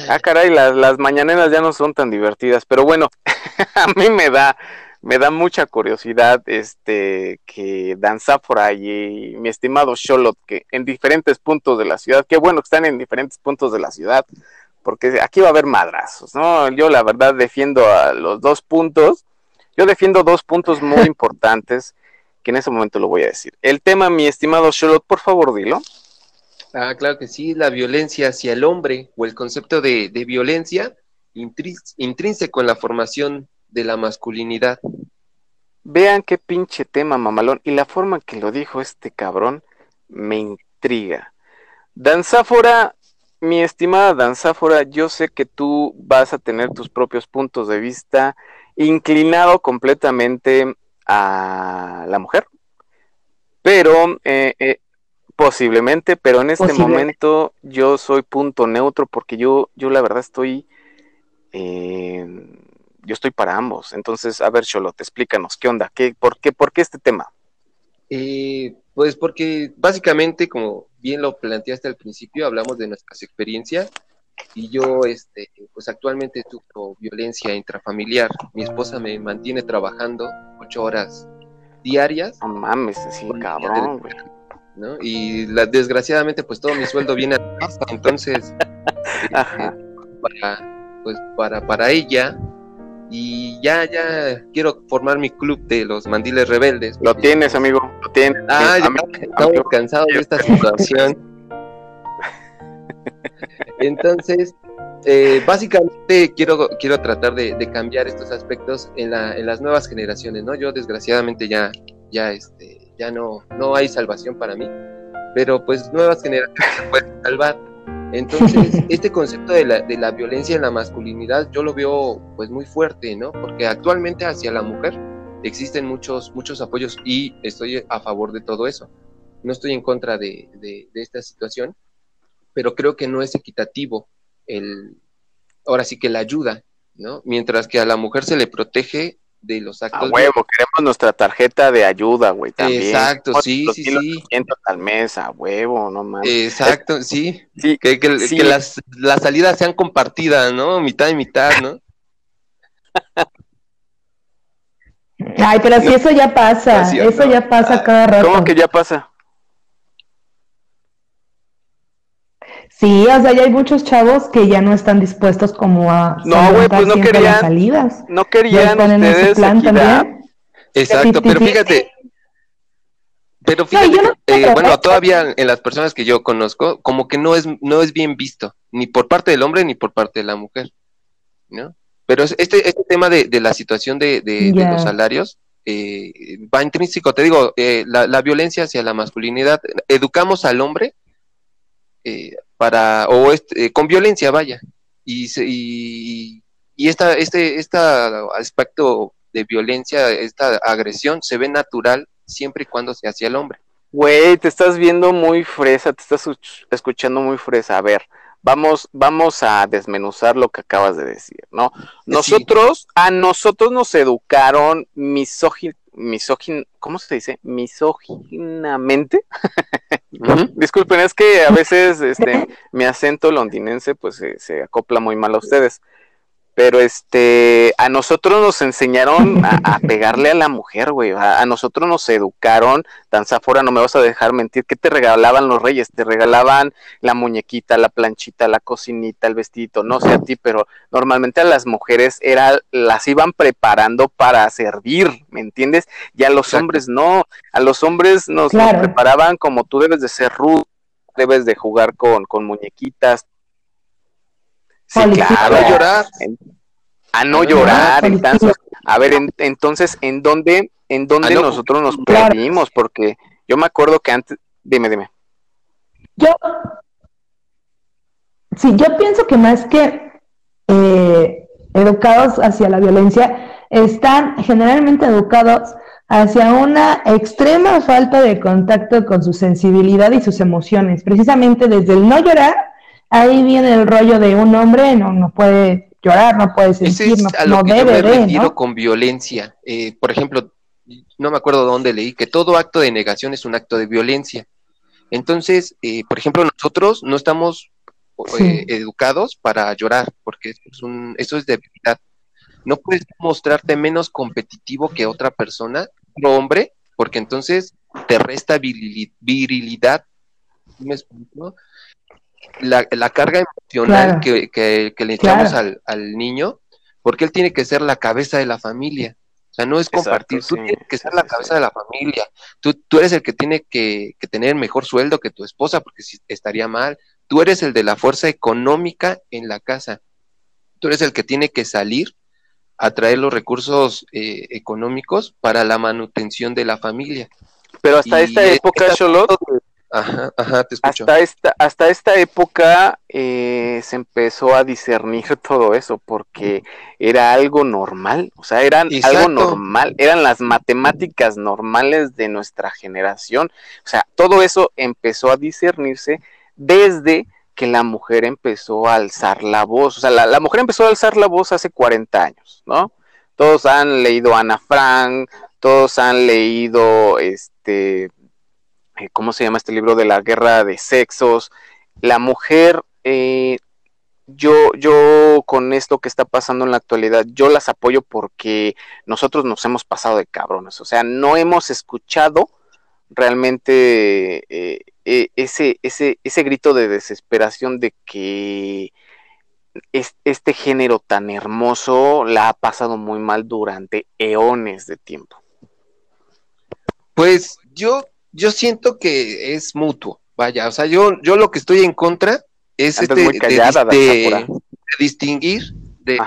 Ah, caray, las, las mañaneras ya no son tan divertidas. Pero bueno, a mí me da, me da mucha curiosidad este que Dan Zafora y mi estimado Charlotte, que en diferentes puntos de la ciudad, qué bueno que están en diferentes puntos de la ciudad, porque aquí va a haber madrazos, ¿no? Yo la verdad defiendo a los dos puntos. Yo defiendo dos puntos muy importantes que en ese momento lo voy a decir. El tema, mi estimado Charlotte, por favor, dilo. Ah, claro que sí, la violencia hacia el hombre o el concepto de, de violencia intrínseco en la formación de la masculinidad. Vean qué pinche tema, mamalón. Y la forma en que lo dijo este cabrón me intriga. Danzáfora, mi estimada Danzáfora, yo sé que tú vas a tener tus propios puntos de vista inclinado completamente a la mujer. Pero, eh, eh, posiblemente, pero en este momento yo soy punto neutro porque yo, yo la verdad estoy, eh, yo estoy para ambos. Entonces, a ver, Charlotte, explícanos, ¿qué onda? ¿Qué, por, qué, ¿Por qué este tema? Eh, pues porque básicamente, como bien lo planteaste al principio, hablamos de nuestras experiencias y yo, este, pues actualmente sufro violencia intrafamiliar. Mi esposa me mantiene trabajando ocho horas diarias, No mames, día cabrón, güey. ¿no? Y la- desgraciadamente, pues todo mi sueldo viene a casa, entonces, Ajá. para, pues para, para ella. Y ya, ya quiero formar mi club de los mandiles rebeldes. Lo tienes, amigo, lo tienes. Ah, ya estamos amigo. cansados de esta situación. Entonces, eh, básicamente quiero, quiero tratar de, de cambiar estos aspectos en, la, en las nuevas generaciones, ¿no? Yo desgraciadamente ya, ya, este, ya no, no hay salvación para mí, pero pues nuevas generaciones se pueden salvar. Entonces, este concepto de la, de la violencia en la masculinidad yo lo veo pues muy fuerte, ¿no? Porque actualmente hacia la mujer existen muchos, muchos apoyos y estoy a favor de todo eso. No estoy en contra de, de- de esta situación, pero creo que no es equitativo el, ahora sí que la ayuda, ¿no? Mientras que a la mujer se le protege de los A actos. huevo, queremos nuestra tarjeta de ayuda, güey, también. Exacto, sí, Los sí, sí. 500 al mes, a huevo, no mames. Exacto, sí. sí, Que, que, Sí. que las, las salidas sean compartidas, ¿no? Mitad y mitad, ¿no? Ay, pero si eso ya pasa, eso no. ya pasa cada rato. ¿Cómo que ya pasa? Sí, o sea, ya hay muchos chavos que ya no están dispuestos como a No, güey, pues no querían- las salidas. ¿No querían están en ese ustedes plan también. Exacto, pero 50-50. fíjate, pero No, fíjate, no eh, bueno, ¿eh? todavía en las personas que yo conozco, como que no es, no es bien visto, ni por parte del hombre ni por parte de la mujer, ¿no? Pero es- este, este tema de, de la situación de, de- los salarios eh, va intrínseco, te digo, eh, la, la violencia hacia la masculinidad, educamos al hombre eh, para, o este, eh, con violencia, vaya, y, y, y esta, este, este aspecto de violencia, esta agresión, se ve natural siempre y cuando se hacia el hombre. Güey, te estás viendo muy fresa, te estás escuch- escuchando muy fresa. A ver, vamos, vamos a desmenuzar lo que acabas de decir, ¿no? Nosotros, a nosotros nos educaron misógin, misógin, ¿cómo se dice? Misóginamente. Disculpen, es que a veces este, mi acento londinense pues se, se acopla muy mal a ustedes. Pero este, a nosotros nos enseñaron a, a pegarle a la mujer, güey. A, a nosotros nos educaron, danzafora, no me vas a dejar mentir, ¿qué te regalaban los reyes? Te regalaban la muñequita, la planchita, la cocinita, el vestidito, no sé a ti, pero normalmente a las mujeres era, las iban preparando para servir, ¿me entiendes? Y a los Exacto. hombres no, a los hombres nos, nos Claro. preparaban como tú debes de ser rudo, debes de jugar con, con muñequitas. Sí, claro, A no llorar. a no llorar, policía. entonces, a ver, en- entonces, ¿en dónde, en dónde Ah, no, nosotros nos claro. perdimos? Porque yo me acuerdo que antes, dime, dime. Yo, sí, yo pienso que más que eh, educados hacia la violencia, están generalmente educados hacia una extrema falta de contacto con su sensibilidad y sus emociones. Precisamente desde el no llorar, ahí viene el rollo de un hombre no, no puede llorar, no puede sentir, es no, a lo no que yo me debe refiero ¿no? con violencia. Eh, por ejemplo, no me acuerdo dónde leí que todo acto de negación es un acto de violencia. Entonces, eh, por ejemplo, nosotros no estamos eh, Sí. educados para llorar, porque eso es, un, eso es debilidad. No puedes mostrarte menos competitivo que otra persona, otro hombre, porque entonces te resta virili- virilidad. ¿Sí ¿Me explico? La, la carga emocional Claro. que, que- que le echamos Claro. al, al niño, porque él tiene que ser la cabeza de la familia. sea, no es compartir. Exacto, tú sí, tienes que sí, ser la cabeza sí. de la familia. Tú, tú eres el que tiene que, que tener mejor sueldo que tu esposa, porque si estaría mal. Tú eres el de la fuerza económica en la casa. Tú eres el que tiene que salir a traer los recursos eh, económicos para la manutención de la familia. Pero hasta Y esta es- época, esta- Xolot, Ajá, ajá, te escucho. hasta esta, hasta esta época eh, se empezó a discernir todo eso porque era algo normal, o sea, eran algo normal, eran las matemáticas normales de nuestra generación, o sea, todo eso empezó a discernirse desde que la mujer empezó a alzar la voz, o sea, la, la mujer empezó a alzar la voz hace 40 años, ¿no? Todos han leído Ana Frank, todos han leído este ¿cómo se llama este libro de la guerra de sexos? La mujer, eh, yo, yo con esto que está pasando en la actualidad, yo las apoyo porque nosotros nos hemos pasado de cabrones, o sea, no hemos escuchado realmente eh, eh, ese, ese, ese grito de desesperación de que es- este género tan hermoso la ha pasado muy mal durante eones de tiempo. Pues yo, yo siento que es mutuo, vaya, o sea, yo, yo lo que estoy en contra es este callada, de, de- Daxapura. de distinguir de,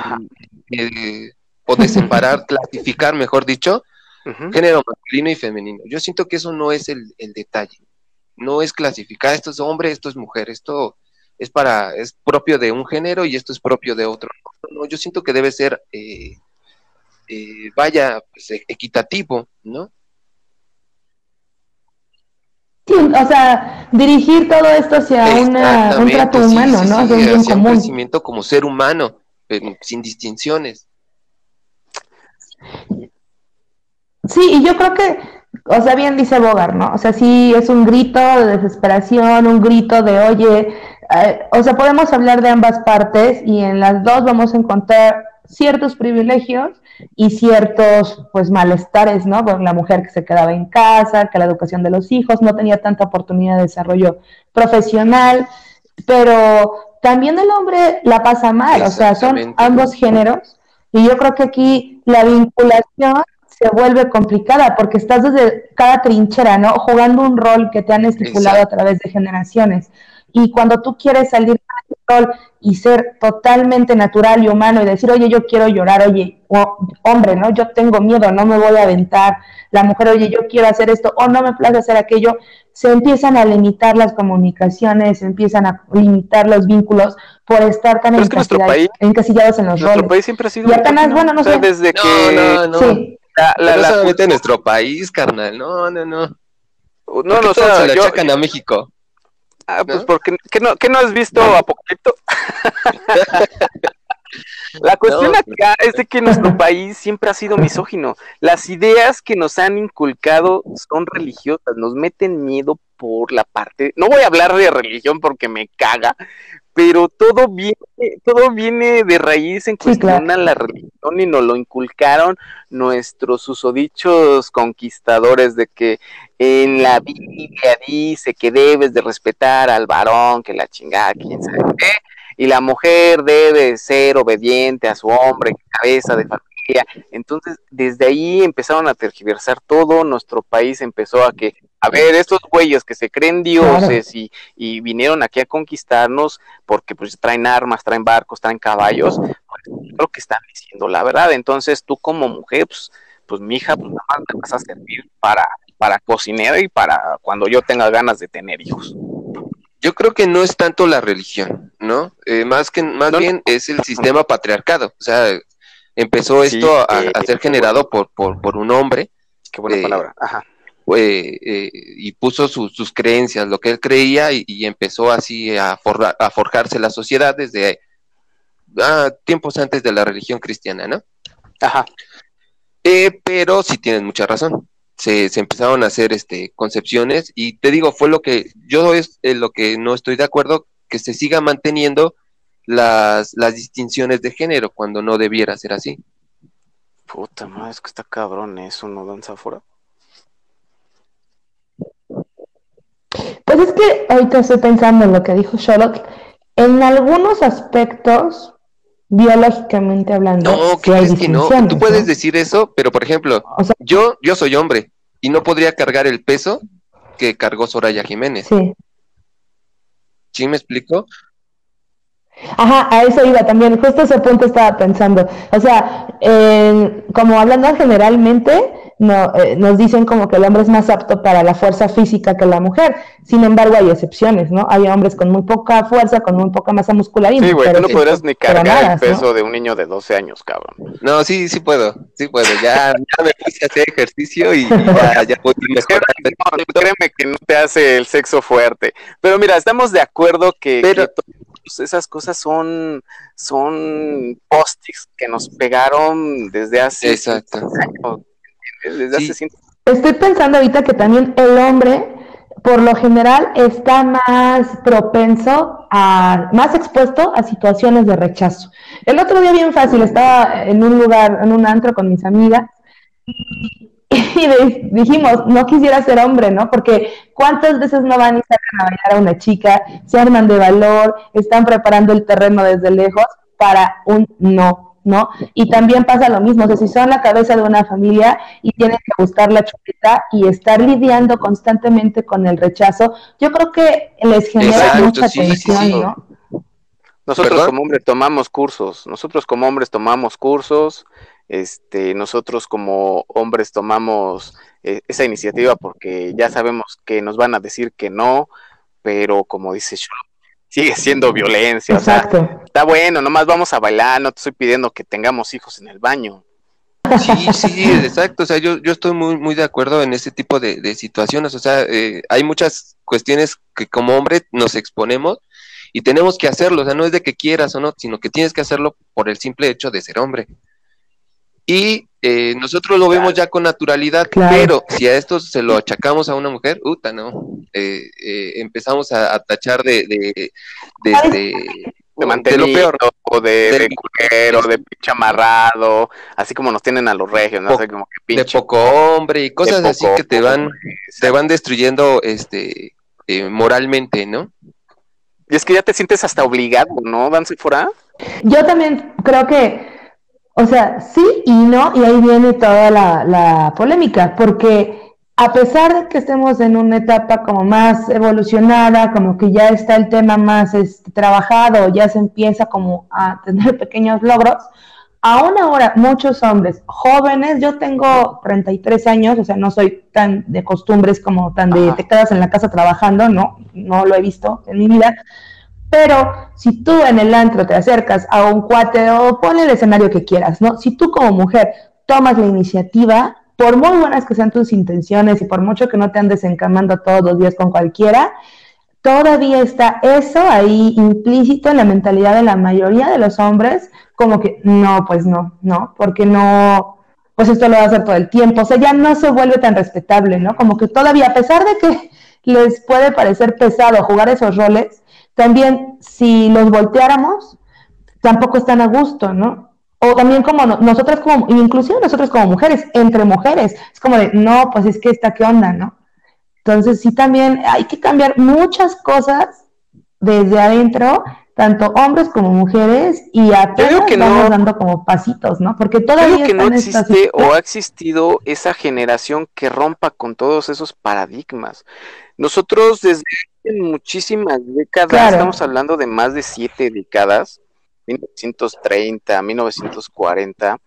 de- o de separar, clasificar, mejor dicho, género masculino y femenino. Yo siento que eso no es el, el detalle. No es clasificar, esto es hombre, esto es mujer, esto es para, es propio de un género y esto es propio de otro. No, yo siento que debe ser, eh, eh, vaya, pues, equitativo, ¿no? O sea, dirigir todo esto hacia una, un trato sí, humano, sí, ¿no? sí, Hacia un crecimiento como ser humano, pero sin distinciones. Sí, y yo creo que, o sea, bien dice Bogart, ¿no? O sea, sí es un grito de desesperación, un grito de, oye, eh, o sea, podemos hablar de ambas partes y en las dos vamos a encontrar ciertos privilegios y ciertos, pues, malestares, ¿no? Con la mujer que se quedaba en casa, que la educación de los hijos no tenía tanta oportunidad de desarrollo profesional, pero también el hombre la pasa mal, o sea, son ambos géneros y yo creo que aquí la vinculación se vuelve complicada porque estás desde cada trinchera, ¿no? Jugando un rol que te han estipulado Exacto. a través de generaciones. Y cuando tú quieres salir de ese rol y ser totalmente natural y humano y decir, oye, yo quiero llorar, oye, o- hombre, ¿no? Yo tengo miedo, no me voy a aventar. La mujer, oye, yo quiero hacer esto o no me place hacer aquello. Se empiezan a limitar las comunicaciones, se empiezan a limitar los vínculos por estar tan Pero es que nuestro encasilla- país- encasillados en los Nuestro roles. país siempre ha sido Y apenas, misógino. bueno, no sé. desde No, que no, no. Sí, la, la- no la- solamente en nuestro país, carnal, no, no, no. no, ¿Por no, o sea, se le yo- achacan a México? Ah, pues ¿no? porque ¿qué no, qué no has visto Apocalipto? La cuestión No. acá es de que nuestro país siempre ha sido misógino. Las ideas que nos han inculcado son religiosas, nos meten miedo por la parte. No voy a hablar de religión porque me caga, pero todo viene, todo viene de raíz en Sí, cuestión claro. a la religión y nos lo inculcaron nuestros susodichos conquistadores de que en la Biblia dice que debes de respetar al varón, que la chingada, quién sabe qué, y la mujer debe ser obediente a su hombre, cabeza de familia. Entonces, desde ahí empezaron a tergiversar todo, nuestro país empezó a que, a ver, estos güeyes que se creen dioses y, y vinieron aquí a conquistarnos porque pues traen armas, traen barcos, traen caballos, pues, creo que están diciendo la verdad. Entonces, tú como mujer, pues, pues mi hija, pues nada más me vas a servir para, para cocinera y para cuando yo tenga ganas de tener hijos. Yo creo que no es tanto la religión, ¿no? Eh, más que más No, no. bien es el sistema patriarcado. O sea, empezó Sí, esto a, eh, a ser generado por, por, por un hombre Qué buena Eh, palabra. Ajá. eh, y puso su- sus creencias, lo que él creía, y, y empezó así a, forra- a forjarse la sociedad desde ah, tiempos antes de la religión cristiana, ¿no? Ajá. Eh, pero sí tienes mucha razón. Se, se empezaron a hacer este, concepciones y te digo, fue lo que yo es eh, lo que no estoy de acuerdo, que se siga manteniendo las, las distinciones de género cuando no debiera ser así. Puta madre, es que está cabrón eso, ¿no, danza afuera? Pues es que ahorita estoy pensando en lo que dijo Sherlock. En algunos aspectos, biológicamente hablando. No, sí hay crees que no? Tú puedes decir eso, pero por ejemplo, O sea, yo, yo soy hombre y no podría cargar el peso que cargó Soraya Jiménez. sí. ¿Sí me explico? Ajá, a eso iba también, justo ese punto estaba pensando. O sea, en- como hablando generalmente, no, eh, nos dicen como que el hombre es más apto para la fuerza física que la mujer. Sin embargo, hay excepciones, ¿no? Hay hombres con muy poca fuerza, con muy poca masa muscular y Sí, güey, tú no podrás ni cargar el ¿no? peso de un niño de 12 años, cabrón. No, sí, sí puedo, sí puedo. Ya, ya me puse a hacer ejercicio y ya, ya puedo ir mejorando. No, créeme que no te hace el sexo fuerte. Pero mira, estamos de acuerdo que, Pero- que todas esas cosas son, son post-its que nos pegaron desde hace Exacto. años. Desde Sí. hace cientos Estoy pensando ahorita que también el hombre, por lo general, está más propenso a, más expuesto a situaciones de rechazo. El otro día bien fácil, estaba en un lugar, en un antro con mis amigas, y de- dijimos, no quisiera ser hombre, ¿no? Porque cuántas veces no van y sacan a bailar a una chica, se arman de valor, están preparando el terreno desde lejos para un no, ¿no? Y también pasa lo mismo, o sea, si son la cabeza de una familia y tienen que buscar la chuleta y estar lidiando constantemente con el rechazo, yo creo que les genera Exacto, mucha sí, sí, tensión, sí. ¿no? Nosotros ¿Perdón? como hombres tomamos cursos, nosotros como hombres tomamos cursos, este, nosotros como hombres tomamos eh, esa iniciativa porque ya sabemos que nos van a decir que no, pero como dice Sholo, sigue siendo violencia, o sea, Exacto. está bueno, nomás vamos a bailar, no te estoy pidiendo que tengamos hijos en el baño. Sí, sí, exacto. O sea, yo, yo estoy muy, muy de acuerdo en ese tipo de, de situaciones. O sea, eh, hay muchas cuestiones que como hombre nos exponemos y tenemos que hacerlo. O sea, no es de que quieras o no, sino que tienes que hacerlo por el simple hecho de ser hombre. Y eh, nosotros lo vemos ya con naturalidad, Claro. pero si a esto se lo achacamos a una mujer, puta, no. Eh, eh, empezamos a, a tachar de, de, de, De de mantenido, lo peor. o de, de culero, de pinche amarrado, así como nos tienen a los regios, no Po- sé, como que de pinche poco hombre y cosas de así que te van, hombre, te van destruyendo este eh, moralmente, ¿no? Y es que ya te sientes hasta obligado, ¿no, Dance fuera? Yo también creo que, o sea, sí y no, y ahí viene toda la, la polémica, porque a pesar de que estemos en una etapa como más evolucionada, como que ya está el tema más este, trabajado, ya se empieza como a tener pequeños logros, aún ahora muchos hombres jóvenes, yo tengo 33 años, o sea, no soy tan de costumbres como tan de Ajá. te quedas en la casa trabajando, no, no lo he visto en mi vida, pero si tú en el antro te acercas a un cuate o ponle el escenario que quieras, ¿no? Si tú como mujer tomas la iniciativa, por muy buenas que sean tus intenciones y por mucho que no te andes encamando todos los días con cualquiera, todavía está eso ahí implícito en la mentalidad de la mayoría de los hombres, como que no, pues no, no, porque no, pues esto lo va a hacer todo el tiempo, o sea, ya no se vuelve tan respetable, ¿no? Como que todavía, a pesar de que les puede parecer pesado jugar esos roles, también si los volteáramos, tampoco están a gusto, ¿no? O también como no- nosotras como, inclusive nosotros como mujeres, entre mujeres, es como de, no, pues es que esta qué onda, ¿no? Entonces sí también hay que cambiar muchas cosas desde adentro, tanto hombres como mujeres, y apenas que vamos no- dando como pasitos, ¿no? Porque todavía Creo que no existe o ha existido esa generación que rompa con todos esos paradigmas. Nosotros desde hace muchísimas décadas, Claro. estamos hablando de más de siete décadas, 1930, 1940,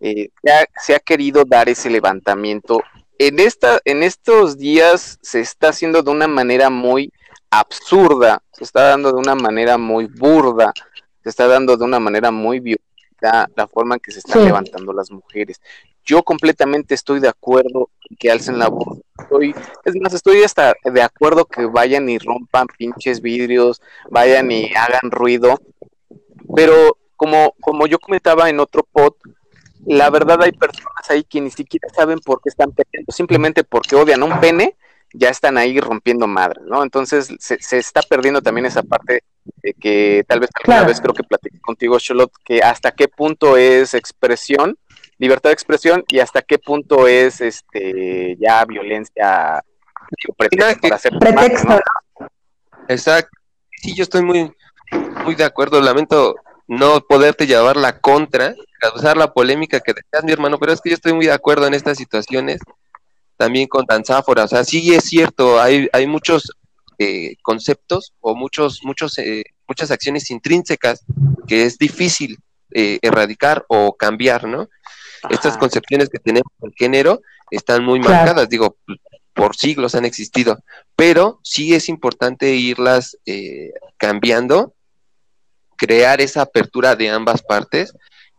eh, se, ha, se ha querido dar ese levantamiento. En, esta, en estos días se está haciendo de una manera muy absurda, se está dando de una manera muy burda, se está dando de una manera muy violenta la forma en que se están Sí. levantando las mujeres. Yo completamente estoy de acuerdo en que alcen la voz. Estoy, es más, estoy hasta de acuerdo que vayan y rompan pinches vidrios, vayan y hagan ruido. Pero como, como yo comentaba en otro pod, la verdad hay personas ahí que ni siquiera saben por qué están peleando, simplemente porque odian un pene, ya están ahí rompiendo madres, ¿no? Entonces se, se está perdiendo también esa parte de que tal vez alguna Claro. vez creo que platiqué contigo, Charlotte, que hasta qué punto es expresión, libertad de expresión y hasta qué punto es este ya violencia digo, pretexto para hacer pretexto, más, ¿no? Exacto. Sí, yo estoy muy, muy de acuerdo. Lamento no poderte llevar la contra, causar la polémica que decías, mi hermano, pero es que yo estoy muy de acuerdo en estas situaciones, también con Danzáfora, o sea, sí es cierto, hay, hay muchos eh, conceptos o muchos, muchos, eh, muchas acciones intrínsecas que es difícil eh, erradicar o cambiar, ¿no? Estas concepciones que tenemos del género están muy Claro. marcadas, digo, por siglos han existido, pero sí es importante irlas eh, cambiando, crear esa apertura de ambas partes.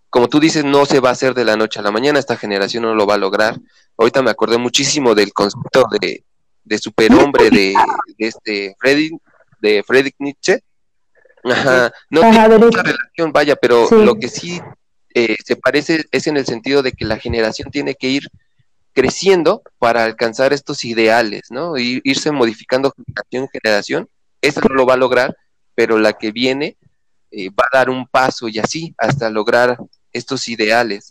Como tú dices, no se va a hacer de la noche a la mañana, esta generación no lo va a lograr. Ahorita me acordé muchísimo del concepto de, de superhombre de, de este Friedrich, de Friedrich Nietzsche. Ajá, no Ajá, tiene mucha relación, vaya, pero Sí. lo que sí eh, se parece es en el sentido de que la generación tiene que ir creciendo para alcanzar estos ideales, ¿no? Ir- irse modificando generación en generación. Esta no lo va a lograr, pero la que viene eh, va a dar un paso y así hasta lograr estos ideales.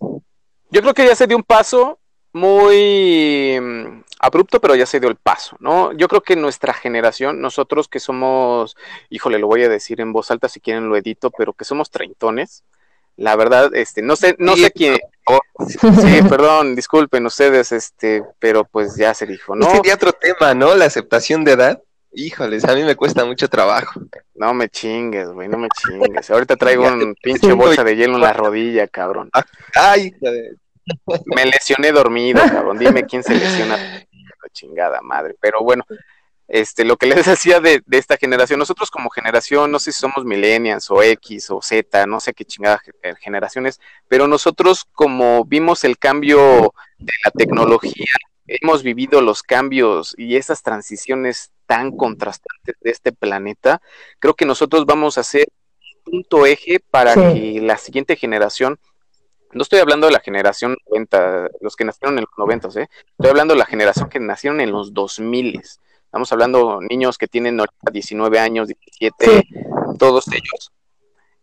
Yo creo que ya se dio un paso muy mm, abrupto, pero ya se dio el paso, ¿no? Yo creo que nuestra generación, nosotros que somos, híjole, lo voy a decir en voz alta si quieren lo edito, pero que somos treintones, la verdad, este, no sé, no Sí, sé quién, oh, sí, perdón, disculpen ustedes, este, pero pues ya se dijo, ¿No? Sería otro tema, ¿no? La aceptación de edad. Híjoles, a mí me cuesta mucho trabajo. No me chingues, güey, no me chingues. Ahorita traigo un pinche bolsa de hielo en la rodilla, cabrón. Ay, hija de- Me lesioné dormido, cabrón. Dime quién se lesiona. La chingada madre. Pero bueno, este, lo que les decía de, de esta generación, nosotros como generación, no sé si somos millennials o X o Z, no sé qué chingada eh, generaciones, pero nosotros como vimos el cambio de la tecnología, hemos vivido los cambios y esas transiciones tan contrastantes de este planeta, creo que nosotros vamos a ser punto eje para Sí. que la siguiente generación no estoy hablando de la generación 90, los que nacieron en los 90, ¿eh? Estoy hablando de la generación que nacieron en los 2000. Estamos hablando niños que tienen ahorita 19 años, 17, todos ellos.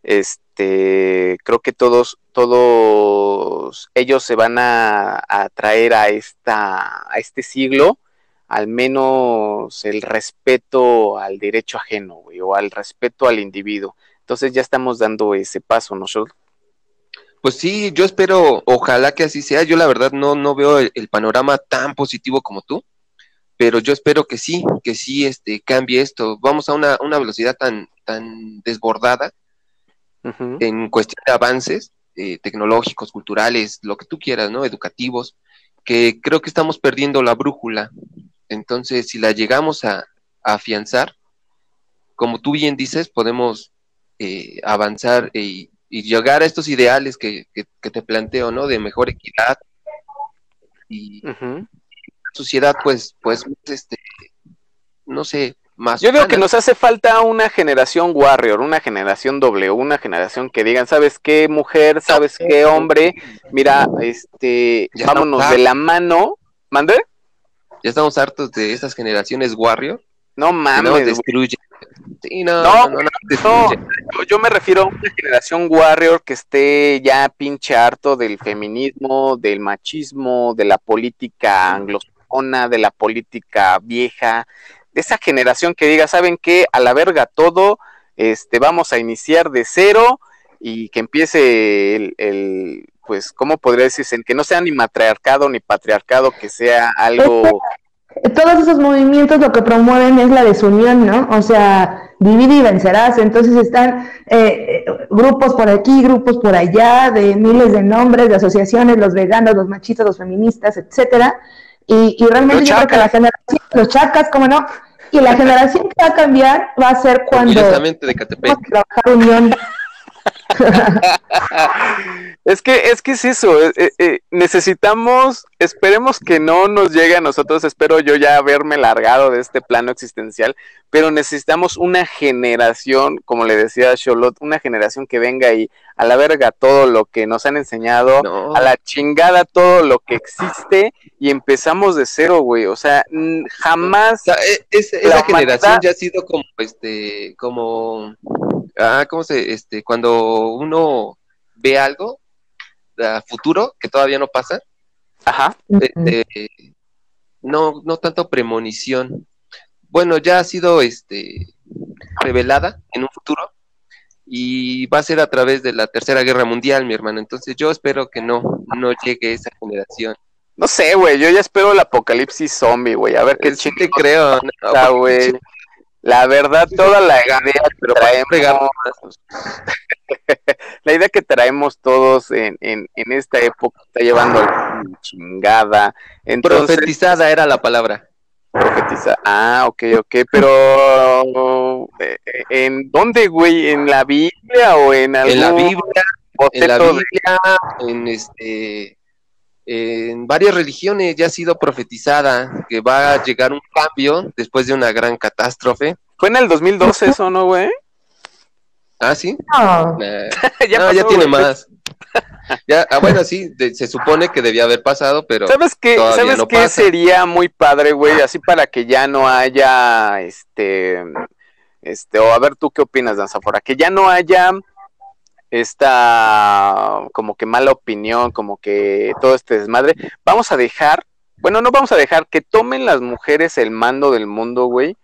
Este, creo que todos, todos ellos se van a, a traer a esta, a este siglo al menos el respeto al derecho ajeno, güey, o al respeto al individuo. Entonces ya estamos dando ese paso, ¿no, Shol? Pues sí, yo espero, ojalá que así sea. Yo la verdad no, no veo el, el panorama tan positivo como tú, pero yo espero que sí, que sí este, cambie esto. Vamos a una, una velocidad tan, tan desbordada en cuestión de avances eh, tecnológicos, culturales, lo que tú quieras, ¿no? Educativos, que creo que estamos perdiendo la brújula. Entonces, si la llegamos a, a afianzar, como tú bien dices, podemos eh, avanzar y, y llegar a estos ideales que, que- que te planteo, ¿no? De mejor equidad y. sociedad, pues, pues, este, no sé, más. Yo digo que nos hace falta una generación warrior, una generación W, una generación que digan, ¿sabes qué mujer? ¿Sabes qué hombre? Mira, este, Ya vámonos de la mano. ¿Mande? Ya estamos hartos de estas generaciones Warrior No que no mames, nos güey. destruyen. Sí, no, No, no, no, no nos no. destruyen. Yo- me refiero a una generación warrior que esté ya pinche harto del feminismo, del machismo, de la política anglosajona, de la política vieja, de esa generación que diga, ¿saben qué? A la verga todo, este, vamos a iniciar de cero y que empiece el, pues, ¿cómo podría decirse? Que no sea ni matriarcado ni patriarcado, que sea algo... Todos esos movimientos lo que promueven es la desunión, ¿no? O sea, divide y vencerás. Entonces están eh, grupos por aquí, grupos por allá, de miles de nombres, de asociaciones, los veganos, los machistas, los feministas, etcétera. Y, y realmente yo creo que la generación, los chacas, ¿cómo no? Y la generación que va a cambiar va a ser cuando Orgullosamente de Catepec. vamos a trabajar unión. Es que, es que es eso, eh, eh, eh, necesitamos, esperemos que no nos llegue a nosotros, espero yo ya haberme largado de este plano existencial, pero necesitamos una generación, como le decía Charlotte, una generación que venga y a la verga todo lo que nos han enseñado, No, a la chingada todo lo que existe y empezamos de cero, güey, o sea, o jamás... sea, e- es- esa generación ya ha sido como, este, como, ah, ¿cómo se, este, cuando uno ve algo a futuro que todavía no pasa, Ajá, este, no, no tanto premonición. Bueno, ya ha sido, este, revelada en un futuro y va a ser a través de la Tercera Guerra Mundial, mi hermano. Entonces yo espero que no, no llegue esa generación. No sé, güey, yo ya espero el apocalipsis zombie, güey, a ver qué Sí te creo, ¿no? La verdad, toda la idea que traemos, la idea que traemos todos en, en, en esta época está llevando chingada. Entonces, Profetizada era la palabra. profetiza. Ah, ok, ok, pero eh, eh, ¿en dónde, güey? ¿En la Biblia o en algún En la Biblia, en la Biblia, en este en varias religiones ya ha sido profetizada que va a llegar un cambio después de una gran catástrofe. Fue en el 2012 eso, ¿no, güey? Ah, sí. No. Nah. ya no, pasó, ya tiene más. Ya, ah, bueno, sí, de- se supone que debía haber pasado, pero ¿Sabes qué? ¿Sabes no qué pasa. sería muy padre, güey? Así para que ya no haya, este, este, o a ver tú qué opinas, Danzafora, que ya no haya esta como que mala opinión, como que todo este desmadre. Vamos a dejar, bueno, no vamos a dejar que tomen las mujeres el mando del mundo, güey,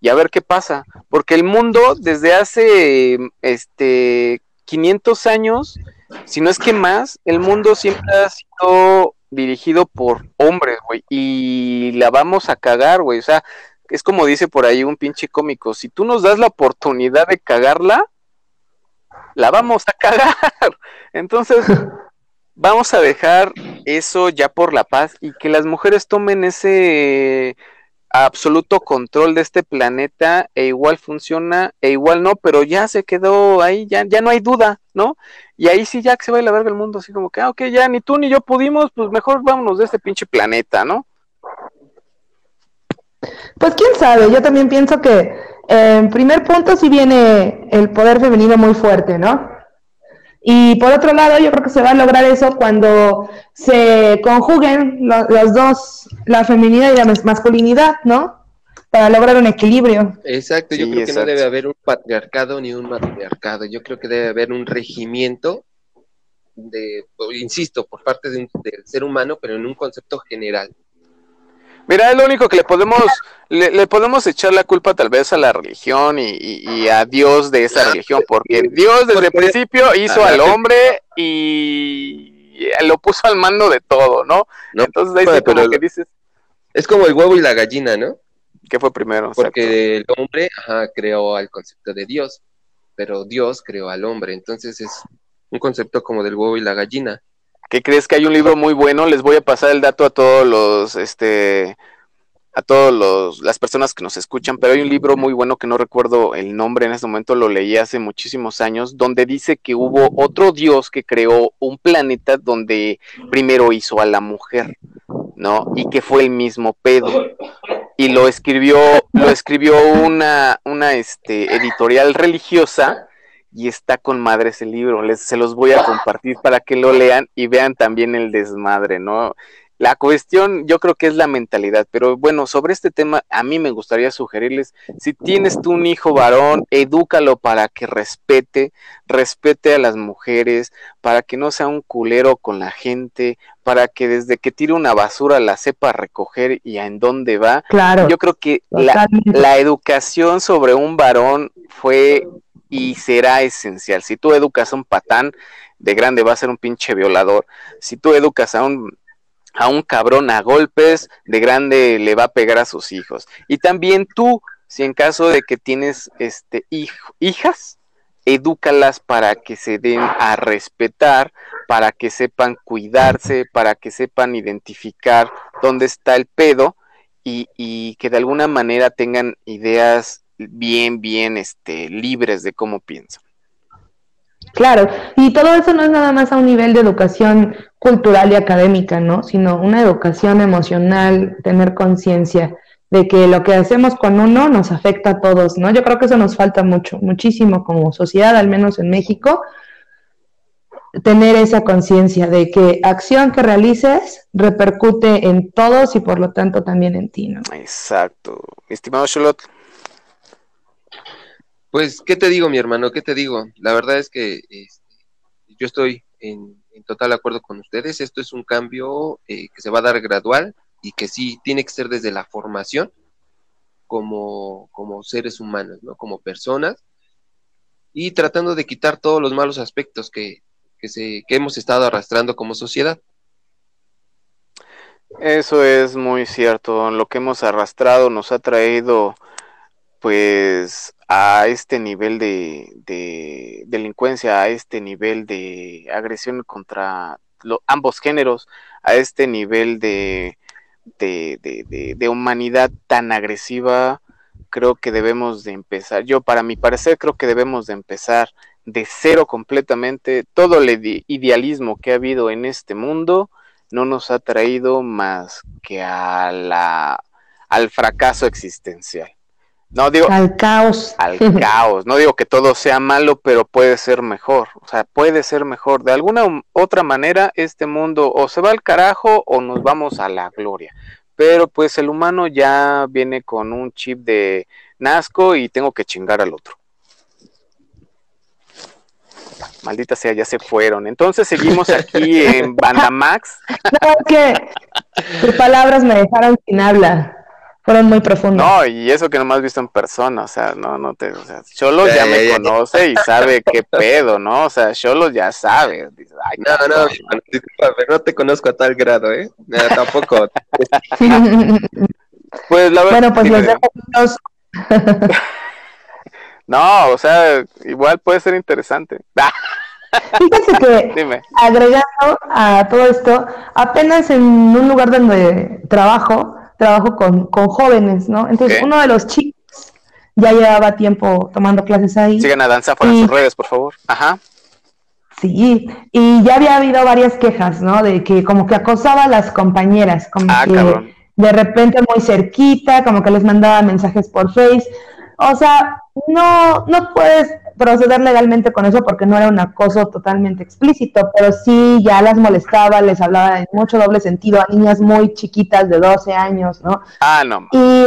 y a ver qué pasa, porque el mundo desde hace, este, 500 años, si no es que más, el mundo siempre ha sido dirigido por hombres, güey, y la vamos a cagar, güey, o sea, es como dice por ahí un pinche cómico, si tú nos das la oportunidad de cagarla, la vamos a cagar. Entonces, vamos a dejar eso ya por la paz y que las mujeres tomen ese absoluto control de este planeta e igual funciona e igual no, pero ya se quedó ahí, ya, ya no hay duda, ¿no? Y ahí sí ya que se va a la verga el mundo, así como que, ah, ok, ya ni tú ni yo pudimos, pues mejor vámonos de este pinche planeta, ¿no? Pues quién sabe, yo también pienso que en primer punto sí viene el poder femenino muy fuerte, ¿no? Y por otro lado, yo creo que se va a lograr eso cuando se conjuguen lo- los dos, la feminidad y la mas- masculinidad, ¿no? Para lograr un equilibrio. Exacto, yo Sí, creo que no debe haber un patriarcado ni un matriarcado. Yo creo que debe haber un regimiento de, insisto, por parte de un- del ser humano, pero en un concepto general. Mira, es lo único que le podemos, le, le podemos echar la culpa tal vez a la religión y, y- y a Dios de esa religión, porque Dios desde el principio hizo al hombre y lo puso al mando de todo, ¿no? ¿no? Entonces ahí Pero- como que dices, Es como el huevo y la gallina, ¿no? ¿qué fue primero? Exacto. Porque el hombre ajá, creó al concepto de Dios, pero Dios creó al hombre. Entonces es un concepto como del huevo y la gallina. ¿Qué crees que hay un libro muy bueno? Les voy a pasar el dato a todos los, este, a todos las personas que nos escuchan, pero hay un libro muy bueno que no recuerdo el nombre en este momento, lo leí hace muchísimos años, donde dice que hubo otro dios que creó un planeta donde primero hizo a la mujer, ¿no? Y que fue el mismo pedo. Y lo escribió, lo escribió una, una, este, editorial religiosa y está con madre ese libro. Les, se los voy a compartir para que lo lean y vean también el desmadre, ¿no? La cuestión yo creo que es la mentalidad, pero bueno, sobre este tema a mí me gustaría sugerirles, si tienes tú un hijo varón, edúcalo para que respete, respete a las mujeres, para que no sea un culero con la gente, para que desde que tire una basura la sepa recoger y a en dónde va. Claro. Yo creo que la, la educación sobre un varón fue y será esencial. Si tú educas a un patán, de grande va a ser un pinche violador. Si tú educas a un a un cabrón a golpes, de grande le va a pegar a sus hijos. Y también tú, si en caso de que tienes este hijas, edúcalas para que se den a respetar, para que sepan cuidarse, para que sepan identificar dónde está el pedo y, y que de alguna manera tengan ideas bien, bien este, libres de cómo piensan. Claro, y todo eso no es nada más a un nivel de educación cultural y académica, ¿no? Sino una educación emocional, tener conciencia de que lo que hacemos con uno nos afecta a todos, ¿no? Yo creo que eso nos falta mucho, muchísimo como sociedad, al menos en México, tener esa conciencia de que acción que realices repercute en todos y por lo tanto también en ti, ¿no? Exacto. Estimado Charlotte. Pues, ¿qué te digo, mi hermano? ¿Qué te digo? La verdad es que este, yo estoy en, total acuerdo con ustedes. Esto es un cambio eh, que se va a dar gradual y que sí tiene que ser desde la formación como, como seres humanos, ¿no? Como personas. y tratando de quitar todos los malos aspectos que, que, se, que hemos estado arrastrando como sociedad. Eso es muy cierto. Lo que hemos arrastrado nos ha traído, pues, a este nivel de, de delincuencia, a este nivel de agresión contra ambos géneros, a este nivel de, de, humanidad tan agresiva. Creo que debemos de empezar. Yo, para mi parecer, creo que debemos de empezar de cero completamente. Todo el ide- idealismo que ha habido en este mundo no nos ha traído más que al fracaso existencial. No digo Al caos. al caos, no digo que todo sea malo, pero puede ser mejor, o sea, puede ser mejor. De alguna u- otra manera, este mundo o se va al carajo o nos vamos a la gloria. Pero pues el humano ya viene con un chip de nazco y tengo que chingar al otro. Maldita sea, ya se fueron. Entonces seguimos aquí en Bandamax. No, es que tus palabras me dejaron sin habla. Fueron muy profundas. No, y eso que no me has visto en persona, o sea, no, no te, o sea, Cholos ya Ya, me ya, ya. conoce y sabe qué pedo, ¿no? O sea, Cholos ya sabe. Dice, Ay, No, no, discúlpame, no te conozco a tal grado, ¿eh? No, tampoco. Pues la verdad. bueno, pues los dejo No, o sea, igual puede ser interesante. Fíjense que dime. agregando a todo esto, apenas en un lugar donde trabajo, trabajo con, con jóvenes, ¿no? Entonces, uno de los chicos ya llevaba tiempo tomando clases ahí. Sigan a Danza por Y- sus redes, por favor. Ajá. Sí, y ya había habido varias quejas, ¿no? De que como que acosaba a las compañeras, como Ah, que cabrón. de repente muy cerquita, como que les mandaba mensajes por Face. O sea, no, no puedes proceder legalmente con eso porque no era un acoso totalmente explícito, pero sí ya las molestaba, les hablaba en mucho doble sentido a niñas muy chiquitas de 12 años, ¿no? Ah, no. Y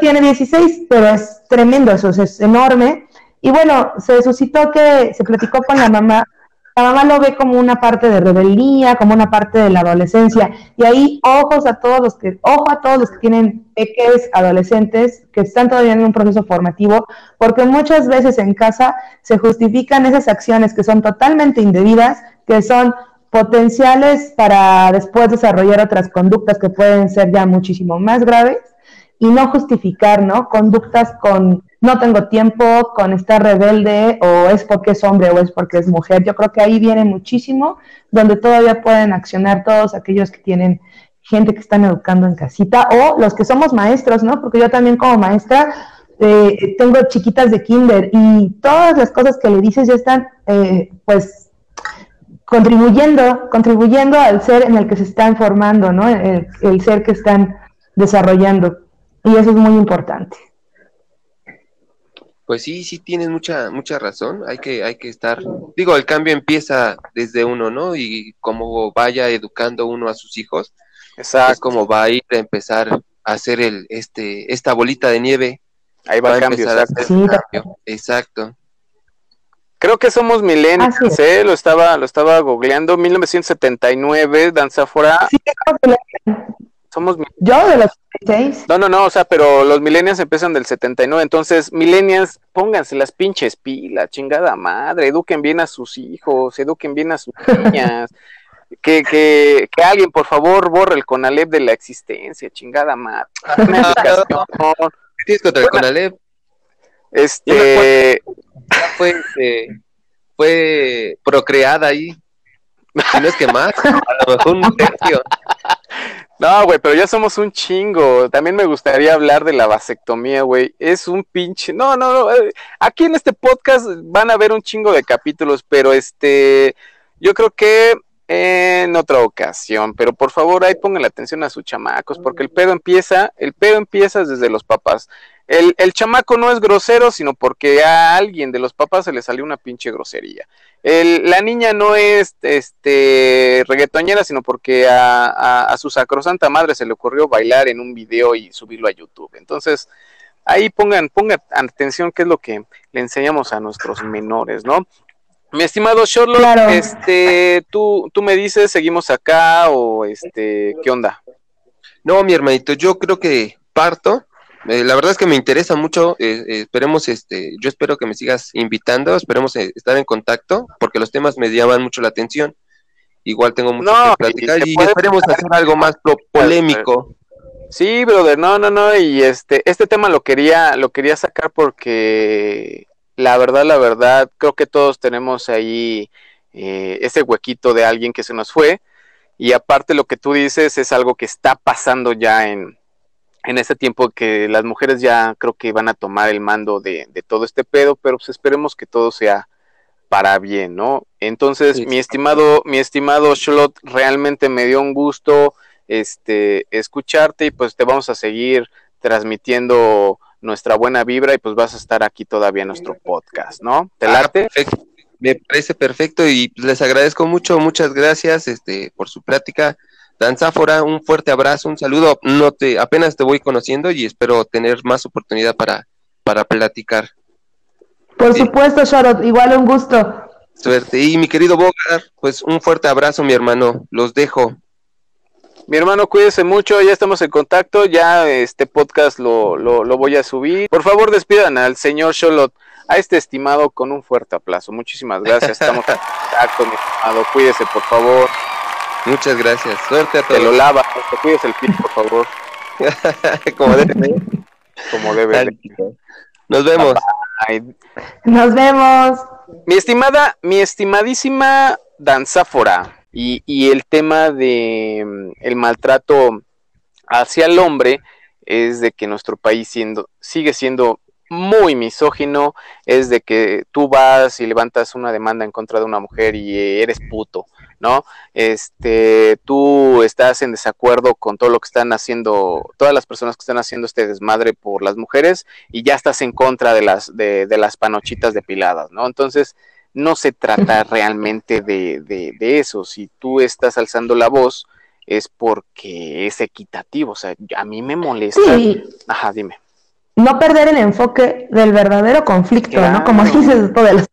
tiene 16, pero es tremendo, eso es enorme. Y bueno, se suscitó que se platicó con la mamá. La mamá lo ve como una parte de rebeldía, como una parte de la adolescencia. Y ahí ojos a todos los que, ojo a todos los que tienen peques adolescentes que están todavía en un proceso formativo, porque muchas veces en casa se justifican esas acciones que son totalmente indebidas, que son potenciales para después desarrollar otras conductas que pueden ser ya muchísimo más graves y no justificar, ¿no? Conductas con no tengo tiempo, con estar rebelde o es porque es hombre o es porque es mujer. Yo creo que ahí viene muchísimo donde todavía pueden accionar todos aquellos que tienen gente que están educando en casita o los que somos maestros, ¿no? Porque yo también como maestra eh, tengo chiquitas de kinder y todas las cosas que le dices ya están, eh, pues, contribuyendo, contribuyendo al ser en el que se están formando, ¿no? El, el ser que están desarrollando. Y eso es muy importante. Pues sí, sí tienes mucha, mucha razón. Hay que, hay que estar. Digo, el cambio empieza desde uno, ¿no? Y como vaya educando uno a sus hijos, es Exacto. como va a ir a empezar a hacer el, este, esta bolita de nieve. Ahí va Va el a cambio. empezar a exacto. hacer el cambio. Exacto. Creo que somos millennials, es. ¿eh? Lo estaba, lo estaba googleando. 1979, Danza Fuera. Sí, creo que la- Somos yo de los 16, No, no, no, o sea, pero los millennials empiezan del 79, entonces, millennials, pónganse las pinches pilas, chingada madre, eduquen bien a sus hijos, eduquen bien a sus niñas, que, que, que alguien, por favor, borre el Conalep de la existencia, chingada madre. Una educación, ¿Qué tienes contra el Conalep? este, fue, este, fue procreada ahí. Si no es que más, a lo mejor un tercio. No, güey, pero ya somos un chingo. También me gustaría hablar de la vasectomía, güey. Es un pinche. No, no, no. eh, Aquí en este podcast van a ver un chingo de capítulos, pero este. Yo creo que en otra ocasión. Pero por favor, ahí pongan la atención a sus chamacos, porque el pedo empieza. El pedo empieza desde los papás. El, el chamaco no es grosero, sino porque a alguien de los papás se le salió una pinche grosería. La niña no es este reggaetonera, sino porque a, a- a su sacrosanta madre se le ocurrió bailar en un video y subirlo a YouTube. Entonces, ahí pongan, pongan atención qué es lo que le enseñamos a nuestros menores, ¿no? Mi estimado Sherlock, Claro. este, tú, tú me dices, seguimos acá o este, ¿qué onda? No, mi hermanito, yo creo que parto eh, la verdad es que me interesa mucho. eh, eh, esperemos, este, yo espero que me sigas invitando. Esperemos eh, estar en contacto porque los temas me llaman mucho la atención. Igual tengo mucho No, que platicar y y, esperemos hacer algo más pro- polémico. Sí, brother, no, no, no, y este, este tema lo quería, lo quería sacar porque la verdad, la verdad, creo que todos tenemos ahí eh, ese huequito de alguien que se nos fue, y aparte lo que tú dices es algo que está pasando ya en, en este tiempo que las mujeres ya creo que van a tomar el mando de, de todo este pedo, pero pues esperemos que todo sea para bien, ¿no? Entonces, mi estimado, mi estimado Shlot, realmente me dio un gusto este escucharte y pues te vamos a seguir transmitiendo nuestra buena vibra y pues vas a estar aquí todavía en nuestro podcast, ¿no? ¿Te Ah, late? perfecto. Me parece perfecto y pues, les agradezco mucho, muchas gracias este, por su plática. Danzáfora, un fuerte abrazo, un saludo. No te, apenas te voy conociendo y espero tener más oportunidad para, para platicar. Por Sí. supuesto, Sharot, igual un gusto. Suerte. Y mi querido Bogar, pues un fuerte abrazo, mi hermano. Los dejo. Mi hermano, cuídese mucho, ya estamos en contacto, ya este podcast lo, lo, lo voy a subir. Por favor, despidan al señor Sholot, a este estimado, con un fuerte aplauso. Muchísimas gracias, estamos en contacto, mi estimado. Cuídese, por favor. Muchas gracias. Suerte a Te lo todos. lava, te cuides el pito, por favor, Como debe como debe de. Nos vemos. Nos vemos. Mi estimada, mi estimadísima Danzáfora, y, y el tema de mm, el maltrato hacia el hombre es de que nuestro país siendo, sigue siendo muy misógino, es de que tú vas y levantas una demanda en contra de una mujer y eres puto, ¿no? Este, tú estás en desacuerdo con todo lo que están haciendo, todas las personas que están haciendo este desmadre por las mujeres y ya estás en contra de las, de, de las panochitas depiladas, ¿no? Entonces, no se trata realmente de, de, de eso. Si tú estás alzando la voz, es porque es equitativo. O sea, a mí me molesta. Sí, Ajá, dime. no perder el enfoque del verdadero conflicto, Claro. ¿no? Como dices esto de las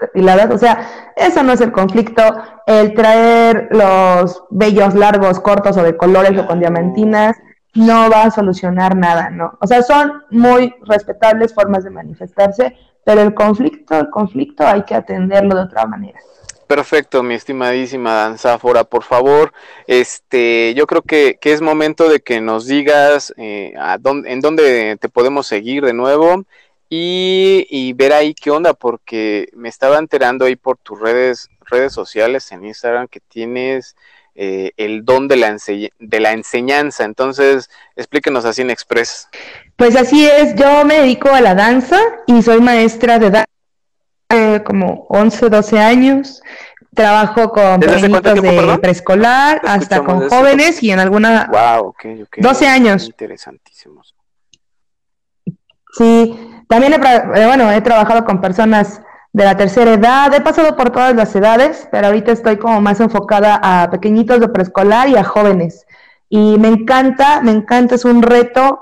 depiladas, o sea, eso no es el conflicto, el traer los vellos largos, cortos o de colores o con diamantinas no va a solucionar nada, ¿no? O sea, son muy respetables formas de manifestarse, pero el conflicto, el conflicto hay que atenderlo de otra manera. Perfecto, mi estimadísima Danzáfora, por favor, este, yo creo que, que es momento de que nos digas eh, dónde, en dónde te podemos seguir de nuevo y, y ver ahí qué onda, porque me estaba enterando ahí por tus redes, redes sociales en Instagram que tienes eh, el don de la, ense- de la enseñanza, entonces explíquenos así en Express. Pues así es, yo me dedico a la danza y soy maestra de danza eh, como 11, 12 años. Trabajo con ¿Desde hace cuánto pequeñitos tiempo, de preescolar hasta con jóvenes y en alguna... Wow, ok, ok. 12 años. Interesantísimos. Sí, también he, eh, bueno, he trabajado con personas de la tercera edad, he pasado por todas las edades, pero ahorita estoy como más enfocada a pequeñitos de preescolar y a jóvenes. Y me encanta, me encanta, es un reto.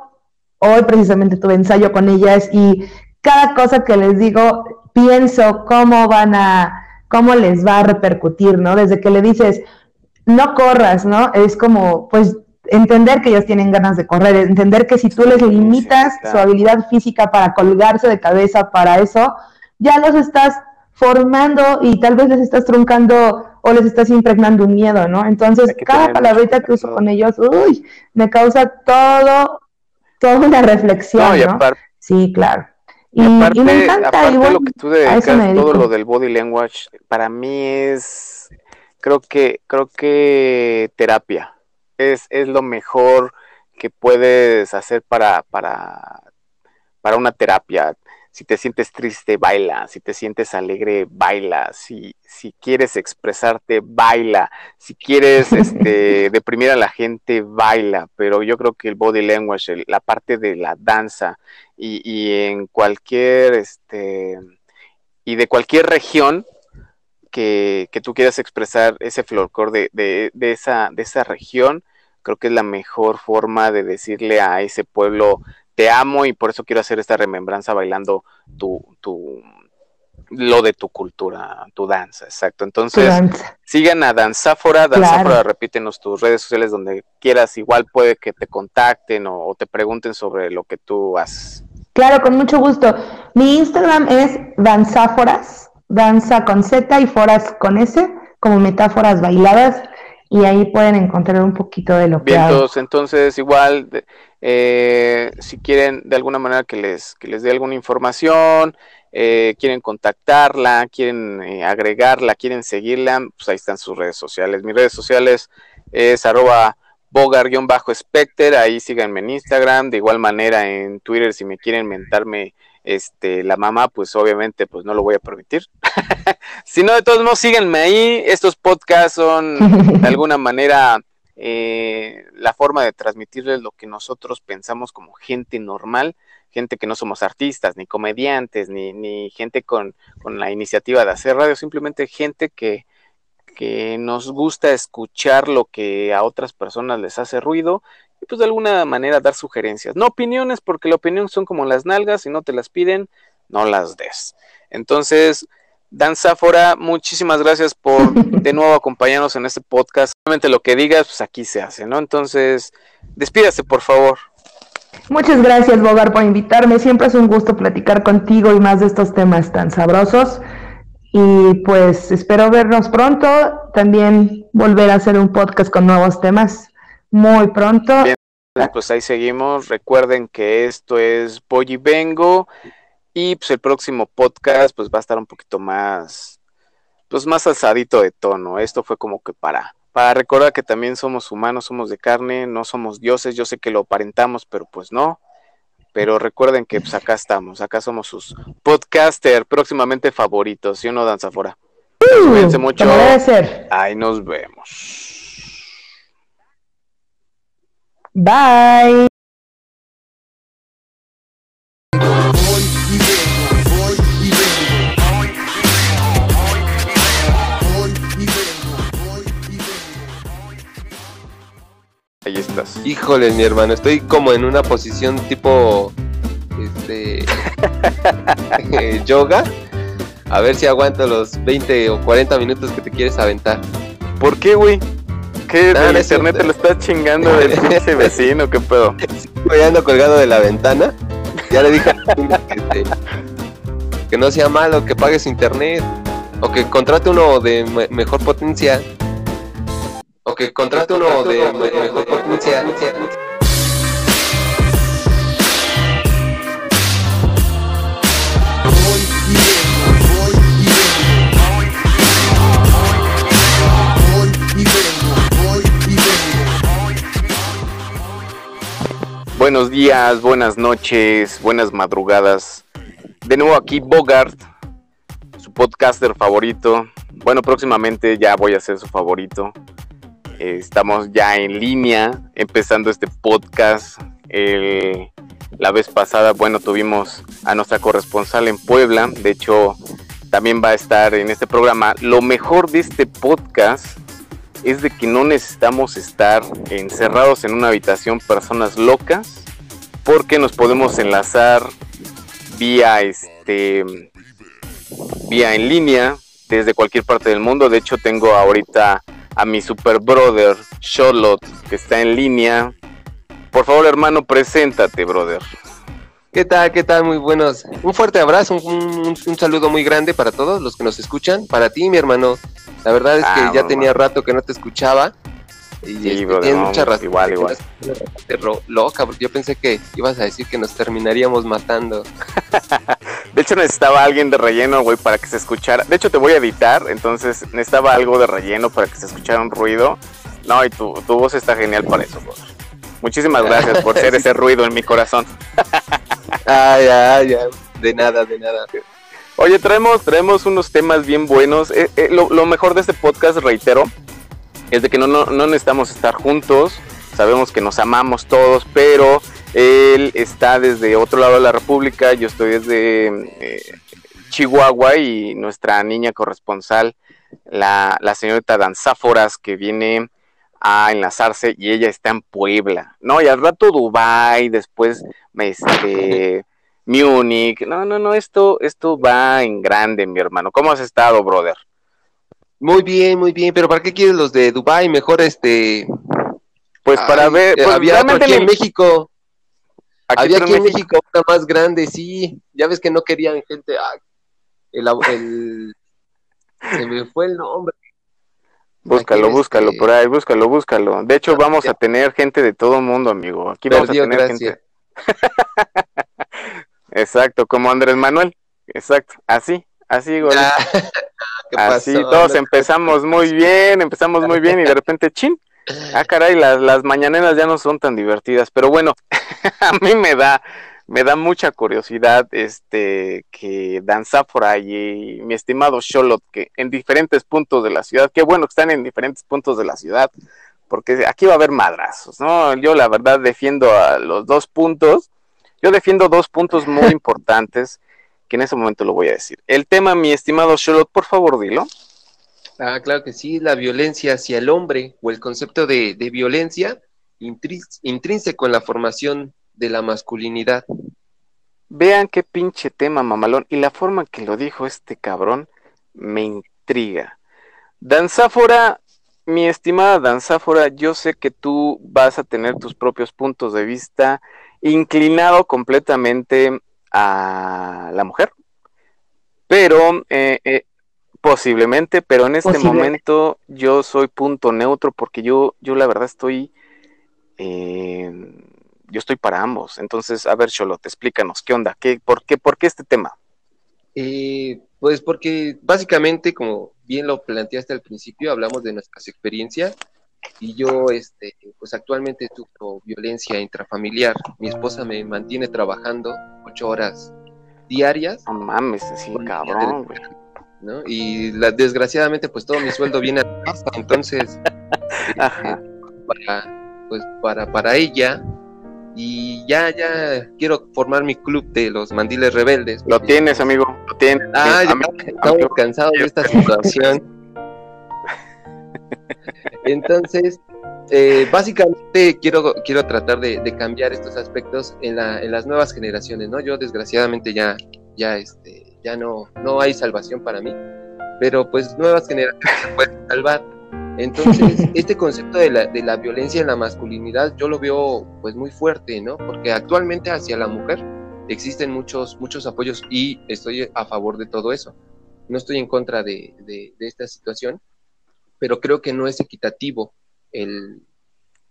Hoy precisamente tuve ensayo con ellas y cada cosa que les digo, pienso cómo van a, cómo les va a repercutir, ¿no? Desde que le dices, no corras, ¿no? Es como, pues, entender que ellos tienen ganas de correr, entender que si tú les limitas su habilidad física para colgarse de cabeza para eso, ya los estás formando y tal vez les estás truncando o les estás impregnando un miedo, ¿no? Entonces, cada palabrita que uso con ellos, uy, me causa todo, toda una reflexión, No, y ¿no? aparte, Sí, claro. Y, Y y aparte, me encanta, aparte igual, lo que tú a eso dedicas, todo lo del body language, para mí es, creo que, creo que terapia. Es, es lo mejor que puedes hacer para, para, para una terapia. Si te sientes triste, baila. Si te sientes alegre, baila. Si, si quieres expresarte, baila. Si quieres este, deprimir a la gente, baila. Pero yo creo que el body language, el- la parte de la danza y, y en cualquier, este, y de cualquier región que, que tú quieras expresar ese folclore de, de, de esa, de esa región, creo que es la mejor forma de decirle a ese pueblo, te amo y por eso quiero hacer esta remembranza bailando tu, tu, lo de tu cultura, tu danza, exacto. Entonces, sigan a Danzáfora, Danzáfora, repítenos tus redes sociales donde quieras, igual puede que te contacten o, te pregunten sobre lo que tú haces. Claro, con mucho gusto. Mi Instagram es Danzáforas, danza con Z y foras con S, como metáforas bailadas, y ahí pueden encontrar un poquito de lo que hago. Entonces, igual, eh, si quieren de alguna manera que les, que les dé alguna información, eh, quieren contactarla, quieren eh, agregarla, quieren seguirla, pues ahí están sus redes sociales. Mis redes sociales es arroba bogar-specter, ahí síganme en Instagram, de igual manera en Twitter si me quieren mentarme este la mamá, pues obviamente pues no lo voy a permitir. si no, de todos modos síganme ahí, estos podcasts son de alguna manera eh, la forma de transmitirles lo que nosotros pensamos como gente normal gente que no somos artistas, ni comediantes, ni, ni gente con, la iniciativa de hacer radio, simplemente gente que, que nos gusta escuchar lo que a otras personas les hace ruido y pues de alguna manera dar sugerencias. No opiniones, porque la opinión son como las nalgas, si no te las piden, no las des. Entonces, Dan Zafora, muchísimas gracias por de nuevo acompañarnos en este podcast. Solamente lo que digas, pues aquí se hace, ¿no? Entonces, despídase, por favor. Muchas gracias, Bogar, por invitarme. Siempre es un gusto platicar contigo y más de estos temas tan sabrosos. Y pues espero vernos pronto. También volver a hacer un podcast con nuevos temas muy pronto. Bien, pues ahí seguimos. Recuerden que esto es Boy y Vengo. Y pues el próximo podcast pues va a estar un poquito más, pues más alzadito de tono. Esto fue como que para para recordar que también somos humanos, somos de carne, no somos dioses, yo sé que lo aparentamos, pero pues no. Pero recuerden que pues acá estamos, acá somos sus podcaster próximamente favoritos, ¿sí o no, Danzafora? Cuídense mucho. Ahí nos vemos. Bye. Híjole, mi hermano, estoy como en una posición tipo este eh, yoga. A ver si aguanto los 20 o 40 minutos que te quieres aventar. ¿Por qué, güey? ¿Qué el internet te lo está chingando del pinche vecino? ¿Qué pedo? Estoy ando colgado de la ventana. Ya le dije que, que no sea malo, que pagues internet. O que contrate uno de mejor potencia o que contrate uno de mejor potencia. Buenos días, buenas noches, buenas madrugadas. De nuevo aquí Bogart, su podcaster favorito. Bueno, próximamente ya voy a ser su favorito estamos ya en línea empezando este podcast. la vez pasada, bueno, tuvimos a nuestra corresponsal en Puebla. De hecho, también va a estar en este programa. Lo mejor de este podcast es de que no necesitamos estar encerrados en una habitación personas locas porque nos podemos enlazar vía este vía en línea desde cualquier parte del mundo. De hecho, tengo ahorita a mi super brother Charlotte, que está en línea. Por favor, hermano, preséntate, brother. ¿Qué tal? ¿Qué tal? Muy buenos. Un fuerte abrazo, un, saludo muy grande para todos los que nos escuchan. Para ti, mi hermano. La verdad es que ah, ya tenía rato que no te escuchaba. Y sí, este, mucha razón. Igual, igual. Loca, porque yo pensé que ibas a decir que nos terminaríamos matando. de hecho, necesitaba alguien de relleno, güey, para que se escuchara. De hecho, te voy a editar, entonces necesitaba algo de relleno para que se escuchara un ruido. No, y tu, tu voz está genial para eso, güey. Muchísimas gracias por ser ese ruido en mi corazón. ay, ay, ay. De nada, de nada. Oye, traemos, traemos unos temas bien buenos. Eh, eh, lo, lo, mejor de este podcast, reitero, es de que no, no, necesitamos estar juntos, sabemos que nos amamos todos, pero él está desde otro lado de la República, yo estoy desde eh, Chihuahua y nuestra niña corresponsal, la, la señorita Danzáforas, que viene a enlazarse y ella está en Puebla, ¿no? Y al rato Dubai, después este, Múnich. No, no, no, esto, esto va en grande, mi hermano. ¿Cómo has estado, brother? Muy bien, muy bien, pero ¿para qué quieres los de Dubai? Mejor este... Pues para ver, eh, pues, había otro aquí en México. aquí, había aquí en México una más grande, sí. Ya ves que no querían gente. ah, el, el- se me fue el nombre. Búscalo, Aquí, búscalo este- por ahí, búscalo, búscalo. De hecho, vamos a tener gente de todo mundo, amigo. Aquí vamos a tener gente. Exacto, como Andrés Manuel. Exacto, así, así, güey. Ya. ¿Qué Así, pasó? todos empezamos muy bien, empezamos muy bien y de repente, chin, ah, caray, las, las mañaneras ya no son tan divertidas, pero bueno, a mí me da, me da mucha curiosidad este que Danzáfora y mi estimado Sholot, que en diferentes puntos de la ciudad, qué bueno que están en diferentes puntos de la ciudad, porque aquí va a haber madrazos, ¿no? Yo la verdad defiendo a los dos puntos, yo defiendo dos puntos muy importantes que en ese momento lo voy a decir. El tema, mi estimado Sholot, por favor, dilo. Ah, claro que sí, la violencia hacia el hombre o el concepto de, de violencia intrínseco en la formación de la masculinidad. Vean qué pinche tema, mamalón. Y la forma que lo dijo este cabrón me intriga. Danzáfora, mi estimada Danzáfora, yo sé que tú vas a tener tus propios puntos de vista inclinado completamente a la mujer. Pero, eh, eh, posiblemente, pero en este momento yo soy punto neutro porque yo, yo la verdad estoy, eh, yo estoy para ambos. Entonces, a ver, Cholot, explícanos, ¿qué onda? ¿Qué, por, qué, ¿Por qué este tema? Eh, pues porque básicamente, como bien lo planteaste al principio, hablamos de nuestras experiencias y yo, este, pues actualmente sufro violencia intrafamiliar. Mi esposa me mantiene trabajando ocho horas diarias, No mames, sí, cabrón, güey. ¿no? Y la- desgraciadamente, pues todo mi sueldo viene a la casa, entonces, Ajá. para, pues para, para ella. Y ya, ya quiero formar mi club de los mandiles rebeldes. Lo tienes, amigo, lo tienes. Ah, ya, Amigo, estamos cansados de esta situación. Entonces, eh, básicamente quiero, quiero tratar de, de cambiar estos aspectos en, la- en las nuevas generaciones, ¿no? Yo desgraciadamente ya, ya, este, ya no, no hay salvación para mí, pero pues nuevas generaciones se pueden salvar. Entonces, este concepto de la, de la violencia en la masculinidad yo lo veo pues muy fuerte, ¿no? Porque actualmente hacia la mujer existen muchos, muchos apoyos y estoy a favor de todo eso. No estoy en contra de, de- de esta situación, pero creo que no es equitativo el,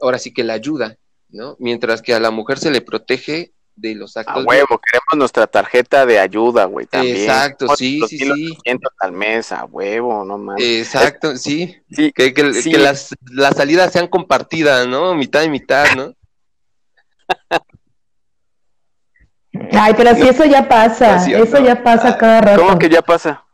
ahora sí que la ayuda, ¿no? Mientras que a la mujer se le protege de los A actos. huevo, queremos nuestra tarjeta de ayuda, güey, también. Exacto, sí, sí, sí. 200 al mes, a huevo, no mames. Exacto, sí. sí, Que, que- Sí. que las, las salidas sean compartidas, ¿no? Mitad y mitad, ¿no? Ay, pero si eso ya pasa, No es cierto. eso ya pasa cada rato. ¿cómo que ya pasa?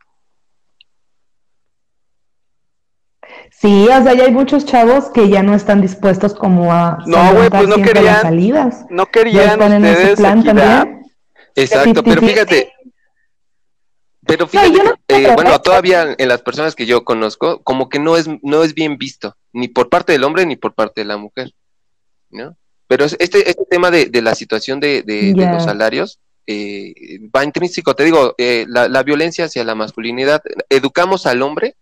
Sí, o sea, ya hay muchos chavos que ya no están dispuestos como a No, güey, pues no querían- las salidas. ¿No querían están en ese ustedes plan equidad? también. Exacto, pero 50-50. fíjate, pero No, fíjate, no eh, bueno, todavía en las personas que yo conozco, como que no es, no es bien visto, ni por parte del hombre ni por parte de la mujer, ¿no? Pero es- este, este tema de, de la situación de, de- los salarios eh, va intrínseco, te digo, eh, la, la violencia hacia la masculinidad, educamos al hombre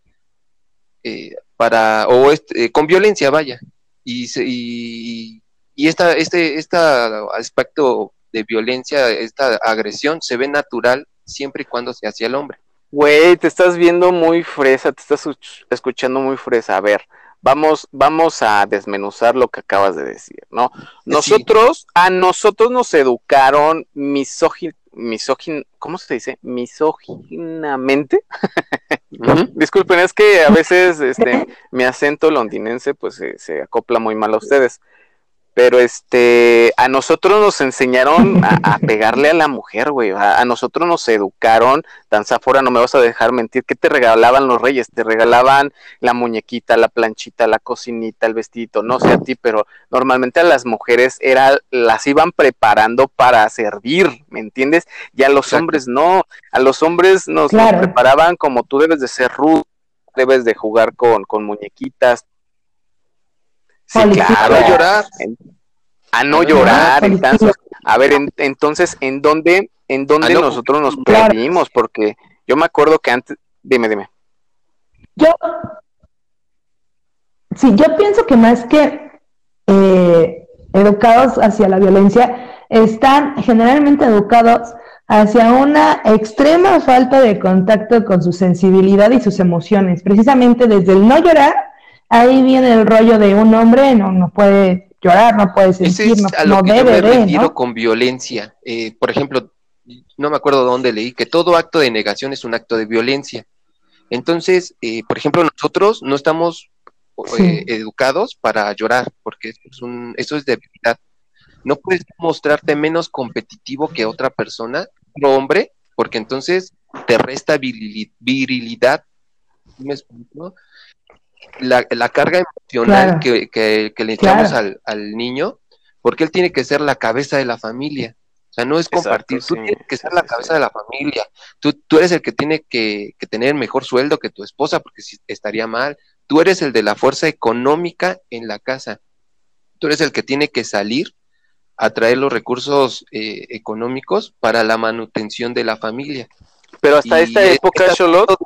eh, para, o este, eh, con violencia, vaya, y, se- y, y esta, este, este aspecto de violencia, esta agresión, se ve natural siempre y cuando se hacia el hombre. Güey, te estás viendo muy fresa, te estás escuch- escuchando muy fresa. A ver, vamos, vamos a desmenuzar lo que acabas de decir, ¿no? Nosotros, a nosotros nos educaron misógin, misógin, ¿cómo se dice? Misóginamente. Disculpen, es que a veces este mi acento londinense pues se acopla muy mal a ustedes. Pero este, a nosotros nos enseñaron a, a pegarle a la mujer, güey. A, a nosotros nos educaron, Danzafora, no me vas a dejar mentir, ¿qué te regalaban los reyes? Te regalaban la muñequita, la planchita, la cocinita, el vestidito, no sé a ti, pero normalmente a las mujeres era, las iban preparando para servir, ¿me entiendes? Y a los Exacto. hombres no, a los hombres nos, nos Claro. preparaban como tú debes de ser rudo, debes de jugar con, con muñequitas. Sí, claro. A llorar. a no llorar tanto. A ver, en- entonces, ¿en dónde, en dónde Ah, no. nosotros nos Claro. perdimos? Porque yo me acuerdo que antes, dime, dime. Yo, sí, yo pienso que más que eh, educados hacia la violencia, están generalmente educados hacia una extrema falta de contacto con su sensibilidad y sus emociones. Precisamente desde el no llorar, ahí viene el rollo de un hombre no, no puede llorar, no puede sentir, es no, a lo no que yo debe me de, refiero ¿no? con violencia. Eh, por ejemplo, no me acuerdo dónde leí que todo acto de negación es un acto de violencia. Entonces, eh, por ejemplo, nosotros no estamos Sí. eh, educados para llorar, porque eso es, un, eso es debilidad. No puedes mostrarte menos competitivo que otra persona, otro hombre, porque entonces te resta virili- virilidad. ¿Sí ¿Me explico? La, la carga emocional Claro. que, que- que le echamos Claro. al, al niño, porque él tiene que ser la cabeza de la familia. O sea, no es Exacto, compartir, tú sí, tienes que sí, ser la cabeza sí. de la familia. Tú, tú eres el que tiene que, que tener mejor sueldo que tu esposa, porque si estaría mal. Tú eres el de la fuerza económica en la casa. Tú eres el que tiene que salir a traer los recursos eh, económicos para la manutención de la familia. Pero hasta Y esta es- época, esta- Xolot,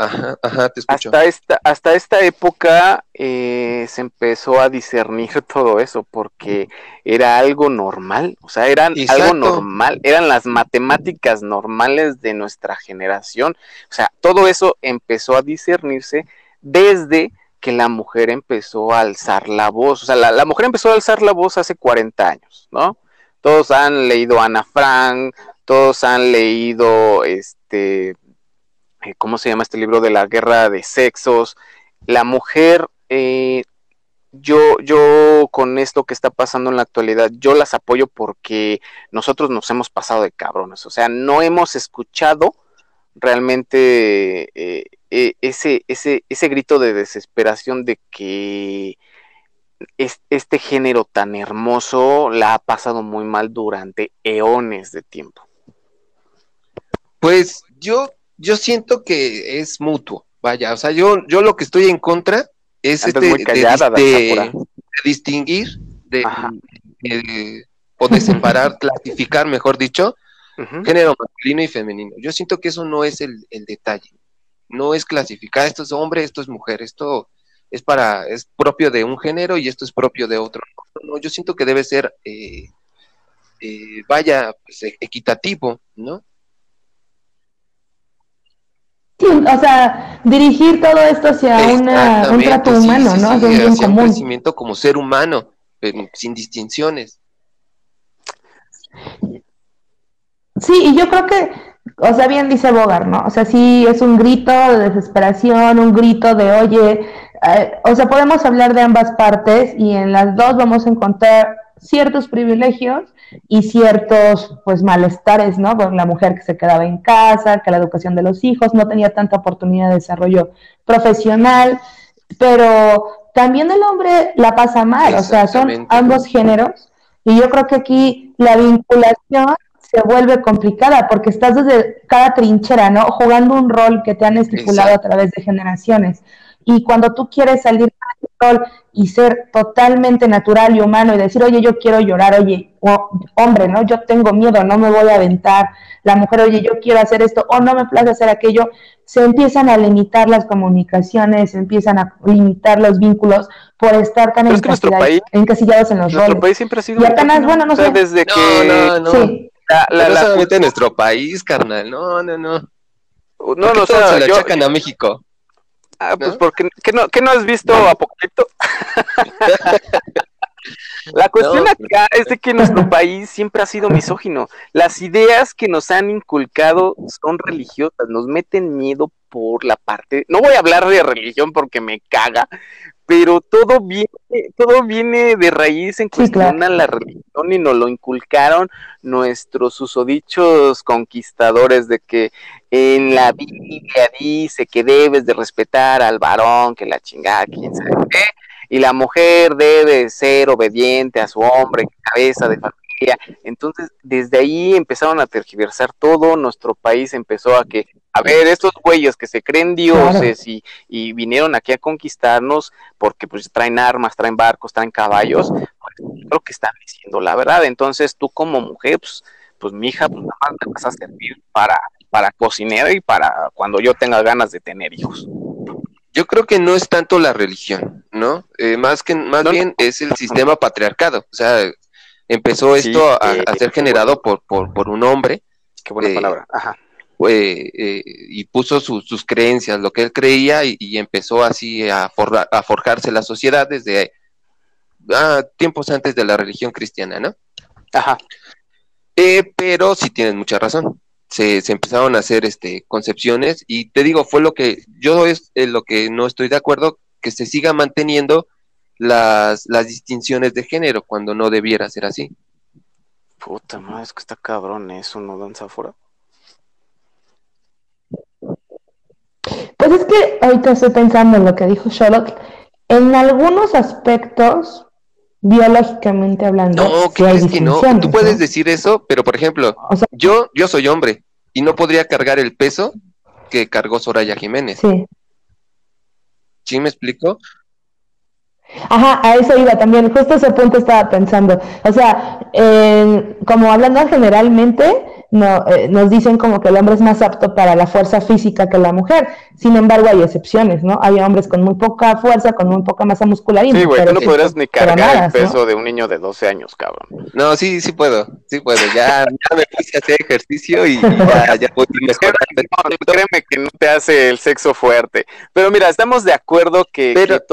Ajá, ajá, te escucho. hasta esta, hasta esta época eh, se empezó a discernir todo eso porque era algo normal, o sea, eran algo normal, eran las matemáticas normales de nuestra generación, o sea, todo eso empezó a discernirse desde que la mujer empezó a alzar la voz, o sea, la, la mujer empezó a alzar la voz hace 40 años, ¿no? Todos han leído Ana Frank, todos han leído este ¿cómo se llama este libro de la guerra de sexos? La mujer, eh, yo, yo con esto que está pasando en la actualidad, yo las apoyo porque nosotros nos hemos pasado de cabrones, o sea, no hemos escuchado realmente eh, eh, ese, ese, ese grito de desesperación de que es- este género tan hermoso la ha pasado muy mal durante eones de tiempo. Pues yo, yo siento que es mutuo. Vaya, o sea, yo, yo lo que estoy en contra es este callada, de, de- Dafne, de distinguir de, o de separar, clasificar, mejor dicho, género masculino y femenino. Yo siento que eso no es el, el detalle. No es clasificar, esto es hombre, esto es mujer, esto es para, es propio de un género y esto es propio de otro. No, yo siento que debe ser, eh, eh, vaya, pues, equitativo, ¿no? O sea, dirigir todo esto hacia una, un trato humano, sí, ¿no? sí, Hacia un bien hacia un común. crecimiento como ser humano, pero sin distinciones. Sí, y yo creo que, o sea, bien dice Bogart, ¿no? O sea, sí es un grito de desesperación, un grito de, oye, eh, o sea, podemos hablar de ambas partes y en las dos vamos a encontrar ciertos privilegios y ciertos, pues, malestares, ¿no? Con la mujer que se quedaba en casa, que la educación de los hijos no tenía tanta oportunidad de desarrollo profesional, pero también el hombre la pasa mal, o sea, son ambos géneros y yo creo que aquí la vinculación se vuelve complicada porque estás desde cada trinchera, ¿no? Jugando un rol que te han estipulado Exacto. a través de generaciones. Y cuando tú quieres salir de ese rol y ser totalmente natural y humano y decir, oye, yo quiero llorar, oye, o- hombre, ¿no? Yo tengo miedo, no me voy a aventar. La mujer, oye, yo quiero hacer esto o no me place hacer aquello. Se empiezan a limitar las comunicaciones, se empiezan a limitar los vínculos por estar tan es que país- encasillados en los Nuestro roles. país siempre ha sido Y apenas, bueno, no O sea, sé. desde No, que no, no. Sí, la, la- no la- solamente en nuestro país, carnal. No, no, no. no, ¿Por no, o sea, se la yo, achacan a México? Ah, pues ¿no? porque ¿qué no, qué no has visto Apocalipto? La cuestión No, acá es de que nuestro país siempre ha sido misógino. Las ideas que nos han inculcado son religiosas, nos meten miedo por la parte. No voy a hablar de religión porque me caga, pero todo viene, todo viene de raíz en Sí, cuestión claro. a la religión y nos lo inculcaron nuestros susodichos conquistadores de que en la Biblia dice que debes de respetar al varón, que la chingada, quién sabe qué, y la mujer debe ser obediente a su hombre, cabeza de familia. Entonces, desde ahí empezaron a tergiversar todo, nuestro país empezó a que, a ver, estos güeyes que se creen dioses y, y vinieron aquí a conquistarnos porque pues traen armas, traen barcos, traen caballos, pues, creo que están diciendo la verdad. Entonces tú como mujer, pues, pues mi hija, pues nada más me vas a servir para, para cocinera y para cuando yo tenga ganas de tener hijos. Yo creo que no es tanto la religión, ¿no? Eh, más que más bien es el sistema patriarcado. O sea, empezó esto a, eh, a ser generado por, por, por un hombre Qué buena Eh, palabra. Ajá. Eh, eh, y puso sus- sus creencias, lo que él creía, y, y empezó así a, forra- a forjarse la sociedad desde ah, tiempos antes de la religión cristiana, ¿no? Ajá. Eh, pero sí tienes mucha razón. Se, se empezaron a hacer este, concepciones y te digo, fue lo que yo es lo que no estoy de acuerdo, que se siga manteniendo las, las distinciones de género cuando no debiera ser así. Puta madre, es que está cabrón eso, ¿no, danza afuera? Pues es que ahorita estoy pensando en lo que dijo Sherlock. En algunos aspectos, biológicamente hablando, No, sí ¿qué hay que no? Tú puedes ¿no? decir eso, pero por ejemplo, O sea, yo, yo soy hombre y no podría cargar el peso que cargó Soraya Jiménez. sí. ¿Sí me explico? Ajá, a eso iba también, justo ese punto estaba pensando. O sea, en- como hablando generalmente, no, eh, nos dicen como que el hombre es más apto para la fuerza física que la mujer. Sin embargo, hay excepciones, ¿no? Hay hombres con muy poca fuerza, con muy poca masa muscular y Sí, güey, tú no podrías ni cargar nada, el peso de un niño de 12 años, cabrón. No, sí, sí puedo, sí puedo. Ya, ya me puse a hacer ejercicio y ya, ya voy mejorando. No, créeme que no te hace el sexo fuerte. Pero mira, estamos de acuerdo que, Pero- que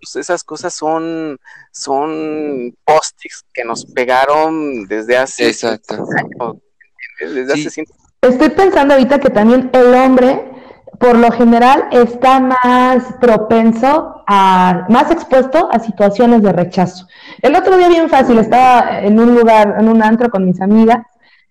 todas esas cosas son, son post-its que nos pegaron desde hace Exacto. años. ¿Entiendes? Desde Sí. hace cientos Estoy pensando ahorita que también el hombre, por lo general, está más propenso a, más expuesto a situaciones de rechazo. El otro día bien fácil, estaba en un lugar, en un antro con mis amigas,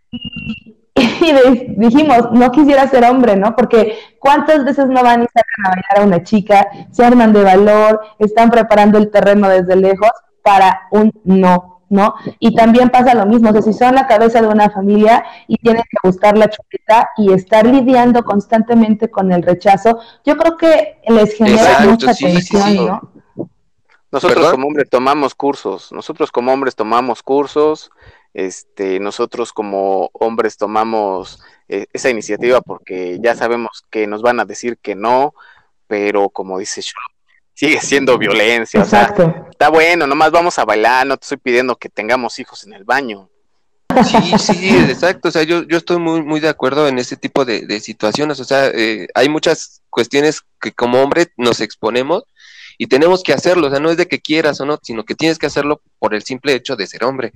y de- dijimos, no quisiera ser hombre, ¿no? Porque cuántas veces no van y sacan a bailar a una chica, se arman de valor, están preparando el terreno desde lejos para un no, ¿no? Y también pasa lo mismo, o sea, si son la cabeza de una familia y tienen que buscar la chuleta y estar lidiando constantemente con el rechazo, yo creo que les genera Exacto, mucha sí, sí, tensión, sí. ¿no? Nosotros ¿Perdón? como hombres tomamos cursos, nosotros como hombres tomamos cursos, este, nosotros como hombres tomamos eh, esa iniciativa porque ya sabemos que nos van a decir que no, pero como dice Sholo, sigue siendo violencia, o sea, Exacto. está bueno, nomás vamos a bailar, no te estoy pidiendo que tengamos hijos en el baño. Sí, sí, exacto. O sea, yo, yo estoy muy, muy de acuerdo en ese tipo de, de situaciones. O sea, eh, hay muchas cuestiones que como hombre nos exponemos y tenemos que hacerlo. O sea, no es de que quieras o no, sino que tienes que hacerlo por el simple hecho de ser hombre.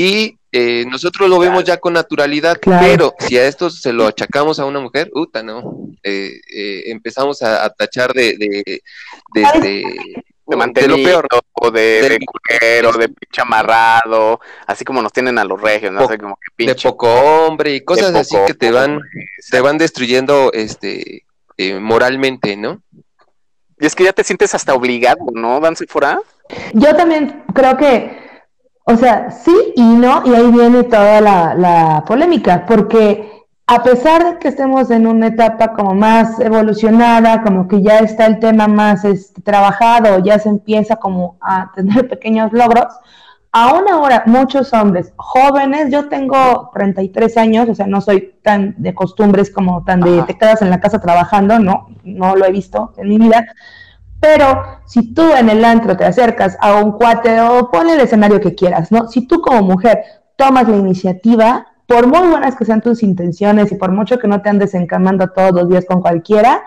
Y eh, nosotros lo vemos ya con naturalidad, Claro. pero si a esto se lo achacamos a una mujer, uta, no. Eh, eh, empezamos a, a tachar de, de, de, de de mantenido, lo peor. o de, Del- de culero, de pinche amarrado, así como nos tienen a los regios, no Po- como que de pinche. poco hombre y cosas de así que te van, hombre, te van destruyendo este eh, moralmente, ¿no? Y es que ya te sientes hasta obligado, ¿no, Danse fuera? Yo también creo que, o sea, sí y no, y ahí viene toda la, la polémica, porque a pesar de que estemos en una etapa como más evolucionada, como que ya está el tema más este, trabajado, ya se empieza como a tener pequeños logros, aún ahora muchos hombres jóvenes, yo tengo 33 años, o sea, no soy tan de costumbres como tan de Ajá. te quedas en la casa trabajando, no, no lo he visto en mi vida, pero si tú en el antro te acercas a un cuate o ponle el escenario que quieras, ¿no? Si tú como mujer tomas la iniciativa, por muy buenas que sean tus intenciones y por mucho que no te andes encamando todos los días con cualquiera,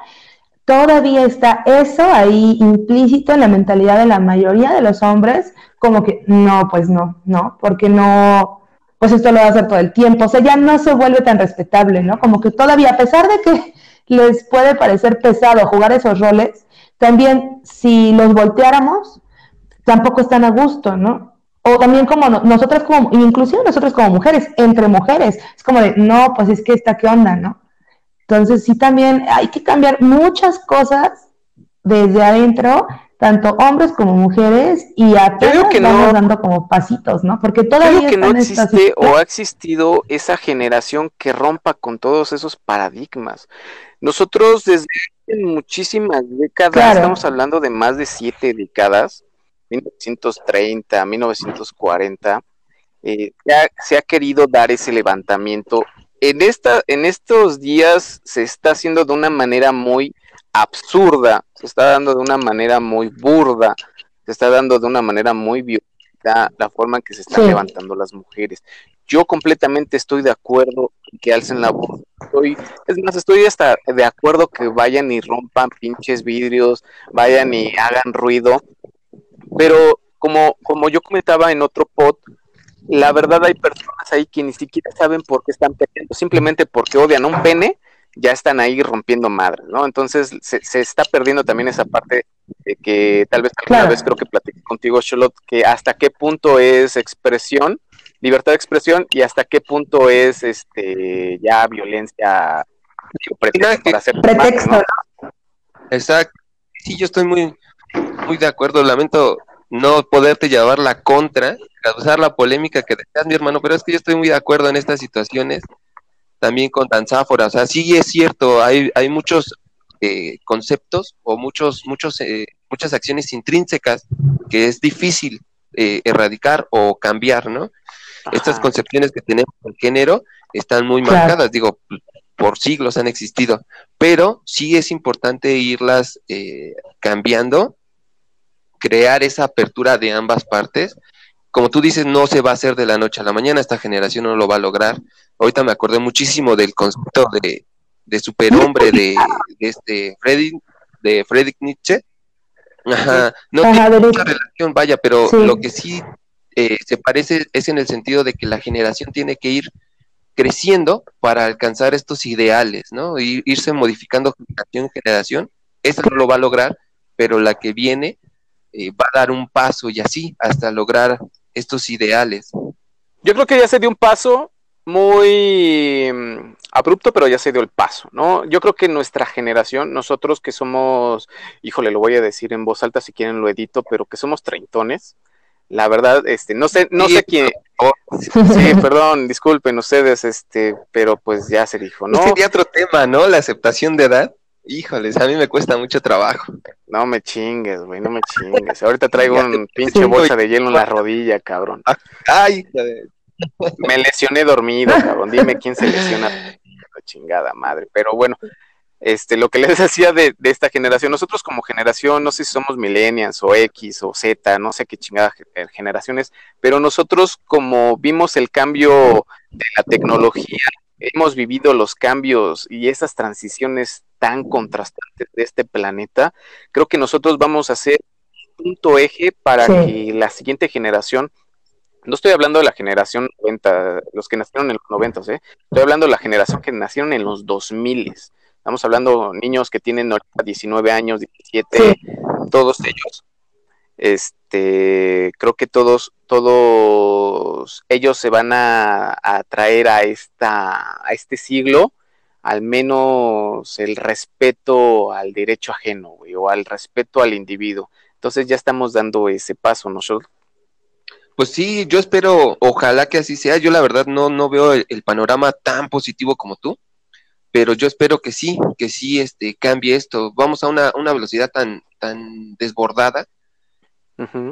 todavía está eso ahí implícito en la mentalidad de la mayoría de los hombres, como que no, pues no, no, porque no, pues esto lo va a hacer todo el tiempo, o sea, ya no se vuelve tan respetable, ¿no? Como que todavía, a pesar de que les puede parecer pesado jugar esos roles, también si los volteáramos, tampoco están a gusto, ¿no? O también como no- nosotras como, inclusive nosotros como mujeres, entre mujeres, es como de, no, pues es que esta, ¿qué onda, no? Entonces sí también hay que cambiar muchas cosas desde adentro, tanto hombres como mujeres, y apenas que vamos no. dando como pasitos, ¿no? Porque Creo todavía que no existe o ha existido esa generación que rompa con todos esos paradigmas. Nosotros desde hace muchísimas décadas, Claro. estamos hablando de más de siete décadas, 1930, 1940, eh, se, ha, se ha querido dar ese levantamiento. En, esta, en estos días se está haciendo de una manera muy absurda, se está dando de una manera muy burda, se está dando de una manera muy violenta la forma en que se están Sí. levantando las mujeres. Yo completamente estoy de acuerdo en que alcen la voz. Estoy, es más, estoy hasta de acuerdo que vayan y rompan pinches vidrios, vayan y hagan ruido. Pero como, como yo comentaba en otro pod, la verdad hay personas ahí que ni siquiera saben por qué están peleando, simplemente porque odian un pene, ya están ahí rompiendo madres, ¿no? Entonces se, se está perdiendo también esa parte de que tal vez alguna Claro. vez creo que platiqué contigo, Charlotte, que hasta qué punto es expresión, libertad de expresión, y hasta qué punto es este ya violencia digo, pretexto para hacer Pretexto, Exacto. Sí, yo estoy muy, muy de acuerdo. Lamento no poderte llevar la contra, causar la polémica que decías, mi hermano, pero es que yo estoy muy de acuerdo en estas situaciones, también con Danzáfora. O sea, sí es cierto, hay, hay muchos eh, conceptos o muchos, muchos, eh, muchas acciones intrínsecas que es difícil eh, erradicar o cambiar, ¿no? Estas concepciones que tenemos del género están muy Claro. marcadas, digo, por siglos han existido, pero sí es importante irlas eh, cambiando, crear esa apertura de ambas partes. Como tú dices, no se va a hacer de la noche a la mañana, esta generación no lo va a lograr. Ahorita me acordé muchísimo del concepto de, de superhombre de, de este Friedrich, de Friedrich Nietzsche. Ajá, no Ajá, tiene mucha relación, vaya, pero Sí. lo que sí eh, se parece es en el sentido de que la generación tiene que ir creciendo para alcanzar estos ideales, ¿no? Y irse modificando generación en generación. Esta no lo va a lograr, pero la que viene eh, va a dar un paso y así hasta lograr estos ideales. Yo creo que ya se dio un paso muy mm, abrupto, pero ya se dio el paso, ¿no? Yo creo que nuestra generación, nosotros que somos, híjole, lo voy a decir en voz alta si quieren lo edito, pero que somos treintones, la verdad, este, no sé, no Sí, sé quién, sí, perdón, disculpen ustedes, este, pero pues ya se dijo, ¿no? Sería otro tema, ¿no? La aceptación de edad. Híjoles, a mí me cuesta mucho trabajo. No me chingues, güey, no me chingues. Ahorita traigo un pinche bolsa de hielo en la rodilla, cabrón. Ay, joder. Me lesioné dormido, cabrón. Dime quién se lesiona. La chingada madre. Pero bueno, este, lo que les decía de, de esta generación, nosotros como generación, no sé si somos millennials o X o Z, no sé qué chingada eh, generaciones, pero nosotros como vimos el cambio de la tecnología, hemos vivido los cambios y esas transiciones tan contrastantes de este planeta, creo que nosotros vamos a ser punto eje para Sí. que la siguiente generación no estoy hablando de la generación 90, los que nacieron en los 90, ¿eh? Estoy hablando de la generación que nacieron en los 2000. Estamos hablando niños que tienen ahorita 19 años, 17, todos ellos. Este, creo que todos, todos ellos se van a, a traer a esta, a este siglo al menos el respeto al derecho ajeno, güey, o al respeto al individuo. Entonces ya estamos dando ese paso, ¿no? Shol? Pues sí, yo espero, ojalá que así sea. Yo la verdad no, no veo el, el panorama tan positivo como tú, pero yo espero que sí, que sí este, cambie esto. Vamos a una, una velocidad tan, tan desbordada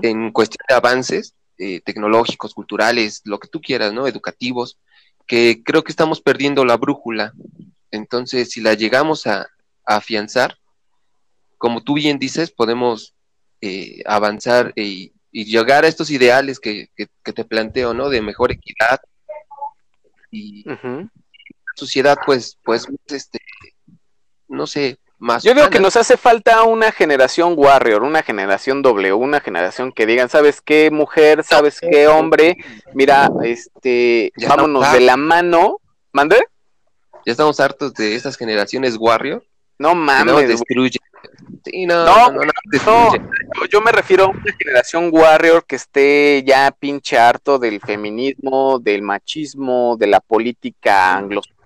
en cuestión de avances eh, tecnológicos, culturales, lo que tú quieras, ¿no? Educativos, que creo que estamos perdiendo la brújula. Entonces, si la llegamos a, a afianzar, como tú bien dices, podemos eh, avanzar y, y llegar a estos ideales que, que- que te planteo, ¿no? De mejor equidad y. sociedad, pues, pues, este, no sé, más. Yo digo que nos hace falta una generación warrior, una generación W, una generación que digan, ¿sabes qué mujer? ¿Sabes qué hombre? Mira, este, Ya vámonos de la mano. ¿Mande? Ya estamos hartos de estas generaciones warrior No mames. destruyen. Sí, no, No, no, no, yo, yo me refiero a una generación warrior que esté ya pinche harto del feminismo, del machismo, de la política anglosajona,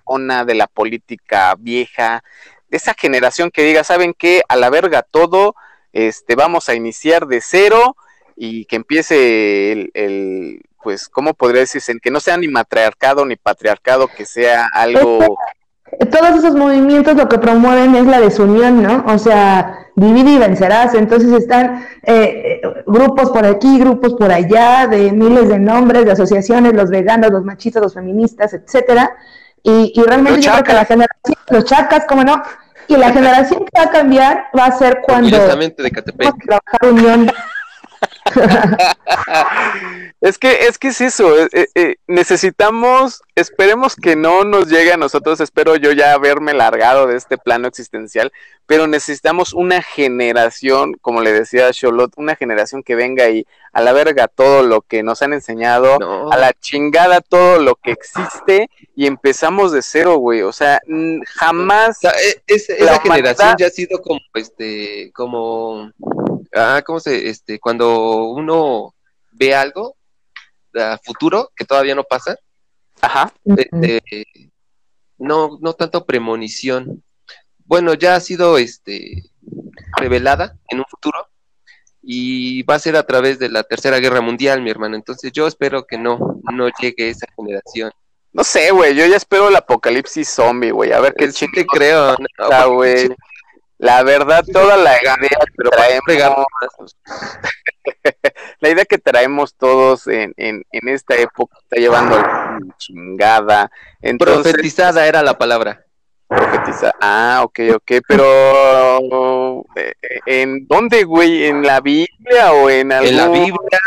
de la política vieja, de esa generación que diga, ¿saben qué? A la verga todo, este, vamos a iniciar de cero y que empiece el, pues, ¿cómo podría decirse? Que no sea ni matriarcado ni patriarcado, que sea algo todos esos movimientos lo que promueven es la desunión, ¿no? O sea, divide y vencerás. Entonces están eh, grupos por aquí, grupos por allá, de miles de nombres, de asociaciones, los veganos, los machistas, los feministas, etcétera. Y, y realmente yo creo que la generación, los chacas, ¿cómo no? Y la generación que va a cambiar va a ser cuando Curiosamente de Catepec. vamos a trabajar unión. Es que, es que es eso, eh, eh, eh, necesitamos, esperemos que no nos llegue a nosotros, espero yo ya haberme largado de este plano existencial, pero necesitamos una generación, como le decía Charlotte, una generación que venga y a la verga todo lo que nos han enseñado, No. a la chingada todo lo que existe y empezamos de cero, güey, o sea, jamás... O sea, e- es- La esa generación humanidad- ya ha sido como, este, como, ah, ¿cómo se, este, cuando uno ve algo a futuro que todavía no pasa, Ajá, este, no, no tanto premonición. Bueno, ya ha sido, este, revelada en un futuro y va a ser a través de la Tercera Guerra Mundial, mi hermano. Entonces yo espero que no, no llegue esa generación. no sé, güey, yo ya espero el apocalipsis zombie, güey, a ver qué Sí te creo, no, güey. La verdad, toda la idea que traemos, la idea que traemos todos en, en, en esta época está llevando a chingada. Entonces, Profetizada era la palabra. profetiza. Ah, ok, ok, pero eh, eh, ¿en dónde, güey? ¿En la Biblia o en algún En la Biblia,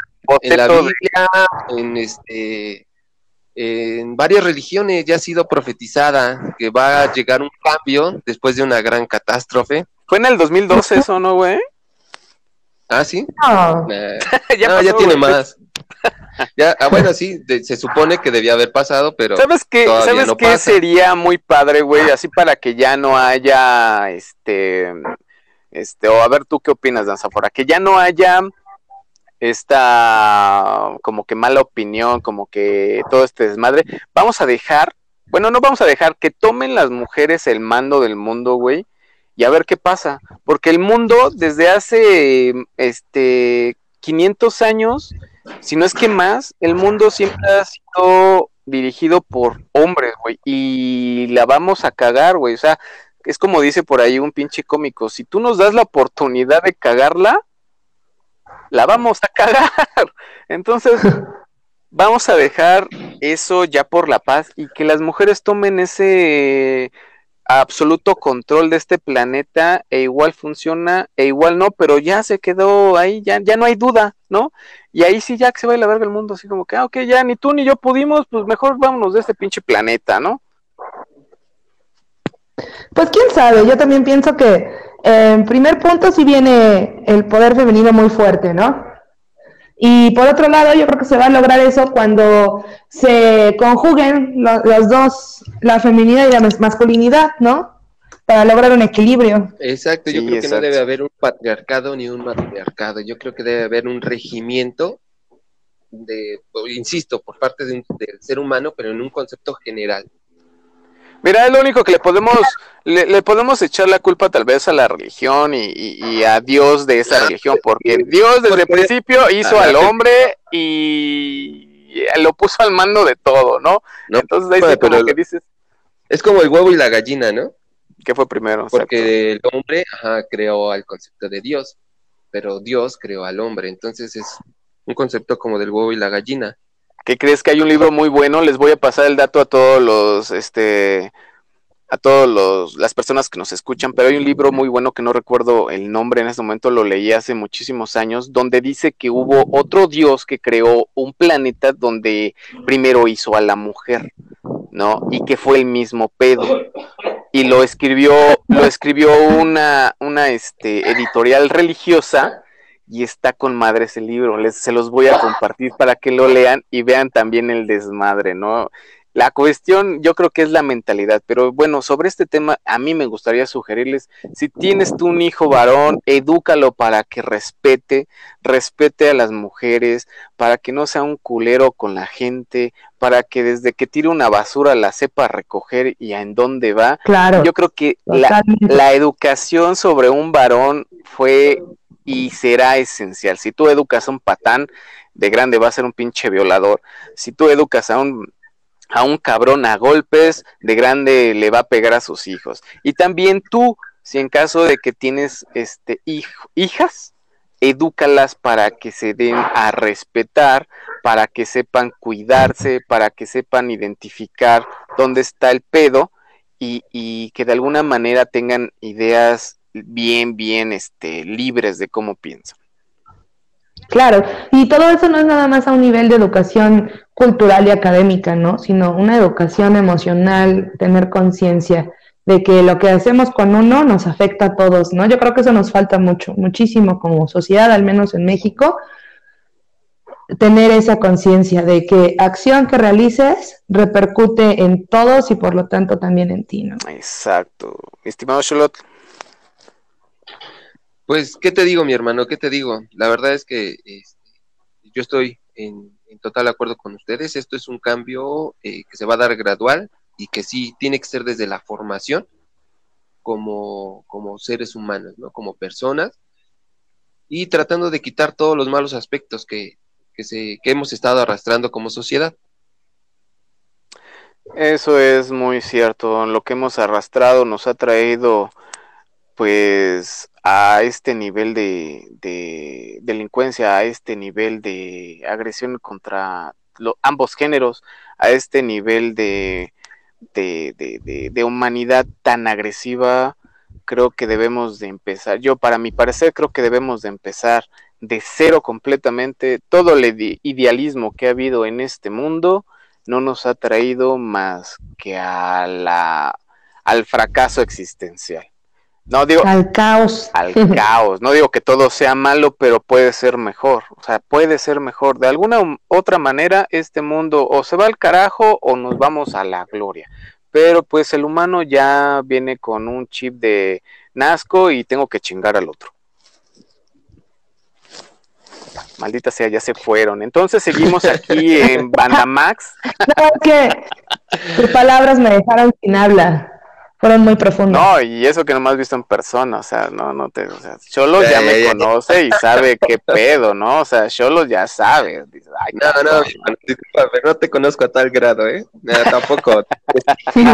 en la Biblia, en este, en varias religiones ya ha sido profetizada que va a llegar un cambio después de una gran catástrofe. Fue en el 2012 eso, ¿no, güey? Ah, sí. No, Nah. ya, no, ya pasó, tiene güey. más. Ya, ah, bueno, sí, de- se supone que debía haber pasado, pero ¿Sabes qué? ¿Sabes no qué pasa. sería muy padre, güey? Así para que ya no haya, este, este, o a ver tú qué opinas, Danzafora, que ya no haya esta como que mala opinión, como que todo este desmadre. Vamos a dejar, bueno, no vamos a dejar que tomen las mujeres el mando del mundo, güey, y a ver qué pasa, porque el mundo desde hace, este, 500 años, si no es que más, el mundo siempre ha sido dirigido por hombres, güey, y la vamos a cagar, güey, o sea, es como dice por ahí un pinche cómico, si tú nos das la oportunidad de cagarla, la vamos a cagar. Entonces, vamos a dejar eso ya por la paz y que las mujeres tomen ese absoluto control de este planeta e igual funciona e igual no, pero ya se quedó ahí, ya, ya no hay duda, ¿no? Y ahí sí ya que se va a la verga el mundo, así como que, ah, ok, ya ni tú ni yo pudimos, pues mejor vámonos de este pinche planeta, ¿no? Pues quién sabe, yo también pienso que en primer punto sí viene el poder femenino muy fuerte, ¿no? Y por otro lado, yo creo que se va a lograr eso cuando se conjuguen lo- los dos, la feminidad y la mas- masculinidad, ¿no? Para lograr un equilibrio. Exacto, yo Sí, creo que no debe haber un patriarcado ni un matriarcado. Yo creo que debe haber un regimiento de, insisto, por parte de un- del ser humano, pero en un concepto general. Mira, es lo único que le podemos, le, le podemos echar la culpa tal vez a la religión y, y- y a Dios de esa religión, porque Dios desde el principio hizo al hombre y lo puso al mando de todo, ¿no? No, Entonces ahí sí como que dices, Es como el huevo y la gallina, ¿no? ¿qué fue primero? Exacto. Porque el hombre ajá, creó al concepto de Dios, pero Dios creó al hombre. Entonces es un concepto como del huevo y la gallina. ¿Qué crees que hay un libro muy bueno? Les voy a pasar el dato a todos los, este, a todos los, las personas que nos escuchan, pero hay un libro muy bueno que no recuerdo el nombre en este momento, lo leí hace muchísimos años, donde dice que hubo otro dios que creó un planeta donde primero hizo a la mujer, ¿no? Y que fue el mismo pedo. Y lo escribió, lo escribió una, una, este, editorial religiosa y está con madre ese libro. Les, se los voy a compartir para que lo lean y vean también el desmadre, ¿no? La cuestión yo creo que es la mentalidad, pero bueno, sobre este tema a mí me gustaría sugerirles, si tienes tú un hijo varón, edúcalo para que respete, respete a las mujeres, para que no sea un culero con la gente, para que desde que tire una basura la sepa recoger y a en dónde va. Claro. Yo creo que la, la educación sobre un varón fue y será esencial. Si tú educas a un patán, de grande va a ser un pinche violador. Si tú educas a un a un cabrón a golpes, de grande le va a pegar a sus hijos. Y también tú, si en caso de que tienes este hijas, edúcalas para que se den a respetar, para que sepan cuidarse, para que sepan identificar dónde está el pedo y, y que de alguna manera tengan ideas bien, bien este, libres de cómo piensan. Claro, y todo eso no es nada más a un nivel de educación cultural y académica, ¿no? Sino una educación emocional, tener conciencia de que lo que hacemos con uno nos afecta a todos, ¿no? Yo creo que eso nos falta mucho, muchísimo como sociedad, al menos en México, tener esa conciencia de que acción que realices repercute en todos y por lo tanto también en ti, ¿no? Exacto. Estimado Charlotte. Pues, ¿qué te digo, mi hermano? ¿Qué te digo? La verdad es que este, yo estoy en, total acuerdo con ustedes. Esto es un cambio eh, que se va a dar gradual y que sí tiene que ser desde la formación como, como seres humanos, ¿no? Como personas y tratando de quitar todos los malos aspectos que, que, se, que hemos estado arrastrando como sociedad. Eso es muy cierto. Lo que hemos arrastrado nos ha traído pues a este nivel de, delincuencia, a este nivel de agresión contra ambos géneros, a este nivel de, de, humanidad tan agresiva, creo que debemos de empezar, yo para mi parecer creo que debemos de empezar de cero completamente, todo el idealismo que ha habido en este mundo no nos ha traído más que al fracaso existencial. No digo al caos. Al caos. No digo que todo sea malo, pero puede ser mejor. O sea, puede ser mejor. De alguna otra manera, este mundo o se va al carajo o nos vamos a la gloria. Pero pues el humano ya viene con un chip de Nazco y tengo que chingar al otro. Maldita sea, ya se fueron. Entonces seguimos aquí en Bandamax. No, que tus palabras me dejaron sin habla fueron muy profundos. No, y eso que no me has visto en persona, o sea, no, no te, o sea, Cholo ya, me conoce y sabe qué pedo, ¿no? O sea, Cholo ya sabe. no, no, disculpa, no te conozco a tal grado, ¿eh? tampoco.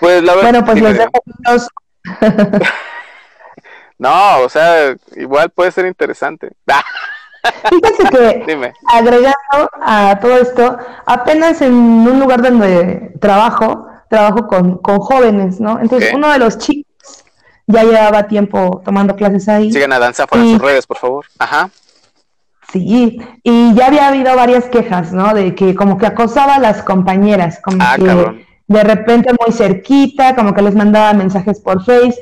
pues la verdad. Bueno, pues los dejo No, o sea, igual puede ser interesante. Fíjense que agregando a todo esto, apenas en un lugar donde trabajo, trabajo con, con jóvenes, ¿no? Entonces, uno de los chicos ya llevaba tiempo tomando clases ahí. Sigan a Danza por sus redes, por favor. Ajá. Sí, y ya había habido varias quejas, ¿no? De que como que acosaba a las compañeras, como ah, que de repente muy cerquita, como que les mandaba mensajes por Face.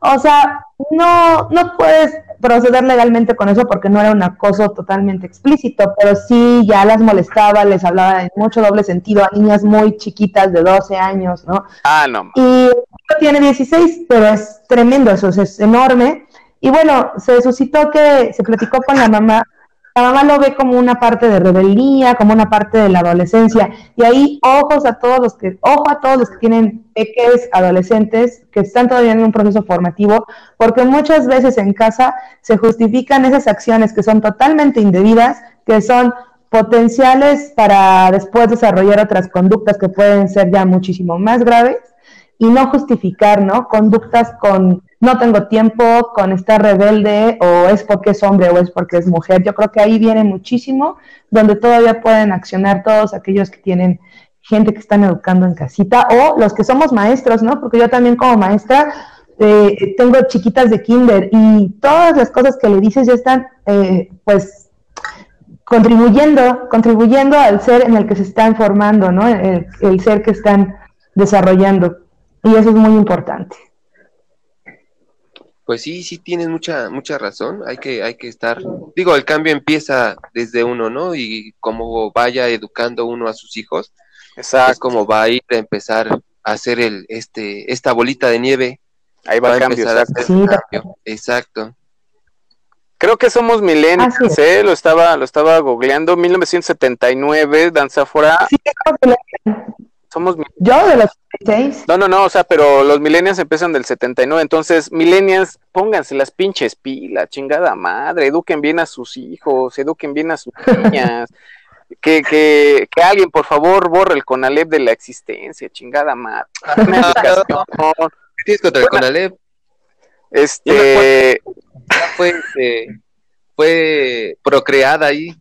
O sea, no, no puedes proceder legalmente con eso porque no era un acoso totalmente explícito, pero sí ya las molestaba, les hablaba en mucho doble sentido a niñas muy chiquitas de 12 años, ¿no? Ah, no. Y tiene 16, pero es tremendo, eso es enorme. Y bueno, se suscitó que se platicó con la mamá la mamá lo ve como una parte de rebeldía, como una parte de la adolescencia. Y ahí ojos a todos los que, ojo a todos los que tienen peques adolescentes que están todavía en un proceso formativo, porque muchas veces en casa se justifican esas acciones que son totalmente indebidas, que son potenciales para después desarrollar otras conductas que pueden ser ya muchísimo más graves y no justificar, ¿no? Conductas con no tengo tiempo, con estar rebelde, o es porque es hombre o es porque es mujer. Yo creo que ahí viene muchísimo, donde todavía pueden accionar todos aquellos que tienen gente que están educando en casita, o los que somos maestros, ¿no? Porque yo también como maestra eh, tengo chiquitas de kinder y todas las cosas que le dices ya están, eh, pues, contribuyendo, contribuyendo al ser en el que se están formando, ¿no? el ser que están desarrollando. Y eso es muy importante. Pues sí, sí tienes mucha mucha razón. Hay que hay que estar, digo, el cambio empieza desde uno, ¿no? Y como vaya educando uno a sus hijos, Exacto. es como va a ir a empezar a hacer el este esta bolita de nieve. Ahí va, a empezar a cambio. Exacto. Creo que somos millennials, ¿eh? Lo estaba, lo estaba googleando, 1979, Danza Fuera. Sí, somos Yo de los No, no, no, o sea, pero los millennials empiezan del 79, entonces, millennials, pónganse las pinches pilas, chingada madre, eduquen bien a sus hijos, eduquen bien a sus niñas. que, que, que alguien, por favor, borre el Conalep de la existencia, chingada madre. ¿Qué tienes contra el Conalep? Este, Fue, este, fue procreada ahí.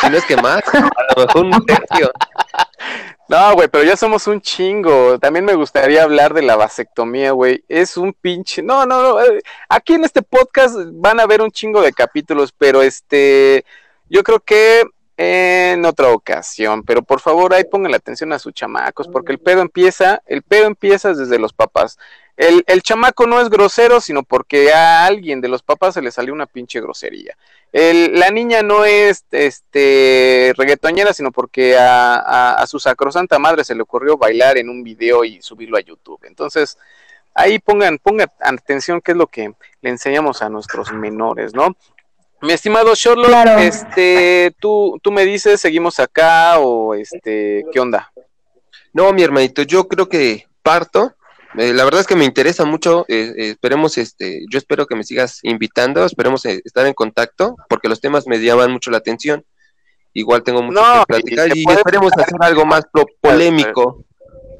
Si no es que más, a lo mejor un tercio. No, güey, pero ya somos un chingo. También me gustaría hablar de la vasectomía, güey. Es un pinche. No, no, no. eh, Aquí en este podcast van a ver un chingo de capítulos, pero este. Yo creo que en otra ocasión. Pero por favor, ahí pongan la atención a sus chamacos, porque el pedo empieza. El pedo empieza desde los papás. El, el chamaco no es grosero, sino porque a alguien de los papás se le salió una pinche grosería. El- la niña no es este reggaetonera, sino porque a, a- a su sacrosanta madre se le ocurrió bailar en un video y subirlo a YouTube. Entonces, ahí pongan, pongan atención qué es lo que le enseñamos a nuestros menores, ¿no? Mi estimado Sherlock, Claro. este, tú, tú me dices, seguimos acá o este, ¿qué onda? No, mi hermanito, yo creo que parto. Eh, la verdad es que me interesa mucho. eh, eh, esperemos, este, yo espero que me sigas invitando. Esperemos eh, estar en contacto, porque los temas me llaman mucho la atención. Igual tengo mucho No, que platicar y esperemos hacer algo más pro- polémico.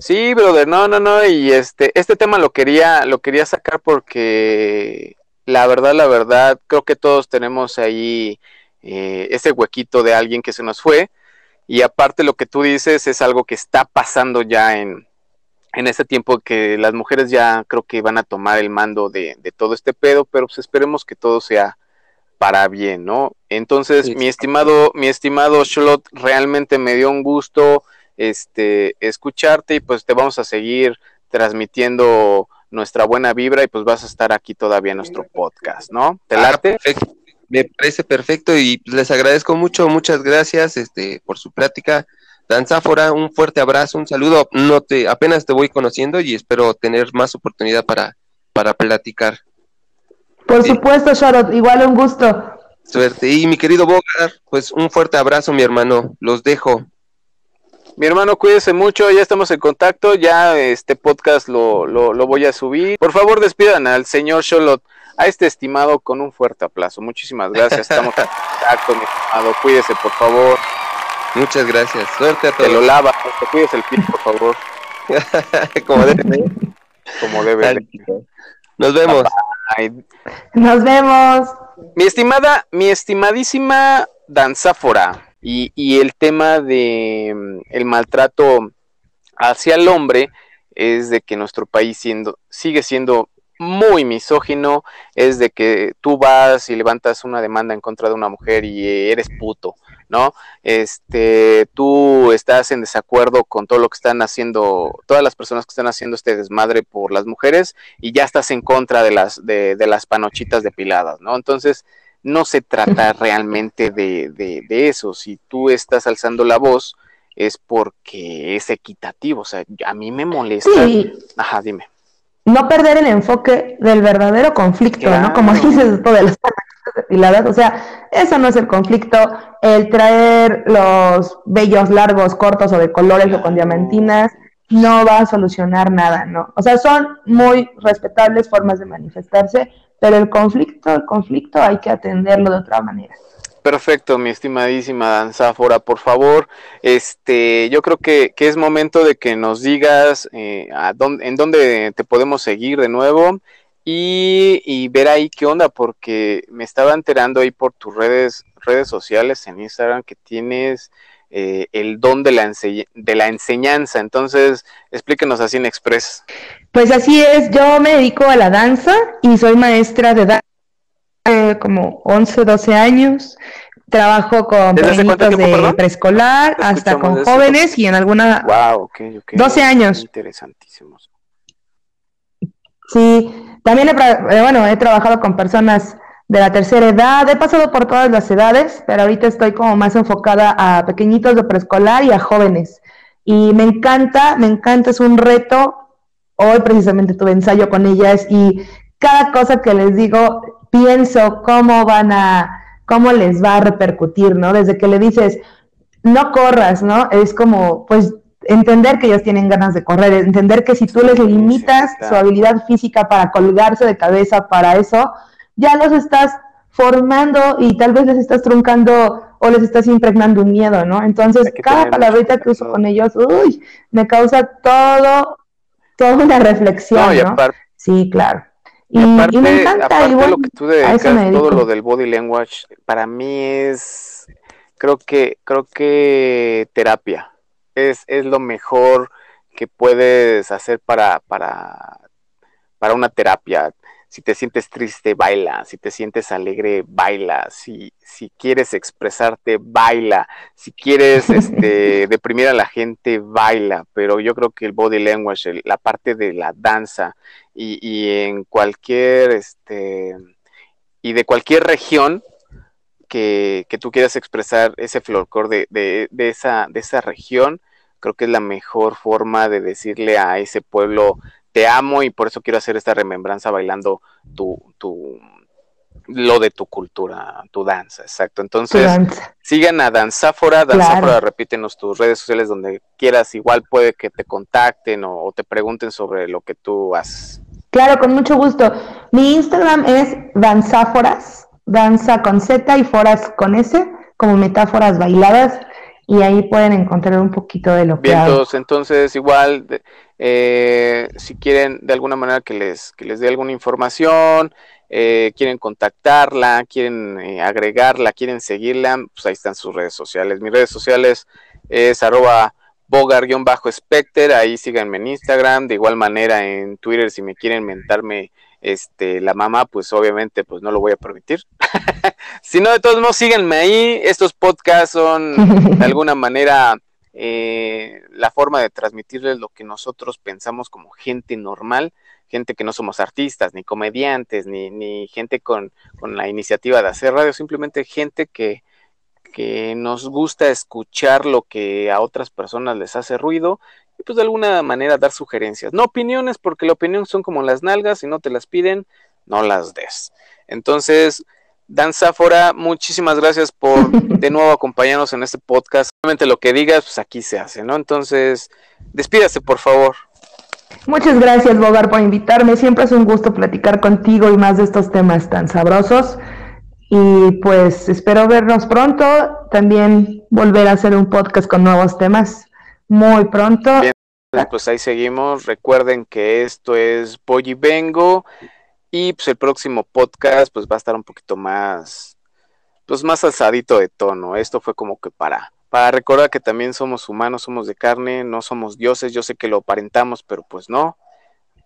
Sí, brother, no, no, no, y este, este tema lo quería, lo quería sacar porque la verdad, la verdad, creo que todos tenemos ahí eh, ese huequito de alguien que se nos fue, y aparte lo que tú dices es algo que está pasando ya en, en este tiempo que las mujeres ya creo que van a tomar el mando de, de todo este pedo, pero pues esperemos que todo sea para bien, ¿no? Entonces, Sí. mi estimado, mi estimado Shlot, realmente me dio un gusto este escucharte y pues te vamos a seguir transmitiendo nuestra buena vibra y pues vas a estar aquí todavía en nuestro podcast, ¿no? ¿Te Ah, late? Me parece perfecto y les agradezco mucho, muchas gracias este, por su plática. Danzáfora, un fuerte abrazo, un saludo. No te, apenas te voy conociendo y espero tener más oportunidad para, para platicar. Por Sí. supuesto, Charlotte, igual un gusto. Suerte. Y mi querido Bogar, pues un fuerte abrazo, mi hermano. Los dejo. Mi hermano, cuídese mucho, ya estamos en contacto, ya este podcast lo, lo, lo voy a subir. Por favor, despidan al señor Sholot, a este estimado, con un fuerte aplauso. Muchísimas gracias, estamos en contacto, mi estimado. Cuídese, por favor. Muchas gracias. Suerte a Te lo todos. lava, te cuides el pie, por favor, Como debe como debe. de. Nos vemos. Nos vemos. Mi estimada, mi estimadísima Danzáfora, y, y el tema de mm, el maltrato hacia el hombre es de que nuestro país siendo, sigue siendo muy misógino, es de que tú vas y levantas una demanda en contra de una mujer y eh, eres puto, ¿no? Este, tú estás en desacuerdo con todo lo que están haciendo, todas las personas que están haciendo este desmadre por las mujeres y ya estás en contra de las, de, de las panochitas depiladas, ¿no? Entonces, no se trata realmente de, de, de eso. Si tú estás alzando la voz, es porque es equitativo. O sea, a mí me molesta. Sí, Ajá, dime. no perder el enfoque del verdadero conflicto, Claro. ¿no? Como dices esto de las panachitas depiladas, o sea, eso no es el conflicto, el traer los vellos largos, cortos o de colores o con diamantinas no va a solucionar nada, ¿no? O sea, son muy respetables formas de manifestarse, pero el conflicto, el conflicto hay que atenderlo de otra manera. Perfecto, mi estimadísima Danzáfora, por favor, este, yo creo que, que es momento de que nos digas eh, dónde, en dónde te podemos seguir de nuevo y, y ver ahí qué onda, porque me estaba enterando ahí por tus redes, redes sociales en Instagram que tienes eh, el don de la, de la enseñanza, entonces explíquenos así en Express. Pues así es, yo me dedico a la danza y soy maestra de danza eh, como 11, 12 años. Trabajo con ¿Desde hace cuánto pequeñitos tiempo, de preescolar hasta con eso. jóvenes y en alguna... Wow, ok, ok. 12 años. Interesantísimos. Sí, también he, eh, bueno, he trabajado con personas de la tercera edad, he pasado por todas las edades, pero ahorita estoy como más enfocada a pequeñitos de preescolar y a jóvenes. Y me encanta, me encanta, es un reto. Hoy precisamente tuve ensayo con ellas y cada cosa que les digo, pienso cómo van a, cómo les va a repercutir, ¿no? Desde que le dices, no corras, ¿no? Es como, pues, entender que ellos tienen ganas de correr, entender que si tú les limitas su habilidad física para colgarse de cabeza para eso, ya los estás formando y tal vez les estás truncando o les estás impregnando un miedo, ¿no? Entonces, cada palabrita que uso con ellos, uy, me causa todo, toda una reflexión, ¿no? sí, claro. Y, me encanta, aparte lo que tú dedicas, todo lo del body language, para mí es, creo que, creo que terapia, es, es lo mejor que puedes hacer para, para, para una terapia si te sientes triste, baila, si te sientes alegre, baila, si, si quieres expresarte, baila, si quieres este, deprimir a la gente, baila, pero yo creo que el body language, la parte de la danza y, en cualquier, este, y de cualquier región que, tú quieras expresar ese folclore de, de, esa, de esa región, creo que es la mejor forma de decirle a ese pueblo te amo y por eso quiero hacer esta remembranza bailando tu, tu lo de tu cultura, tu danza, exacto. Entonces, sigan a Danzáfora, Danzáfora, repítenos tus redes sociales donde quieras, igual puede que te contacten o, te pregunten sobre lo que tú haces. Claro, con mucho gusto. Mi Instagram es Danzáforas, danza con Z y foras con S, como metáforas bailadas y ahí pueden encontrar un poquito de lo que Bien, entonces igual eh, si quieren de alguna manera que les, que les dé alguna información, eh, quieren contactarla, quieren eh, agregarla, quieren seguirla, pues ahí están sus redes sociales. Mis redes sociales es arroba bogar-specter, ahí síganme en Instagram, de igual manera en Twitter si me quieren mentarme este, la mamá, pues obviamente pues no lo voy a permitir. si no, de todos modos, síganme ahí. Estos podcasts son de alguna manera eh, la forma de transmitirles lo que nosotros pensamos como gente normal, gente que no somos artistas, ni comediantes, ni, ni gente con, con la iniciativa de hacer radio, simplemente gente que, que nos gusta escuchar lo que a otras personas les hace ruido y pues de alguna manera dar sugerencias. No opiniones, porque la opinión son como las nalgas, si no te las piden, no las des. Entonces, Dan Zafora, muchísimas gracias por de nuevo acompañarnos en este podcast. Realmente lo que digas, pues aquí se hace, ¿no? Entonces, despídase, por favor. Muchas gracias, Bogar, por invitarme. Siempre es un gusto platicar contigo y más de estos temas tan sabrosos. Y pues espero vernos pronto. También volver a hacer un podcast con nuevos temas muy pronto. Bien, pues ahí seguimos. Recuerden que esto es Boy Vengo y pues el próximo podcast pues va a estar un poquito más pues más alzadito de tono. Esto fue como que para para recordar que también somos humanos, somos de carne, no somos dioses. Yo sé que lo aparentamos, pero pues no.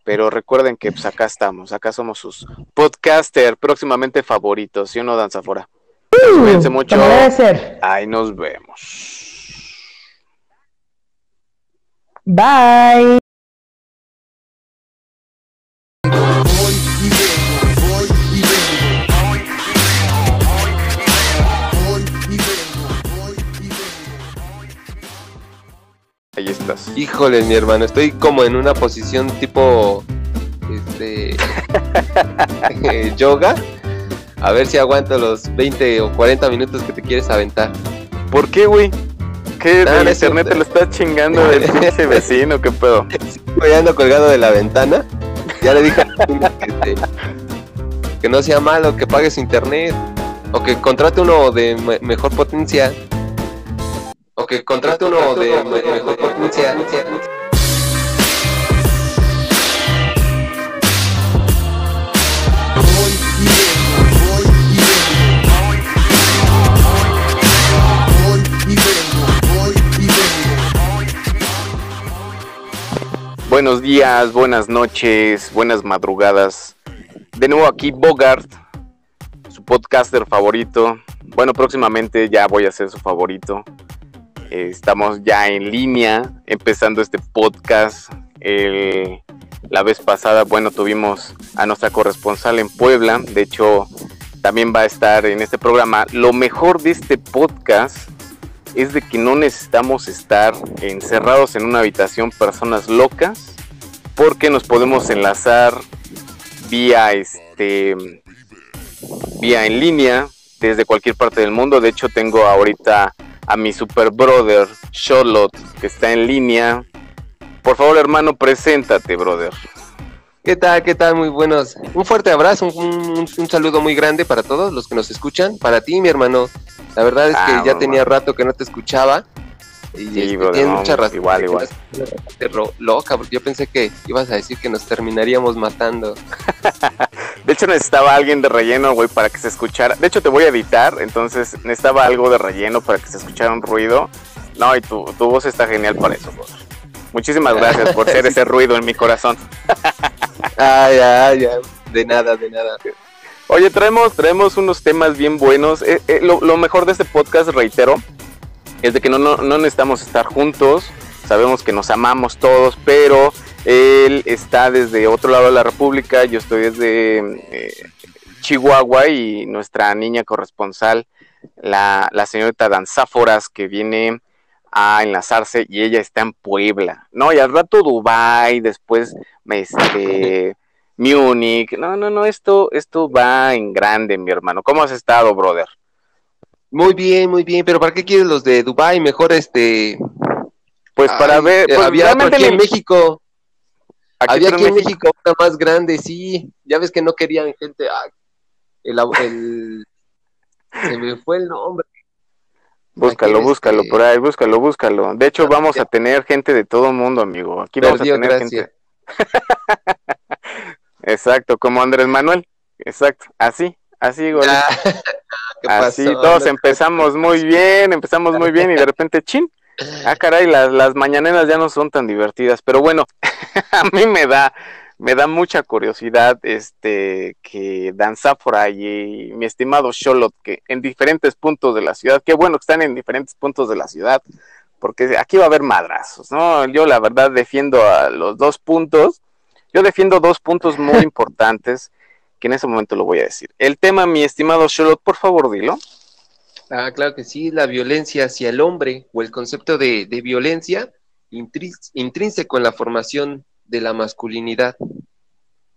Pero recuerden que pues acá estamos, acá somos sus podcaster próximamente favoritos, ¿sí o no, Danzafora? Uh, Cuídense mucho. Ahí nos vemos. Bye. Ahí estás. Híjole, mi hermano, estoy como en una posición tipo este yoga. A ver si aguanto los 20 o 40 minutos que te quieres aventar. ¿Por qué, güey? ¿Qué? ¿El internet te lo está chingando del pinche vecino? ¿Qué pedo? Estoy ando colgado de la ventana. Ya le dije que, que no sea malo, que pagues internet. O que contrate uno de mejor potencia. O que contrate uno de mejor potencia. Buenos días, buenas noches, buenas madrugadas. De nuevo aquí Bogart, su podcaster favorito. Bueno, próximamente ya voy a ser su favorito. Eh, estamos ya en línea, empezando este podcast. la vez pasada, bueno, tuvimos a nuestra corresponsal en Puebla. De hecho, también va a estar en este programa. Lo mejor de este podcast es de que no necesitamos estar encerrados en una habitación personas locas porque nos podemos enlazar vía este vía en línea desde cualquier parte del mundo. De hecho, tengo ahorita a mi super brother Charlotte que está en línea. Por favor, hermano, preséntate, brother. ¿Qué tal? ¿Qué tal? Muy buenos. Un fuerte abrazo, un, un- un saludo muy grande para todos los que nos escuchan. Para ti, mi hermano. La verdad es que Ah, ya tenía rato que no te escuchaba. Y Sí, este, tienes no, mucha razón. igual, igual. ro- loca, porque yo pensé que ibas a decir que nos terminaríamos matando. De hecho, necesitaba alguien de relleno, güey, para que se escuchara. De hecho, te voy a editar, entonces necesitaba algo de relleno para que se escuchara un ruido. No, y tu, tu voz está genial para eso, brother. Muchísimas gracias por ser ese ruido en mi corazón. Ay, ay, ay. De nada, de nada. Oye, traemos, traemos unos temas bien buenos. Eh, eh, lo, mejor de este podcast, reitero, es de que no, no, no necesitamos estar juntos. Sabemos que nos amamos todos, pero él está desde otro lado de la República, yo estoy desde eh, Chihuahua y nuestra niña corresponsal, la, la señorita Danzáforas, que viene a enlazarse y ella está en Puebla, ¿no? Y al rato Dubai, después este, Múnich. No, no, no, esto, esto va en grande, mi hermano. ¿Cómo has estado, brother? Muy bien, muy bien. Pero ¿para qué quieres los de Dubai? Mejor este. Pues para Ay, ver, eh, pues había otro aquí en México. aquí había aquí en México una más grande, sí. Ya ves que no querían gente. ah, el, el- se me fue el nombre. Búscalo, Aquí, búscalo este, por ahí, búscalo, búscalo. De hecho, vamos a tener gente de todo mundo, amigo. Aquí vamos a tener gente. Exacto, como Andrés Manuel. Exacto, así, así, igual. Ah, ¿qué así, pasó? todos No- empezamos muy bien, empezamos muy bien y de repente, chin. Ah, caray, las, las mañaneras ya no son tan divertidas, pero bueno, a mí me da, me da mucha curiosidad este que Danzáfora y mi estimado Sholot, que en diferentes puntos de la ciudad, qué bueno que están en diferentes puntos de la ciudad, porque aquí va a haber madrazos, ¿no? Yo la verdad defiendo a los dos puntos, yo defiendo dos puntos muy importantes, que en ese momento lo voy a decir. El tema, mi estimado Sholot, por favor, dilo. Ah, claro que sí, la violencia hacia el hombre o el concepto de, de violencia intrínseco en la formación de la masculinidad.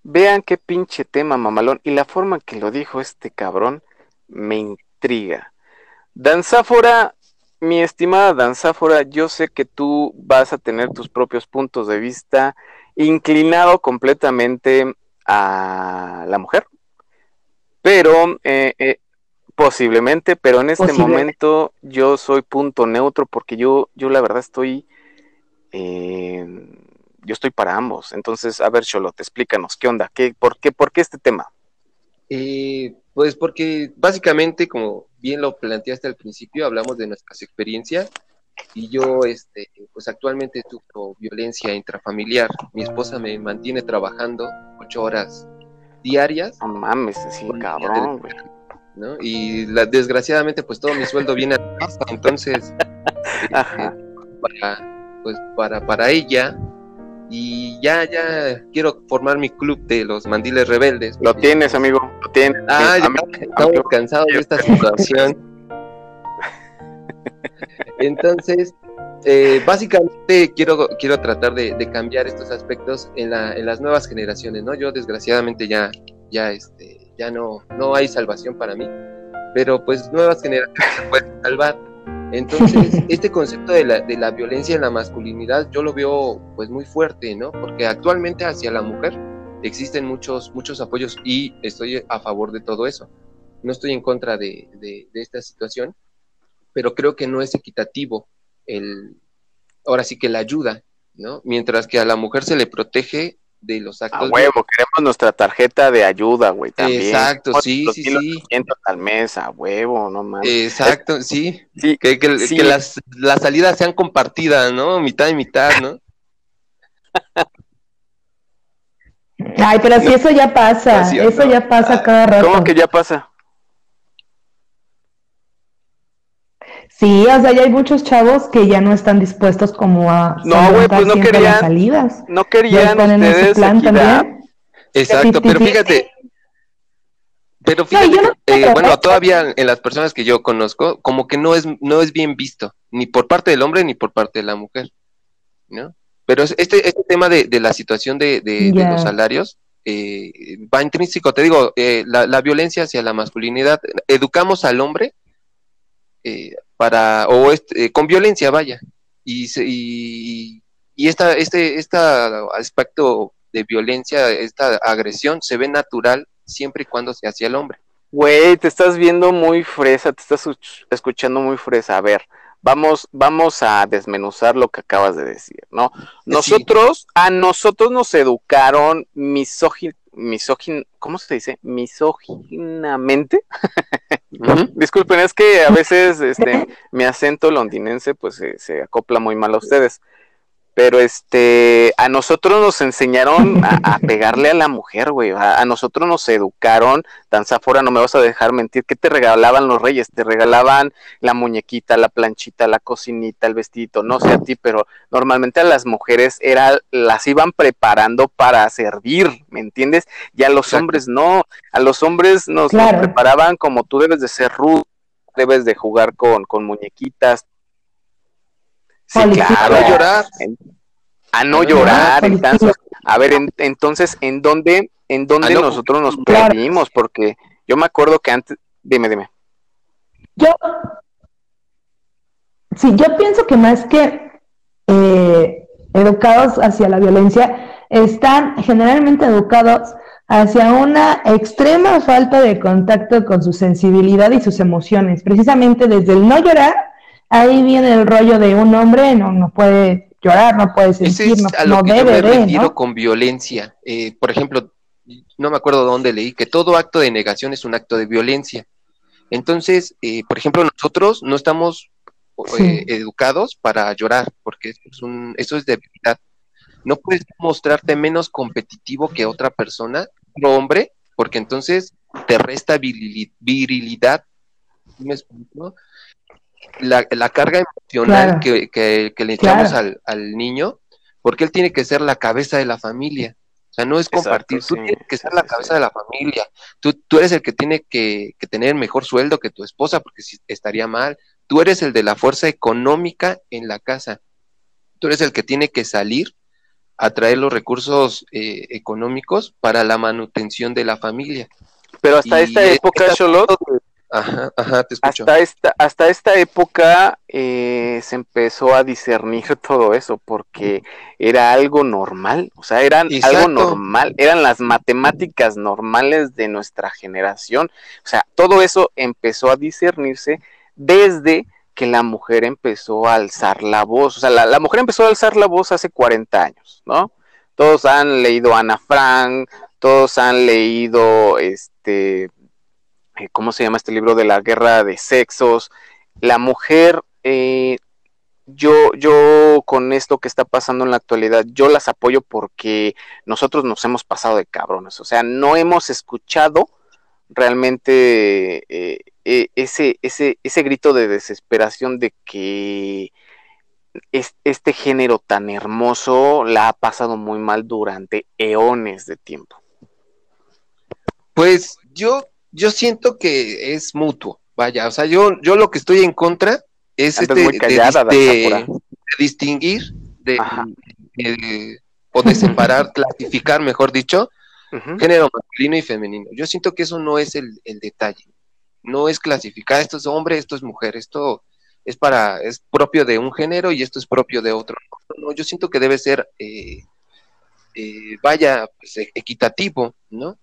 Vean qué pinche tema, mamalón. Y la forma que lo dijo este cabrón me intriga. Danzáfora, mi estimada Danzáfora, yo sé que tú vas a tener tus propios puntos de vista inclinado completamente a la mujer. Pero, eh, eh, posiblemente, pero en este momento yo soy punto neutro porque yo, yo la verdad estoy eh, yo estoy para ambos. Entonces, a ver, Cholot, explícanos, ¿qué onda? ¿Qué, por, qué, ¿Por qué este tema? Eh, pues porque básicamente, como bien lo planteaste al principio, hablamos de nuestras experiencias y yo, este, pues actualmente sufro violencia intrafamiliar. Mi esposa me mantiene trabajando ocho horas diarias, No mames, sí, cabrón, güey. ¿no? Y la- desgraciadamente, pues todo mi sueldo viene a casa, entonces, este, Ajá. para, pues para, para ella. Y ya, ya quiero formar mi club de los mandiles rebeldes. Lo tienes, amigo, lo tienes. Ah, ya Amigo, estamos cansados de esta situación. Entonces, eh, básicamente quiero, quiero tratar de, de cambiar estos aspectos en, la, en las nuevas generaciones, ¿no? Yo desgraciadamente ya, ya, este, ya no, no hay salvación para mí, pero pues nuevas generaciones se pueden salvar. Entonces, este concepto de la, de la violencia en la masculinidad yo lo veo pues muy fuerte, ¿no? Porque actualmente hacia la mujer existen muchos, muchos apoyos y estoy a favor de todo eso. No estoy en contra de, de- de esta situación, pero creo que no es equitativo el, ahora sí que la ayuda, ¿no? Mientras que a la mujer se le protege de los A actos huevo, queremos nuestra tarjeta de ayuda, güey, también. Exacto, sí, sí, sí. 500 al mes, a huevo, no mames. Exacto, sí. sí, Que, que- Sí. que las, las salidas sean compartidas, ¿no? Mitad y mitad, ¿no? Ay, pero si eso ya pasa, No eso ya pasa cada rato. ¿Cómo que ya pasa? Sí, o sea, ya hay muchos chavos que ya no están dispuestos como a No, güey, pues no querían. las salidas. ¿No querían están en ese ustedes plan también. Exacto, pero 50-50. fíjate, pero fíjate, no eh, bueno, todavía en las personas que yo conozco, como que no es, no es bien visto, ni por parte del hombre ni por parte de la mujer, ¿no? Pero es- este, este tema de, de la situación de, de- los salarios eh, va intrínseco, te digo, eh, la, la violencia hacia la masculinidad, educamos al hombre eh, para, o este, con violencia, vaya, y, se- y, y esta, este, este aspecto de violencia, esta agresión, se ve natural siempre y cuando se hacia el hombre. Güey, te estás viendo muy fresa, te estás escuch- escuchando muy fresa. A ver, vamos, vamos a desmenuzar lo que acabas de decir, ¿no? Nosotros, a nosotros nos educaron misógin, misógin, ¿cómo se dice? Misóginamente. Disculpen, es que a veces este, mi acento londinense pues se, se acopla muy mal a ustedes. Pero este, a nosotros nos enseñaron a, a pegarle a la mujer, güey. A, a nosotros nos educaron, Danzafora, no me vas a dejar mentir, ¿qué te regalaban los reyes? Te regalaban la muñequita, la planchita, la cocinita, el vestidito, no sé a ti, pero normalmente a las mujeres era, las iban preparando para servir, ¿me entiendes? Y a los Exacto. hombres no, a los hombres nos, nos Claro. preparaban como tú debes de ser rudo, debes de jugar con, con muñequitas. Sí, claro. A no llorar. A no Ah, llorar. entonces, a ver, en- entonces, ¿en dónde, en dónde A no- nosotros nos Claro. perdimos? Porque yo me acuerdo que antes, dime, dime. Yo, sí, yo pienso que más que eh, educados hacia la violencia, están generalmente educados hacia una extrema falta de contacto con su sensibilidad y sus emociones. Precisamente desde el no llorar, ahí viene el rollo de un hombre no, no puede llorar, no puede sentir, es no, a lo no que yo debe me de, refiero ¿no? con violencia. Eh, por ejemplo, no me acuerdo dónde leí que todo acto de negación es un acto de violencia. Entonces, eh, por ejemplo, nosotros no estamos Sí. eh, educados para llorar, porque eso es, un, eso es debilidad. No puedes mostrarte menos competitivo que otra persona, otro hombre, porque entonces te resta virili- virilidad. ¿Sí me explico? La, la carga emocional Claro. que, que- que le echamos Claro. al, al niño, porque él tiene que ser la cabeza de la familia. O sea, no es Exacto, compartir, tú sí, tienes que sí, ser la cabeza sí. de la familia. Tú, tú eres el que tiene que, que tener mejor sueldo que tu esposa, porque si estaría mal. Tú eres el de la fuerza económica en la casa. Tú eres el que tiene que salir a traer los recursos eh, económicos para la manutención de la familia. Pero hasta Y esta es- época, esta- Xolot, Ajá, ajá, te escucho. hasta esta, hasta esta época eh, se empezó a discernir todo eso porque era algo normal, o sea, eran Exacto. algo normal, eran las matemáticas normales de nuestra generación, o sea, todo eso empezó a discernirse desde que la mujer empezó a alzar la voz, o sea, la, la mujer empezó a alzar la voz hace 40 años, ¿no? Todos han leído Ana Frank, todos han leído este ¿cómo se llama este libro de la guerra de sexos? La mujer, eh, yo, yo con esto que está pasando en la actualidad, yo las apoyo porque nosotros nos hemos pasado de cabrones, o sea, no hemos escuchado realmente eh, eh, ese, ese, ese grito de desesperación de que es- este género tan hermoso la ha pasado muy mal durante eones de tiempo. Pues yo, yo siento que es mutuo. Vaya, o sea, yo, yo lo que estoy en contra es este, callada, de, de- Danzafora. de distinguir de, o de separar, clasificar, mejor dicho, género masculino y femenino. Yo siento que eso no es el, el detalle. No es clasificar, esto es hombre, esto es mujer, esto es para, es propio de un género y esto es propio de otro. No, yo siento que debe ser, eh, eh, vaya, pues, equitativo, ¿no?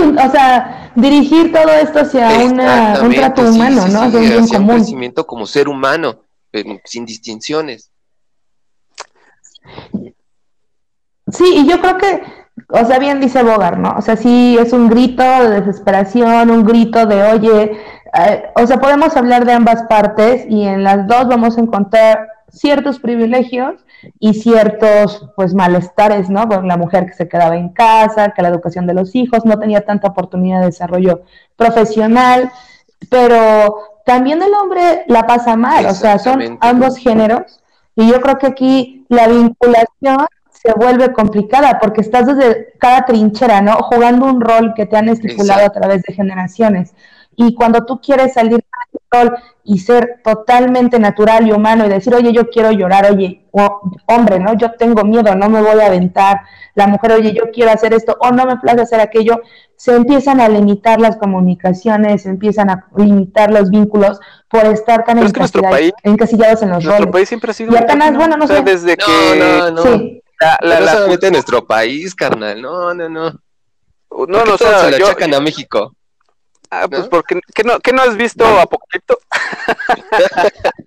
O sea, dirigir todo esto hacia una, un trato sí, humano, sí, ¿no? sí, Hacia un crecimiento como ser humano, pero sin distinciones. Sí, y yo creo que, o sea, bien dice Bogar, ¿no? O sea, sí es un grito de desesperación, un grito de, oye, eh, o sea, podemos hablar de ambas partes y en las dos vamos a encontrar ciertos privilegios y ciertos, pues, malestares, ¿no? Con la mujer que se quedaba en casa, que la educación de los hijos no tenía tanta oportunidad de desarrollo profesional, pero también el hombre la pasa mal, o sea, son ambos géneros y yo creo que aquí la vinculación se vuelve complicada porque estás desde cada trinchera, ¿no? Jugando un rol que te han estipulado Exacto. a través de generaciones. Y cuando tú quieres salir control y ser totalmente natural y humano y decir, oye, yo quiero llorar, oye, hombre, ¿no? Yo tengo miedo, no me voy a aventar. La mujer, oye, yo quiero hacer esto o no me place hacer aquello. Se empiezan a limitar las comunicaciones, se empiezan a limitar los vínculos por estar tan encasillados, en los nuestro país siempre ha sido y apenas, bueno, no sé. Desde No, que... no, no. Sí. La, la, la- en nuestro país, carnal. No, no, no. no, ¿Por no, o sea, se lo yo- achacan a México. Ah, pues ¿no? porque ¿qué no, qué no has visto Apocalipto?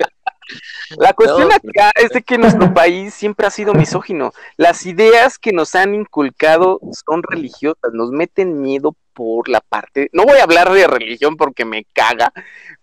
La cuestión No, acá es de que nuestro país siempre ha sido misógino. Las ideas que nos han inculcado son religiosas, nos meten miedo por la parte. No voy a hablar de religión porque me caga,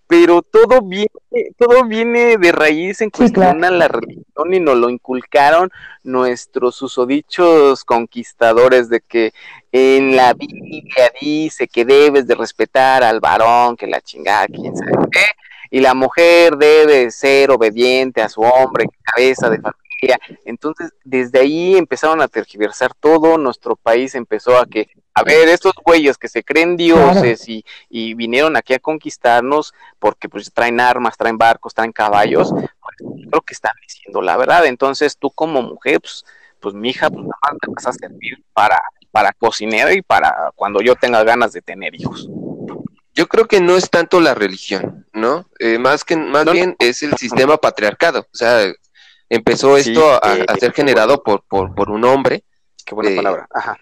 pero todo viene, todo viene de raíz en Sí, cuestión claro. a la religión y nos lo inculcaron nuestros susodichos conquistadores de que en la Biblia dice que debes de respetar al varón, que la chingada, quién sabe qué, y la mujer debe ser obediente a su hombre, cabeza de familia. Entonces, desde ahí empezaron a tergiversar todo, nuestro país empezó a que, a ver, estos güeyes que se creen dioses y, y vinieron aquí a conquistarnos porque pues traen armas, traen barcos, traen caballos, pues creo que están diciendo la verdad. Entonces, tú como mujer, pues, pues mija, pues nada más me vas a servir para, para cocinera y para cuando yo tenga ganas de tener hijos. Yo creo que no es tanto la religión, ¿no? Eh, más que más No, bien es el sistema patriarcado. O sea, empezó Sí, esto a, eh, a ser generado por, por, por un hombre Qué buena Eh, palabra. Ajá.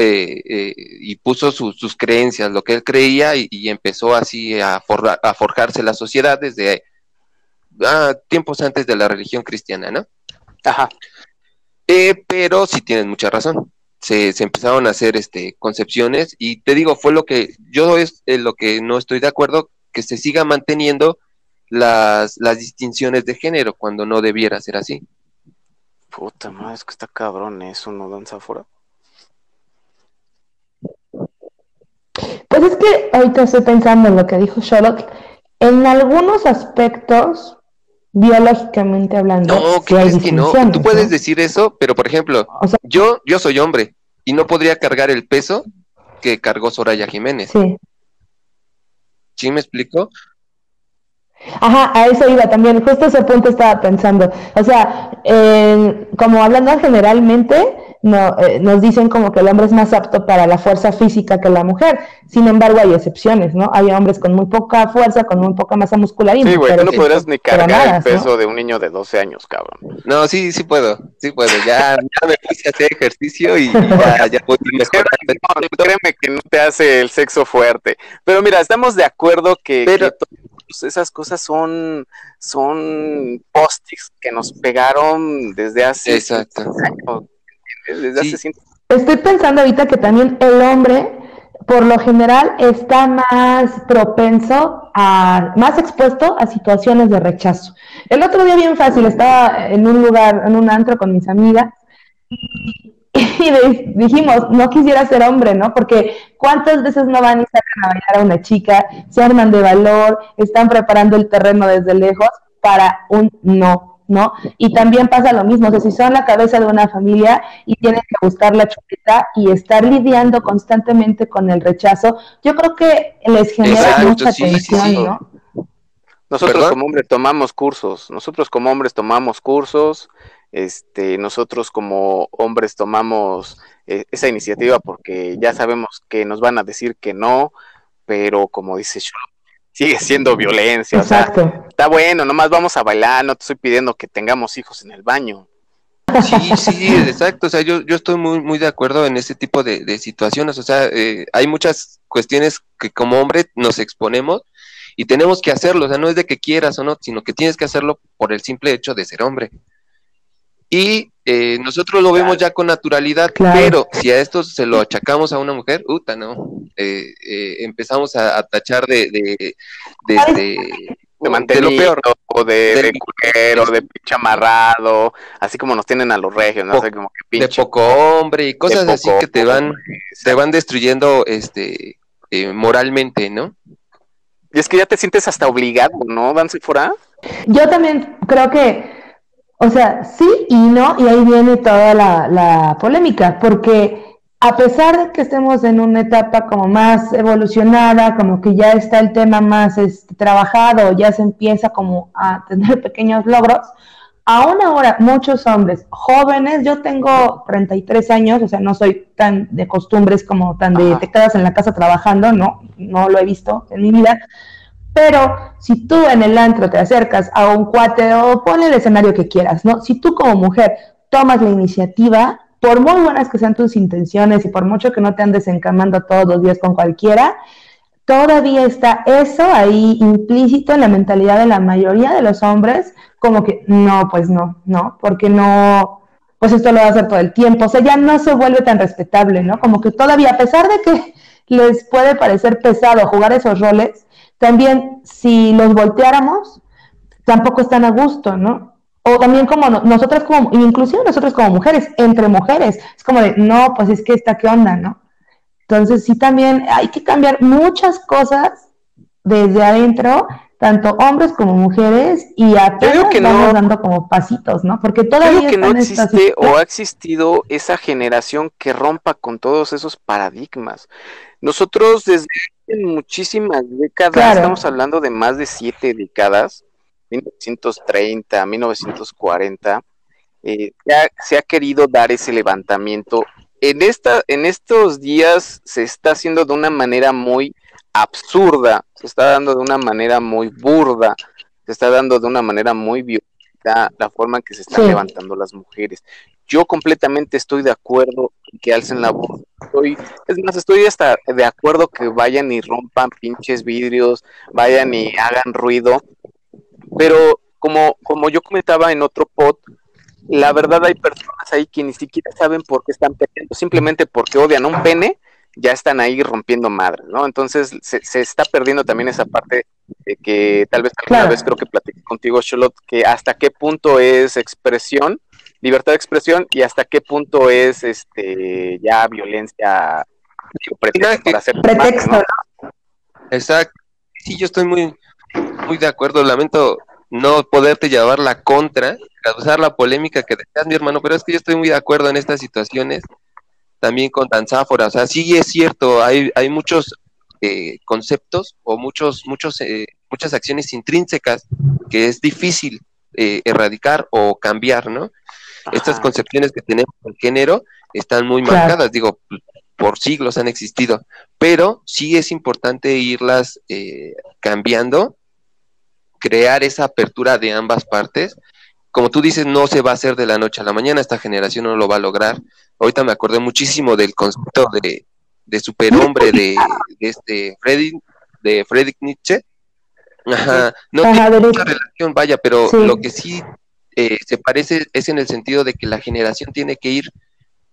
eh, y puso sus- sus creencias, lo que él creía, y, y empezó así a, forra- a forjarse la sociedad desde ah, tiempos antes de la religión cristiana, ¿no? Ajá. Eh, pero sí tienes mucha razón. Se, se empezaron a hacer este, concepciones y te digo, fue lo que yo es eh, lo que no estoy de acuerdo, que se siga manteniendo las, las distinciones de género cuando no debiera ser así. Puta madre, es que está cabrón eso, ¿no, danza afuera? Pues es que ahorita estoy pensando en lo que dijo Sherlock. En algunos aspectos, biológicamente hablando, No, sí ¿qué hay crees que no? Tú puedes ¿no? decir eso, pero por ejemplo, O sea, yo, yo soy hombre y no podría cargar el peso que cargó Soraya Jiménez. sí. ¿Sí me explico? Ajá, a eso iba también, justo ese punto estaba pensando. O sea, en- como hablando generalmente, no, eh, nos dicen como que el hombre es más apto para la fuerza física que la mujer. Sin embargo, hay excepciones, ¿no? Hay hombres con muy poca fuerza, con muy poca masa muscular y Sí, güey, tú no podrías ni cargar el peso de un niño de 12 años, cabrón. No, sí, sí puedo, sí puedo. Ya, ya me puse a hacer ejercicio y ya, ya voy mejorando. No, no, créeme que no te hace el sexo fuerte. Pero mira, estamos de acuerdo que, Pero- que esas cosas son, son post-its que nos pegaron desde hace Exacto. años. Desde Sí. hace ciento- Estoy pensando ahorita que también el hombre, por lo general, está más propenso a, más expuesto a situaciones de rechazo. El otro día bien fácil, estaba en un lugar, en un antro con mis amigas, y dijimos, no quisiera ser hombre, ¿no? Porque cuántas veces no van y sacan a bailar a una chica, se arman de valor, están preparando el terreno desde lejos para un no, ¿no? Y también pasa lo mismo, o sea, si son la cabeza de una familia y tienen que buscar la chuleta y estar lidiando constantemente con el rechazo, yo creo que les genera Exacto, mucha sí, sí, tensión, sí. ¿no? Nosotros ¿Perdón? como hombres tomamos cursos, nosotros como hombres tomamos cursos, este, nosotros como hombres tomamos eh, esa iniciativa porque ya sabemos que nos van a decir que no, pero como dice Sholo, sigue siendo violencia, o sea, está bueno, nomás vamos a bailar, no te estoy pidiendo que tengamos hijos en el baño. Sí, sí, exacto. O sea, yo, yo estoy muy, muy de acuerdo en ese tipo de, de situaciones. O sea, eh, hay muchas cuestiones que como hombre nos exponemos y tenemos que hacerlo. O sea, no es de que quieras o no, sino que tienes que hacerlo por el simple hecho de ser hombre. Y eh, nosotros lo vemos ya con naturalidad, Claro. pero si a esto se lo achacamos a una mujer, puta, no. Eh, eh, empezamos a, a tachar de, de, de, De lo peor. o de, De- de culero, de pinche amarrado, así como nos tienen a los regios, no Po- sé, como que de poco hombre y cosas así que te van, hombre, te van destruyendo este eh, moralmente, ¿no? Y es que ya te sientes hasta obligado, ¿no, Dance fuera? Yo también creo que, o sea, sí y no, y ahí viene toda la, la polémica, porque a pesar de que estemos en una etapa como más evolucionada, como que ya está el tema más este, trabajado, ya se empieza como a tener pequeños logros, aún ahora muchos hombres jóvenes, yo tengo 33 años, o sea, no soy tan de costumbres como tan de te quedas en la casa trabajando, no, no lo he visto en mi vida, pero si tú en el antro te acercas a un cuate o pon el escenario que quieras, ¿no? Si tú como mujer tomas la iniciativa, por muy buenas que sean tus intenciones y por mucho que no te andes encamando todos los días con cualquiera, todavía está eso ahí implícito en la mentalidad de la mayoría de los hombres, como que no, pues no, no, porque no, pues esto lo va a hacer todo el tiempo, o sea, ya no se vuelve tan respetable, ¿no? Como que todavía, a pesar de que les puede parecer pesado jugar esos roles, también si los volteáramos, tampoco están a gusto, ¿no? O también como nosotras como, inclusive nosotros como mujeres, entre mujeres, es como de, no, pues es que esta, ¿qué onda, no? Entonces sí también hay que cambiar muchas cosas desde adentro, tanto hombres como mujeres, y apenas que vamos dando como pasitos, ¿no? Porque todavía creo que no existe o ha existido esa generación que rompa con todos esos paradigmas. Nosotros desde muchísimas décadas, estamos hablando de más de siete décadas, 1930, 1940, eh, se, ha, querido dar ese levantamiento. En, esta, en estos días se está haciendo de una manera muy absurda, se está dando de una manera muy burda, se está dando de una manera muy violenta la forma en que se están levantando las mujeres. Yo completamente estoy de acuerdo en que alcen la voz. Estoy, es más, estoy hasta de acuerdo que vayan y rompan pinches vidrios, vayan y hagan ruido, pero como, como yo comentaba en otro pod, la verdad hay personas ahí que ni siquiera saben por qué están peleando, simplemente porque odian un pene, ya están ahí rompiendo madre, ¿no? Entonces se, se está perdiendo también esa parte de que tal vez alguna vez creo que platiqué contigo, Charlotte, que hasta qué punto es expresión, libertad de expresión y hasta qué punto es este ya violencia pretexto para hacer pretexto. Exacto. Sí, yo estoy muy muy de acuerdo, lamento no poderte llevar la contra, causar la polémica que deseas, mi hermano, pero es que yo estoy muy de acuerdo en estas situaciones, también con Tanzáfora, o sea, sí es cierto, hay, hay muchos eh, conceptos o muchos, muchos, eh, muchas acciones intrínsecas que es difícil eh, erradicar o cambiar, ¿no? Estas concepciones que tenemos del género están muy marcadas, digo, por siglos han existido, pero sí es importante irlas cambiando crear esa apertura de ambas partes. Como tú dices, no se va a hacer de la noche a la mañana, esta generación no lo va a lograr. Ahorita me acordé muchísimo del concepto de, de superhombre de, de este Friedrich, de Friedrich Nietzsche. Ajá, no tiene mucha relación, vaya, pero lo que sí eh, se parece es en el sentido de que la generación tiene que ir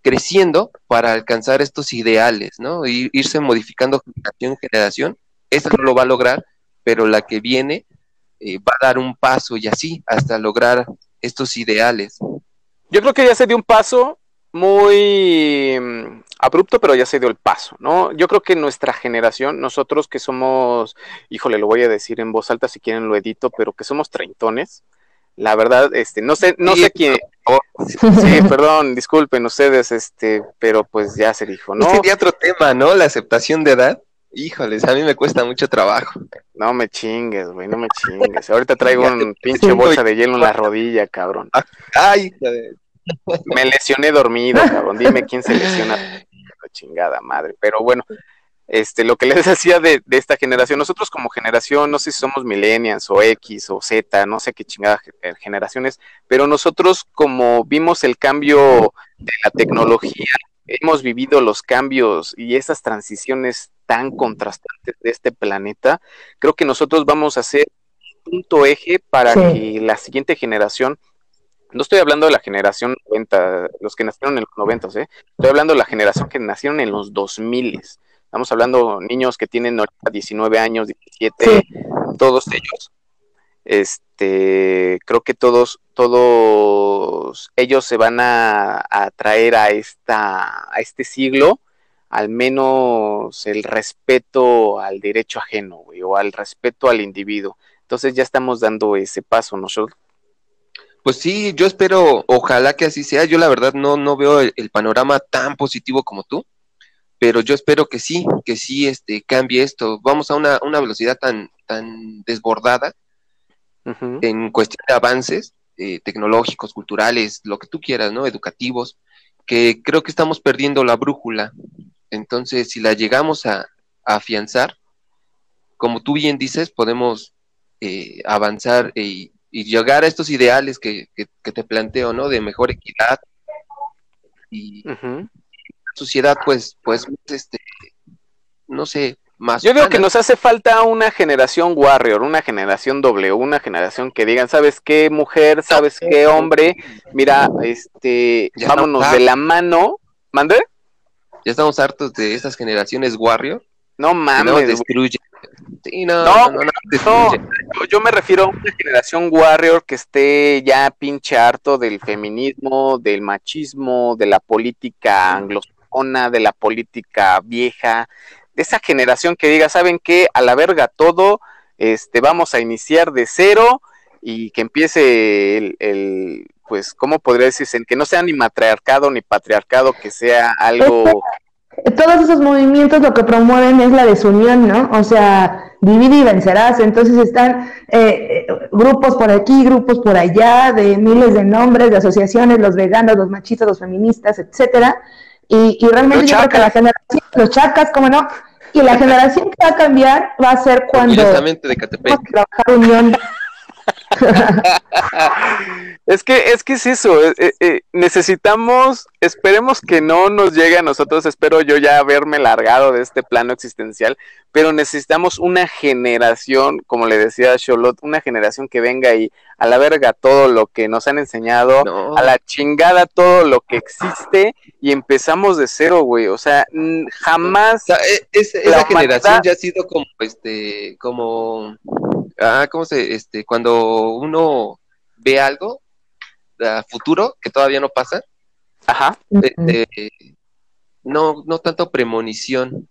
creciendo para alcanzar estos ideales, ¿no? irse modificando generación en generación. Eso no lo va a lograr, pero la que viene eh, va a dar un paso y así hasta lograr estos ideales. Yo creo que ya se dio un paso muy abrupto, pero ya se dio el paso, ¿no? Yo creo que nuestra generación, nosotros que somos, híjole, lo voy a decir en voz alta si quieren lo edito, pero que somos treintones, la verdad, este, no sé, no sé quién, sí, perdón, disculpen ustedes, este, pero pues ya se dijo, ¿no? Sería otro tema, ¿no? La aceptación de edad. Híjoles, a mí me cuesta mucho trabajo. No me chingues, güey, no me chingues. Ahorita traigo un pinche bolsa de hielo en la rodilla, cabrón. Ay, me lesioné dormido, cabrón. Dime quién se lesiona. Chingada madre. Pero bueno, este, lo que les decía de, de, esta generación, nosotros como generación, no sé si somos millennials o X o Z, no sé qué chingada eh, generaciones, pero nosotros como vimos el cambio de la tecnología, hemos vivido los cambios y esas transiciones tan contrastantes de este planeta, creo que nosotros vamos a ser punto eje para que la siguiente generación, no estoy hablando de la generación 90, los que nacieron en los 90, ¿eh? estoy hablando de la generación que nacieron en los 2000. Estamos hablando niños que tienen 19 años, 17, todos ellos. Este, creo que todos, todos ellos se van a, a traer a esta, a este siglo al menos el respeto al derecho ajeno, o al respeto al individuo. Entonces ya estamos dando ese paso, ¿no, Pues sí, yo espero, ojalá que así sea. Yo la verdad no, no veo el, panorama tan positivo como tú. pero yo espero que sí, que sí este, cambie esto. Vamos a una, una velocidad tan, tan desbordada en cuestión de avances eh, tecnológicos, culturales, lo que tú quieras, ¿no? Educativos, que creo que estamos perdiendo la brújula. Entonces, si la llegamos a, a afianzar, como tú bien dices, podemos eh, avanzar y, y llegar a estos ideales que, que- que te planteo, ¿no? De mejor equidad y Ujú. sociedad, pues, pues, este, no sé, más. Yo digo que nos hace falta una generación warrior, una generación W, una generación que digan, ¿sabes qué mujer? ¿Sabes qué hombre? Mira, este, Ya vámonos de la mano. ¿Mande? Ya estamos hartos de esas generaciones warrior No que no mames. güey. destruyen. Sí, no, No, no, no, no, No, destruyen. yo, yo me refiero a una generación warrior que esté ya pinche harto del feminismo, del machismo, de la política anglosajona, de la política vieja, de esa generación que diga, ¿saben qué? A la verga todo, este, vamos a iniciar de cero y que empiece el, el pues, ¿cómo podría decirse? Que no sea ni matriarcado ni patriarcado, que sea algo... Todos esos movimientos lo que promueven es la desunión, ¿no? O sea, divide y vencerás. Entonces están eh, eh, grupos por aquí, grupos por allá, de miles de nombres, de asociaciones, los veganos, los machistas, los feministas, etcétera. Y, y realmente Los yo creo que la generación, los chacas, ¿cómo no? Y la generación que va a cambiar va a ser cuando de Catepec. vamos a trabajar unión. Es que, es que es eso, eh, eh, eh, necesitamos, esperemos que no nos llegue a nosotros, espero yo ya haberme largado de este plano existencial, pero necesitamos una generación, como le decía Charlotte, una generación que venga y a la verga todo lo que nos han enseñado, No. a la chingada todo lo que existe y empezamos de cero, güey, o sea, jamás... O sea, e- es- esa humanidad- generación ya ha sido como, este, como, ah, ¿cómo se, este, cuando uno ve algo a futuro que todavía no pasa, Ajá, este, no, no tanto premonición.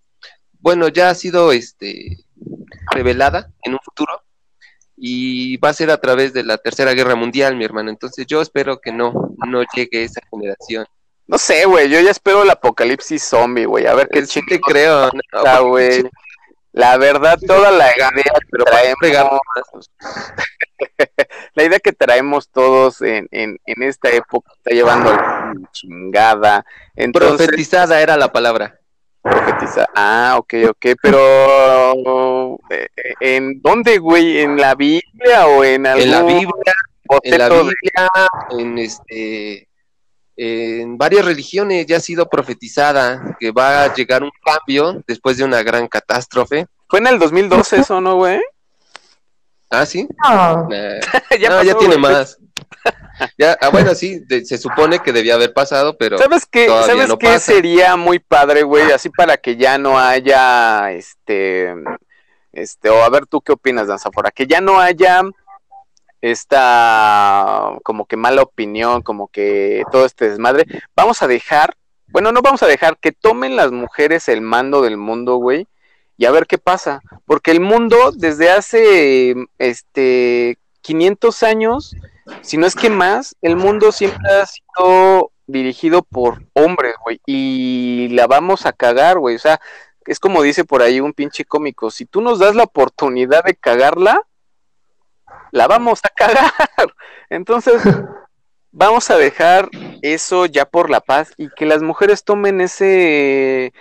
Bueno, ya ha sido, este, revelada en un futuro y va a ser a través de la Tercera Guerra Mundial, mi hermano. Entonces yo espero que no, no llegue esa generación. no sé, güey, yo ya espero el apocalipsis zombie, güey, a ver qué Sí te creo, no, güey. La verdad, toda la idea que traemos, la idea que traemos todos en, en, en esta época está llevando a la chingada. Entonces, Profetizada era la palabra. profetiza. Ah, ok, ok, pero eh, ¿en dónde, güey? ¿En la Biblia o en algún En la Biblia, en la de- Biblia, en este, en varias religiones ya ha sido profetizada que va a llegar un cambio después de una gran catástrofe. Fue en el 2012 eso, ¿no, güey? Ah, sí. No. Nah, ya, no, pasó, ya tiene más. Ya, ah, bueno, sí, de- se supone que debía haber pasado, pero ¿Sabes qué? ¿Sabes no qué pasa. sería muy padre, güey? Así para que ya no haya, este, este, o a ver tú qué opinas, Danzafora, que ya no haya esta como que mala opinión, como que todo este desmadre. Vamos a dejar, bueno, no vamos a dejar que tomen las mujeres el mando del mundo, güey, y a ver qué pasa, porque el mundo desde hace, este, 500 años, si no es que más, el mundo siempre ha sido dirigido por hombres, güey, y la vamos a cagar, güey, o sea, es como dice por ahí un pinche cómico, si tú nos das la oportunidad de cagarla, la vamos a cagar. Entonces, vamos a dejar eso ya por la paz y que las mujeres tomen ese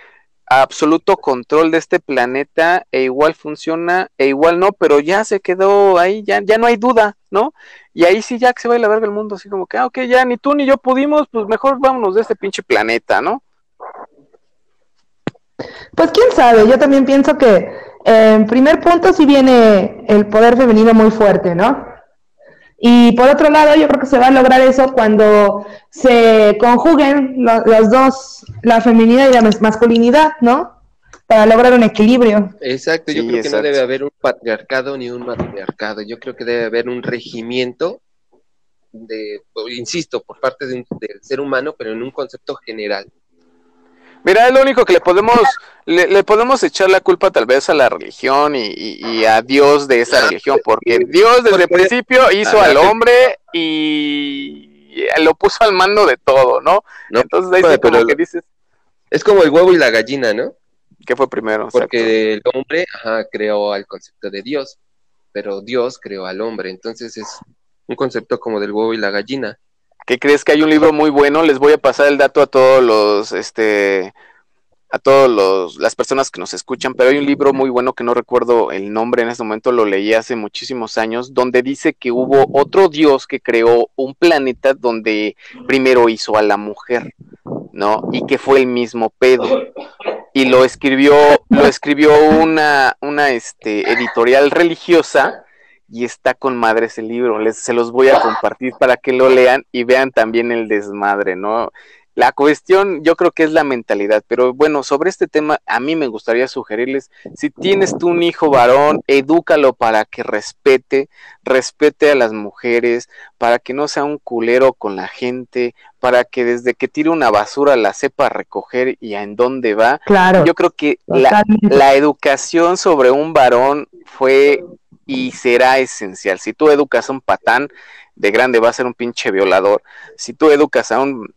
absoluto control de este planeta e igual funciona e igual no, pero ya se quedó ahí, ya, ya no hay duda, ¿no? Y ahí sí ya se va a la verga el mundo, así como que, ah, ok, ya ni tú ni yo pudimos, pues mejor vámonos de este pinche planeta, ¿no? Pues quién sabe, yo también pienso que en primer punto sí viene el poder femenino muy fuerte, ¿no? Y por otro lado, yo creo que se va a lograr eso cuando se conjuguen lo- los dos, la feminidad y la mas- masculinidad, ¿no? Para lograr un equilibrio. Exacto, yo Sí, creo que no debe haber un patriarcado ni un matriarcado. Yo creo que debe haber un regimiento de, insisto, por parte de un- del ser humano, pero en un concepto general. Mira, es lo único que le podemos, le, le podemos echar la culpa tal vez a la religión y, y- y a Dios de esa religión, porque Dios desde el principio hizo al hombre y lo puso al mando de todo, ¿no? ¿no? Entonces ahí sí como que dices, Es como el huevo y la gallina, ¿no? ¿Qué fue primero? Porque el hombre ajá, creó al concepto de Dios, pero Dios creó al hombre. Entonces es un concepto como del huevo y la gallina. ¿Qué crees que hay un libro muy bueno? Les voy a pasar el dato a todos los, este, a todos las personas que nos escuchan, pero hay un libro muy bueno que no recuerdo el nombre en este momento, lo leí hace muchísimos años, donde dice que hubo otro dios que creó un planeta donde primero hizo a la mujer, ¿no? Y que fue el mismo pedo. Y lo escribió, lo escribió una, una este, editorial religiosa y está con madre ese libro. Les, se los voy a compartir para que lo lean y vean también el desmadre, ¿no? La cuestión yo creo que es la mentalidad, pero bueno, sobre este tema a mí me gustaría sugerirles, si tienes tú un hijo varón, edúcalo para que respete, respete a las mujeres, para que no sea un culero con la gente, para que desde que tire una basura la sepa recoger y a en dónde va. Claro. Yo creo que la, la educación sobre un varón fue y será esencial. Si tú educas a un patán, de grande va a ser un pinche violador. Si tú educas a un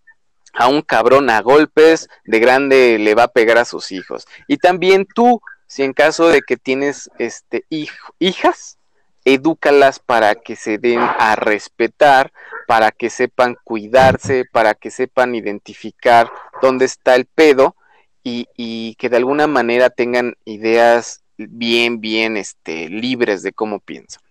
a un cabrón a golpes, de grande le va a pegar a sus hijos. Y también tú, si en caso de que tienes este hijas, edúcalas para que se den a respetar, para que sepan cuidarse, para que sepan identificar dónde está el pedo y, y que de alguna manera tengan ideas bien, bien este, libres de cómo piensan.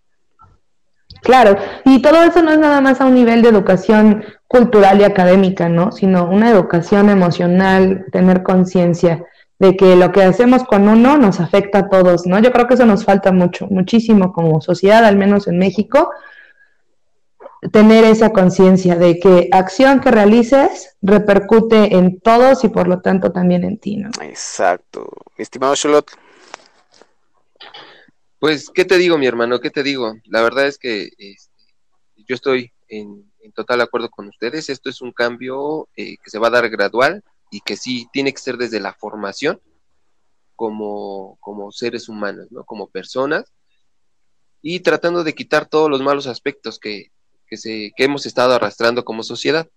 Claro, y todo eso no es nada más a un nivel de educación cultural y académica, ¿no? Sino una educación emocional, tener conciencia de que lo que hacemos con uno nos afecta a todos, ¿no? Yo creo que eso nos falta mucho, muchísimo como sociedad, al menos en México, tener esa conciencia de que acción que realices repercute en todos y por lo tanto también en ti, ¿no? Exacto. Estimado Charlotte. Pues, ¿qué te digo, mi hermano? ¿Qué te digo? La verdad es que este, yo estoy en, total acuerdo con ustedes. Esto es un cambio eh, que se va a dar gradual y que sí tiene que ser desde la formación como, como seres humanos, ¿no? Como personas y tratando de quitar todos los malos aspectos que, que, se, que hemos estado arrastrando como sociedad.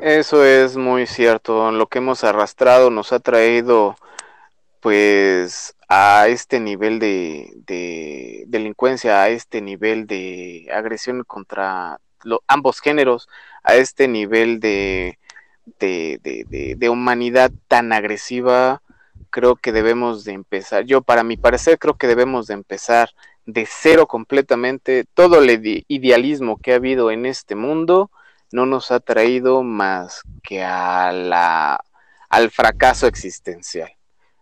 Eso es muy cierto. Lo que hemos arrastrado nos ha traído pues a este nivel de, delincuencia, a este nivel de agresión contra ambos géneros, a este nivel de, de, humanidad tan agresiva, creo que debemos de empezar, yo para mi parecer creo que debemos de empezar de cero completamente, todo el idealismo que ha habido en este mundo no nos ha traído más que al fracaso existencial.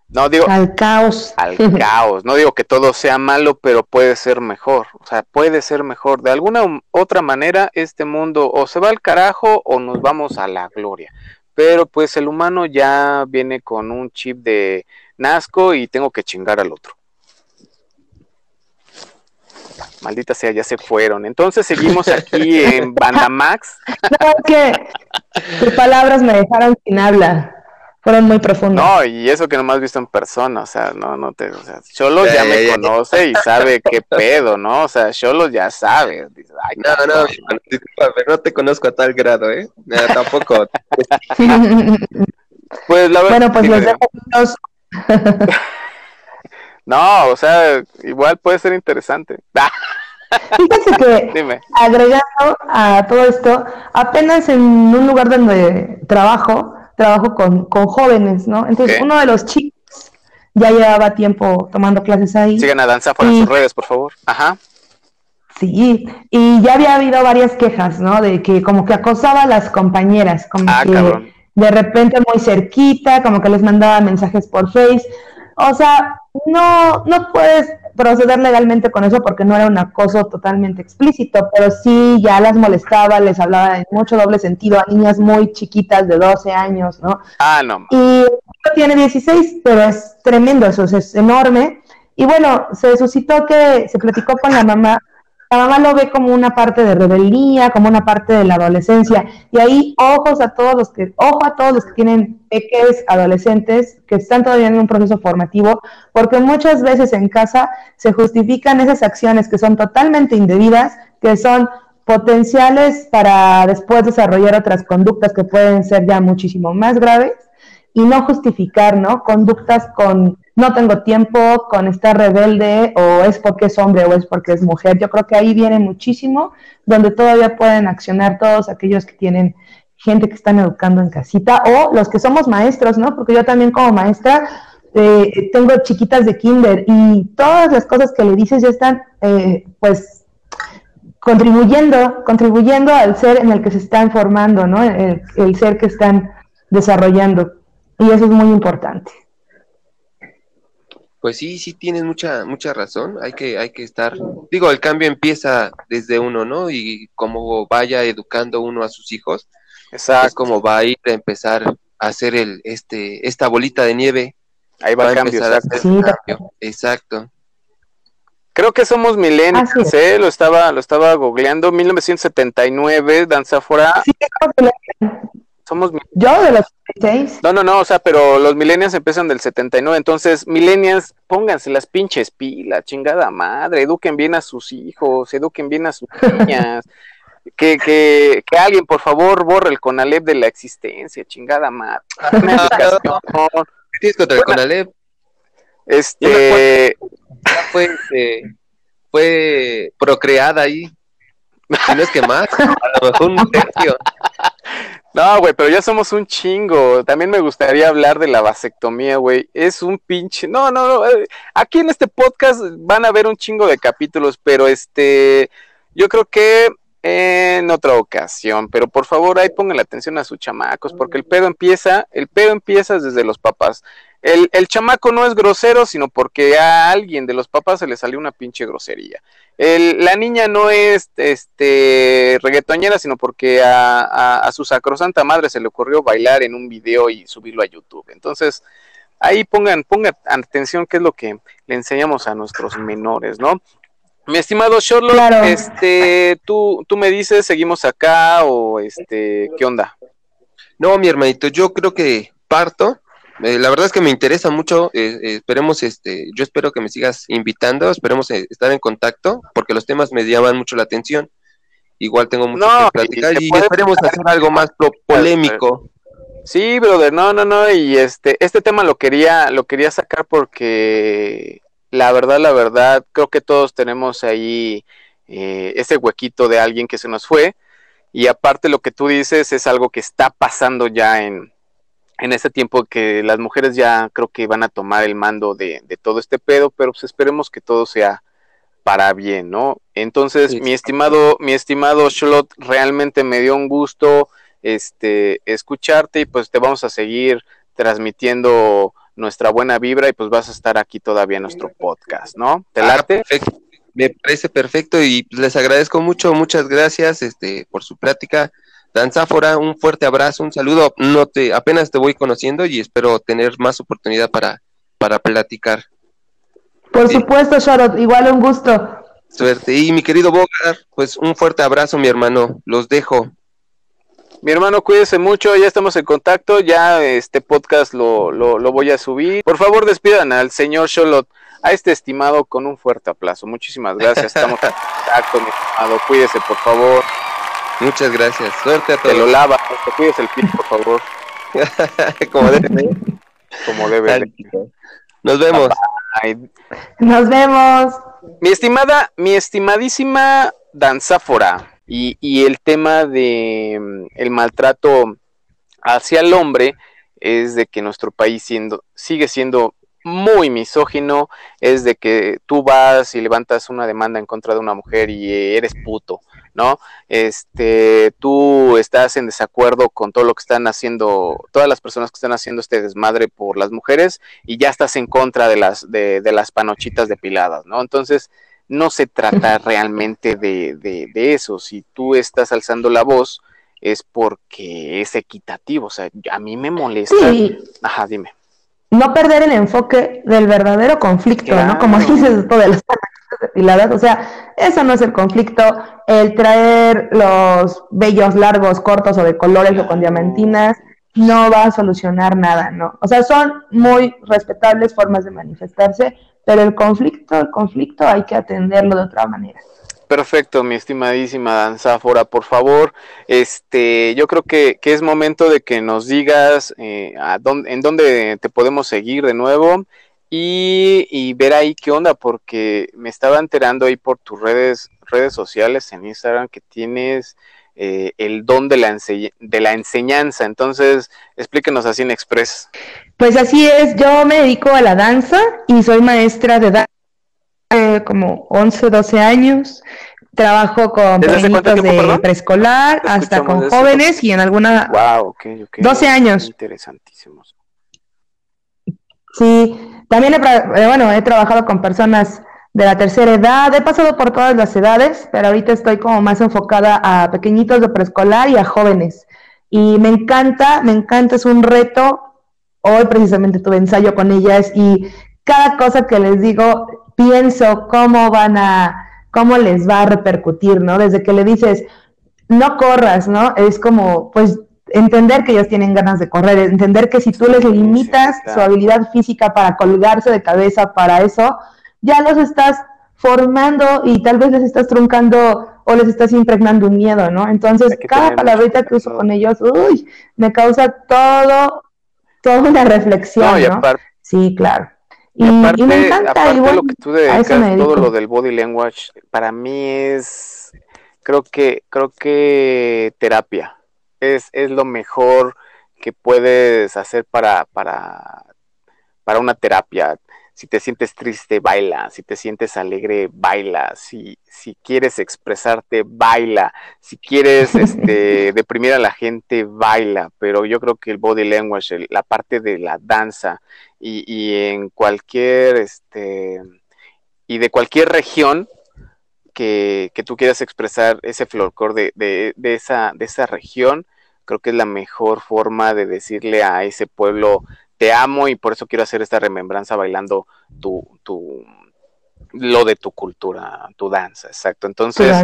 No digo al caos. Al caos. No digo que todo sea malo, pero puede ser mejor. O sea, puede ser mejor. De alguna otra manera, este mundo o se va al carajo o nos vamos a la gloria. Pero pues el humano ya viene con un chip de Nazco y tengo que chingar al otro. Maldita sea, ya se fueron. Entonces seguimos aquí en Banda Max. No, que tus palabras me dejaron sin habla fueron muy profundos. No, y eso que no me has visto en persona, o sea, no, no te, o sea, Cholo ya, me conoce y sabe qué pedo, ¿no? O sea, Cholo ya sabe. no, no, no, no te conozco a tal grado, ¿eh? tampoco. pues la verdad. Bueno, pues los dejo No, o sea, igual puede ser interesante. Fíjese que agregando a todo esto, apenas en un lugar donde trabajo, trabajo con, con jóvenes, ¿no? Entonces, uno de los chicos ya llevaba tiempo tomando clases ahí. Sigan a Danza por sus redes, por favor. Ajá. Sí, y ya había habido varias quejas, ¿no? De que como que acosaba a las compañeras, como ah, que de repente muy cerquita, como que les mandaba mensajes por Face. O sea, no, no puedes proceder legalmente con eso porque no era un acoso totalmente explícito, pero sí ya las molestaba, les hablaba en mucho doble sentido a niñas muy chiquitas de 12 años, ¿no? Ah, no. Y tiene 16, pero es tremendo, eso es enorme. Y bueno, se suscitó que se platicó con la mamá la mamá lo ve como una parte de rebeldía, como una parte de la adolescencia. Y ahí ojos a todos los que, ojo a todos los que tienen peques adolescentes que están todavía en un proceso formativo, porque muchas veces en casa se justifican esas acciones que son totalmente indebidas, que son potenciales para después desarrollar otras conductas que pueden ser ya muchísimo más graves y no justificar, ¿no? Conductas con no tengo tiempo, con estar rebelde o es porque es hombre o es porque es mujer. Yo creo que ahí viene muchísimo donde todavía pueden accionar todos aquellos que tienen gente que están educando en casita o los que somos maestros, ¿no? Porque yo también como maestra eh, tengo chiquitas de kinder y todas las cosas que le dices ya están, eh, pues, contribuyendo, contribuyendo al ser en el que se están formando, ¿no? El, el ser que están desarrollando. Y eso es muy importante. Pues sí, sí tienes mucha, mucha razón. Hay que, hay que estar, digo, el cambio empieza desde uno, ¿no? Y como vaya educando uno a sus hijos, Exacto. es como va a ir a empezar a hacer el, este, esta bolita de nieve. Ahí va, Va a el cambio. a exacto. Sí. cambio. Exacto. Creo que somos millennials, Así es. ¿eh? Lo estaba, lo estaba googleando. 1979, Danzafora. Sí, Somos yo de los 16, No, no, no, o sea, pero los millennials empiezan del 79, entonces, millennials, pónganse las pinches pilas, chingada madre, eduquen bien a sus hijos, eduquen bien a sus niñas, que, que, que alguien, por favor, borre el Conalep de la existencia, chingada madre. Educación, ¿Qué tienes contra el Conalep? este, Ya fue, este, fue procreada ahí. Si no es que más, a lo mejor un tercio. no, güey, pero ya somos un chingo, también me gustaría hablar de la vasectomía, güey, es un pinche, no, no, no, eh, aquí en este podcast van a ver un chingo de capítulos, pero este, yo creo que en otra ocasión, pero por favor ahí pongan la atención a sus chamacos, porque el pedo empieza, el pedo empieza desde los papás. El, el chamaco no es grosero, sino porque a alguien de los papás se le salió una pinche grosería. El- la niña no es este reggaetonera, sino porque a, a- a su sacrosanta madre se le ocurrió bailar en un video y subirlo a YouTube. Entonces, ahí pongan, pongan atención qué es lo que le enseñamos a nuestros menores, ¿no? Mi estimado Sherlock, Claro. este, tú, tú me dices, seguimos acá o este, ¿qué onda? No, mi hermanito, yo creo que parto. Eh, la verdad es que me interesa mucho. eh, eh, esperemos, este, yo espero que me sigas invitando. Esperemos estar en contacto porque los temas me llaman mucho la atención. Igual tengo mucho No, que platicar y esperemos hacer algo más pro- polémico. Sí, brother, no, no, no, y este, este tema lo quería, lo quería sacar porque la verdad, la verdad, creo que todos tenemos ahí eh, ese huequito de alguien que se nos fue, y aparte lo que tú dices es algo que está pasando ya en, en este tiempo que las mujeres ya creo que van a tomar el mando de, de todo este pedo, pero pues esperemos que todo sea para bien, ¿no? Entonces, Sí. mi estimado, mi estimado Shlot, realmente me dio un gusto este escucharte y pues te vamos a seguir transmitiendo nuestra buena vibra y pues vas a estar aquí todavía en nuestro podcast, ¿no? ¿Te Ah, late? perfecto. Me parece perfecto y pues, les agradezco mucho, muchas gracias este, por su plática. Danzáfora, un fuerte abrazo, un saludo. No te, apenas te voy conociendo y espero tener más oportunidad para, para platicar. por Sí. supuesto, Charlotte, igual un gusto. Suerte. Y mi querido Bogar, pues un fuerte abrazo, mi hermano. Los dejo. Mi hermano, cuídese mucho, ya estamos en contacto, ya este podcast lo, lo, lo voy a subir. Por favor, despidan al señor Sholot, a este estimado, con un fuerte aplauso. Muchísimas gracias, estamos en contacto, mi estimado. Cuídese, por favor. Muchas gracias. Suerte a Te lo todos. lava, te cuides el pito, por favor, Como debe ser. como debe. de. Nos vemos. Nos vemos. Mi estimada, mi estimadísima Danzáfora, y, y el tema de mm, el maltrato hacia el hombre es de que nuestro país siendo, sigue siendo muy misógino, es de que tú vas y levantas una demanda en contra de una mujer y eres puto, ¿no? Este, tú estás en desacuerdo con todo lo que están haciendo, todas las personas que están haciendo este desmadre por las mujeres y ya estás en contra de las, de, de las panochitas depiladas, ¿no? Entonces, no se trata realmente de, de, de eso. Si tú estás alzando la voz, es porque es equitativo. O sea, a mí me molesta. Sí, Ajá, dime. No perder el enfoque del verdadero conflicto, Claro. ¿no? Como dices esto de las depiladas, o sea, eso no es el conflicto, el traer los vellos largos, cortos o de colores o con diamantinas no va a solucionar nada, ¿no? O sea, son muy respetables formas de manifestarse, pero el conflicto, el conflicto hay que atenderlo de otra manera. Perfecto, mi estimadísima Danzáfora, por favor, este, yo creo que, que es momento de que nos digas eh, dónde, en dónde te podemos seguir de nuevo y, y, ver ahí qué onda, porque me estaba enterando ahí por tus redes, redes sociales en Instagram que tienes eh, el don de la, de la enseñanza, entonces explíquenos así en Express. Pues así es, yo me dedico a la danza y soy maestra de danza eh, como 11, 12 años. Trabajo con pequeñitos de preescolar hasta con jóvenes y en alguna... Wow, okay, okay. 12 años. Interesantísimos. Sí, también he, eh, bueno, he trabajado con personas de la tercera edad, he pasado por todas las edades, pero ahorita estoy como más enfocada a pequeñitos de preescolar y a jóvenes. Y me encanta, me encanta, es un reto. Hoy precisamente tuve ensayo con ellas y cada cosa que les digo pienso cómo van a, cómo les va a repercutir, ¿no? Desde que le dices, no corras, ¿no? Es como, pues, entender que ellos tienen ganas de correr, entender que si tú les limitas su habilidad física para colgarse de cabeza para eso, ya los estás formando y tal vez les estás truncando o les estás impregnando un miedo, ¿no? Entonces, cada palabrita que uso con ellos, uy, me causa todo, toda una reflexión, ¿no? Sí, claro. Y, aparte, me encanta, lo que tú dedicas, todo lo del body language, para mí es, creo que, creo que terapia. Es, es lo mejor que puedes hacer para, para, para una terapia. Si te sientes triste, baila. Si te sientes alegre, baila. Si, si quieres expresarte, baila. Si quieres este, deprimir a la gente, baila. Pero yo creo que el body language, la parte de la danza y, y en cualquier, este, y de cualquier región, que, que, tú quieras expresar ese folclore de, de, de, esa, de esa región, creo que es la mejor forma de decirle a ese pueblo te amo y por eso quiero hacer esta remembranza bailando tu, tu lo de tu cultura, tu danza, exacto. Entonces,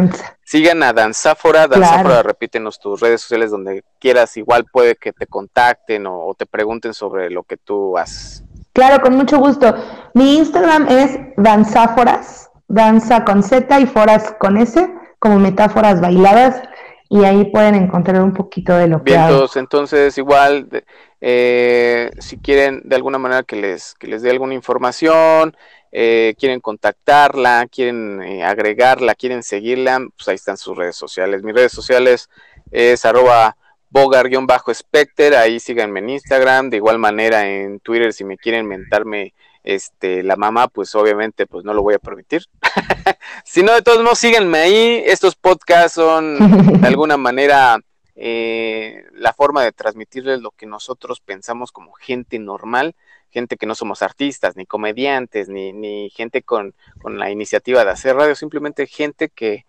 sigan a Danzáfora, Danzáfora, repítenos tus redes sociales donde quieras, igual puede que te contacten o, te pregunten sobre lo que tú haces. Claro, con mucho gusto. Mi Instagram es Danzáforas, danza con Z y foras con S, como metáforas bailadas y ahí pueden encontrar un poquito de lo que hago. entonces igual eh, si quieren de alguna manera que les, que les dé alguna información, eh, quieren contactarla, quieren eh, agregarla, quieren seguirla, pues ahí están sus redes sociales. Mis redes sociales es arroba bogar-specter, ahí síganme en Instagram, de igual manera en Twitter si me quieren mentarme este, la mamá, pues obviamente pues no lo voy a permitir. si no, de todos modos, síganme ahí. Estos podcasts son de alguna manera eh, la forma de transmitirles lo que nosotros pensamos como gente normal, gente que no somos artistas, ni comediantes, ni, ni gente con, con la iniciativa de hacer radio, simplemente gente que,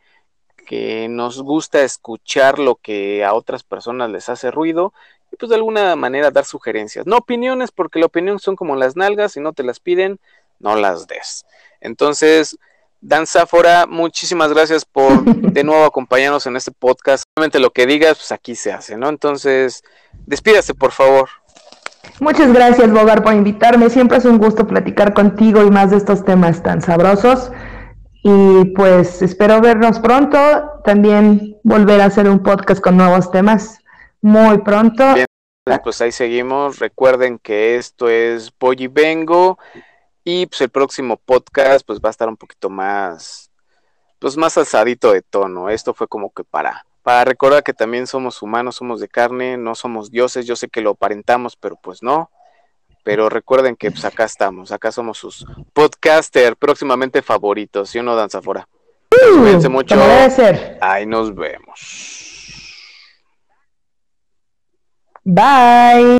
que nos gusta escuchar lo que a otras personas les hace ruido pues de alguna manera dar sugerencias. No opiniones, porque la opinión son como las nalgas, si no te las piden, no las des. Entonces, Dan Zafora, muchísimas gracias por de nuevo acompañarnos en este podcast. Solamente lo que digas, pues aquí se hace, ¿no? Entonces, despídase, por favor. Muchas gracias, Bogar, por invitarme. Siempre es un gusto platicar contigo y más de estos temas tan sabrosos. Y pues espero vernos pronto. También volver a hacer un podcast con nuevos temas muy pronto. Pues ahí seguimos. Recuerden que esto es Boy y Vengo. Y pues el próximo podcast pues va a estar un poquito más, pues más alzadito de tono. Esto fue como que para, para recordar que también somos humanos, somos de carne, no somos dioses. Yo sé que lo aparentamos, pero pues no. Pero recuerden que pues acá estamos, acá somos sus podcaster próximamente favoritos, ¿sí o no, Danzafora? Uh, cuídense mucho. Ahí nos vemos. Bye.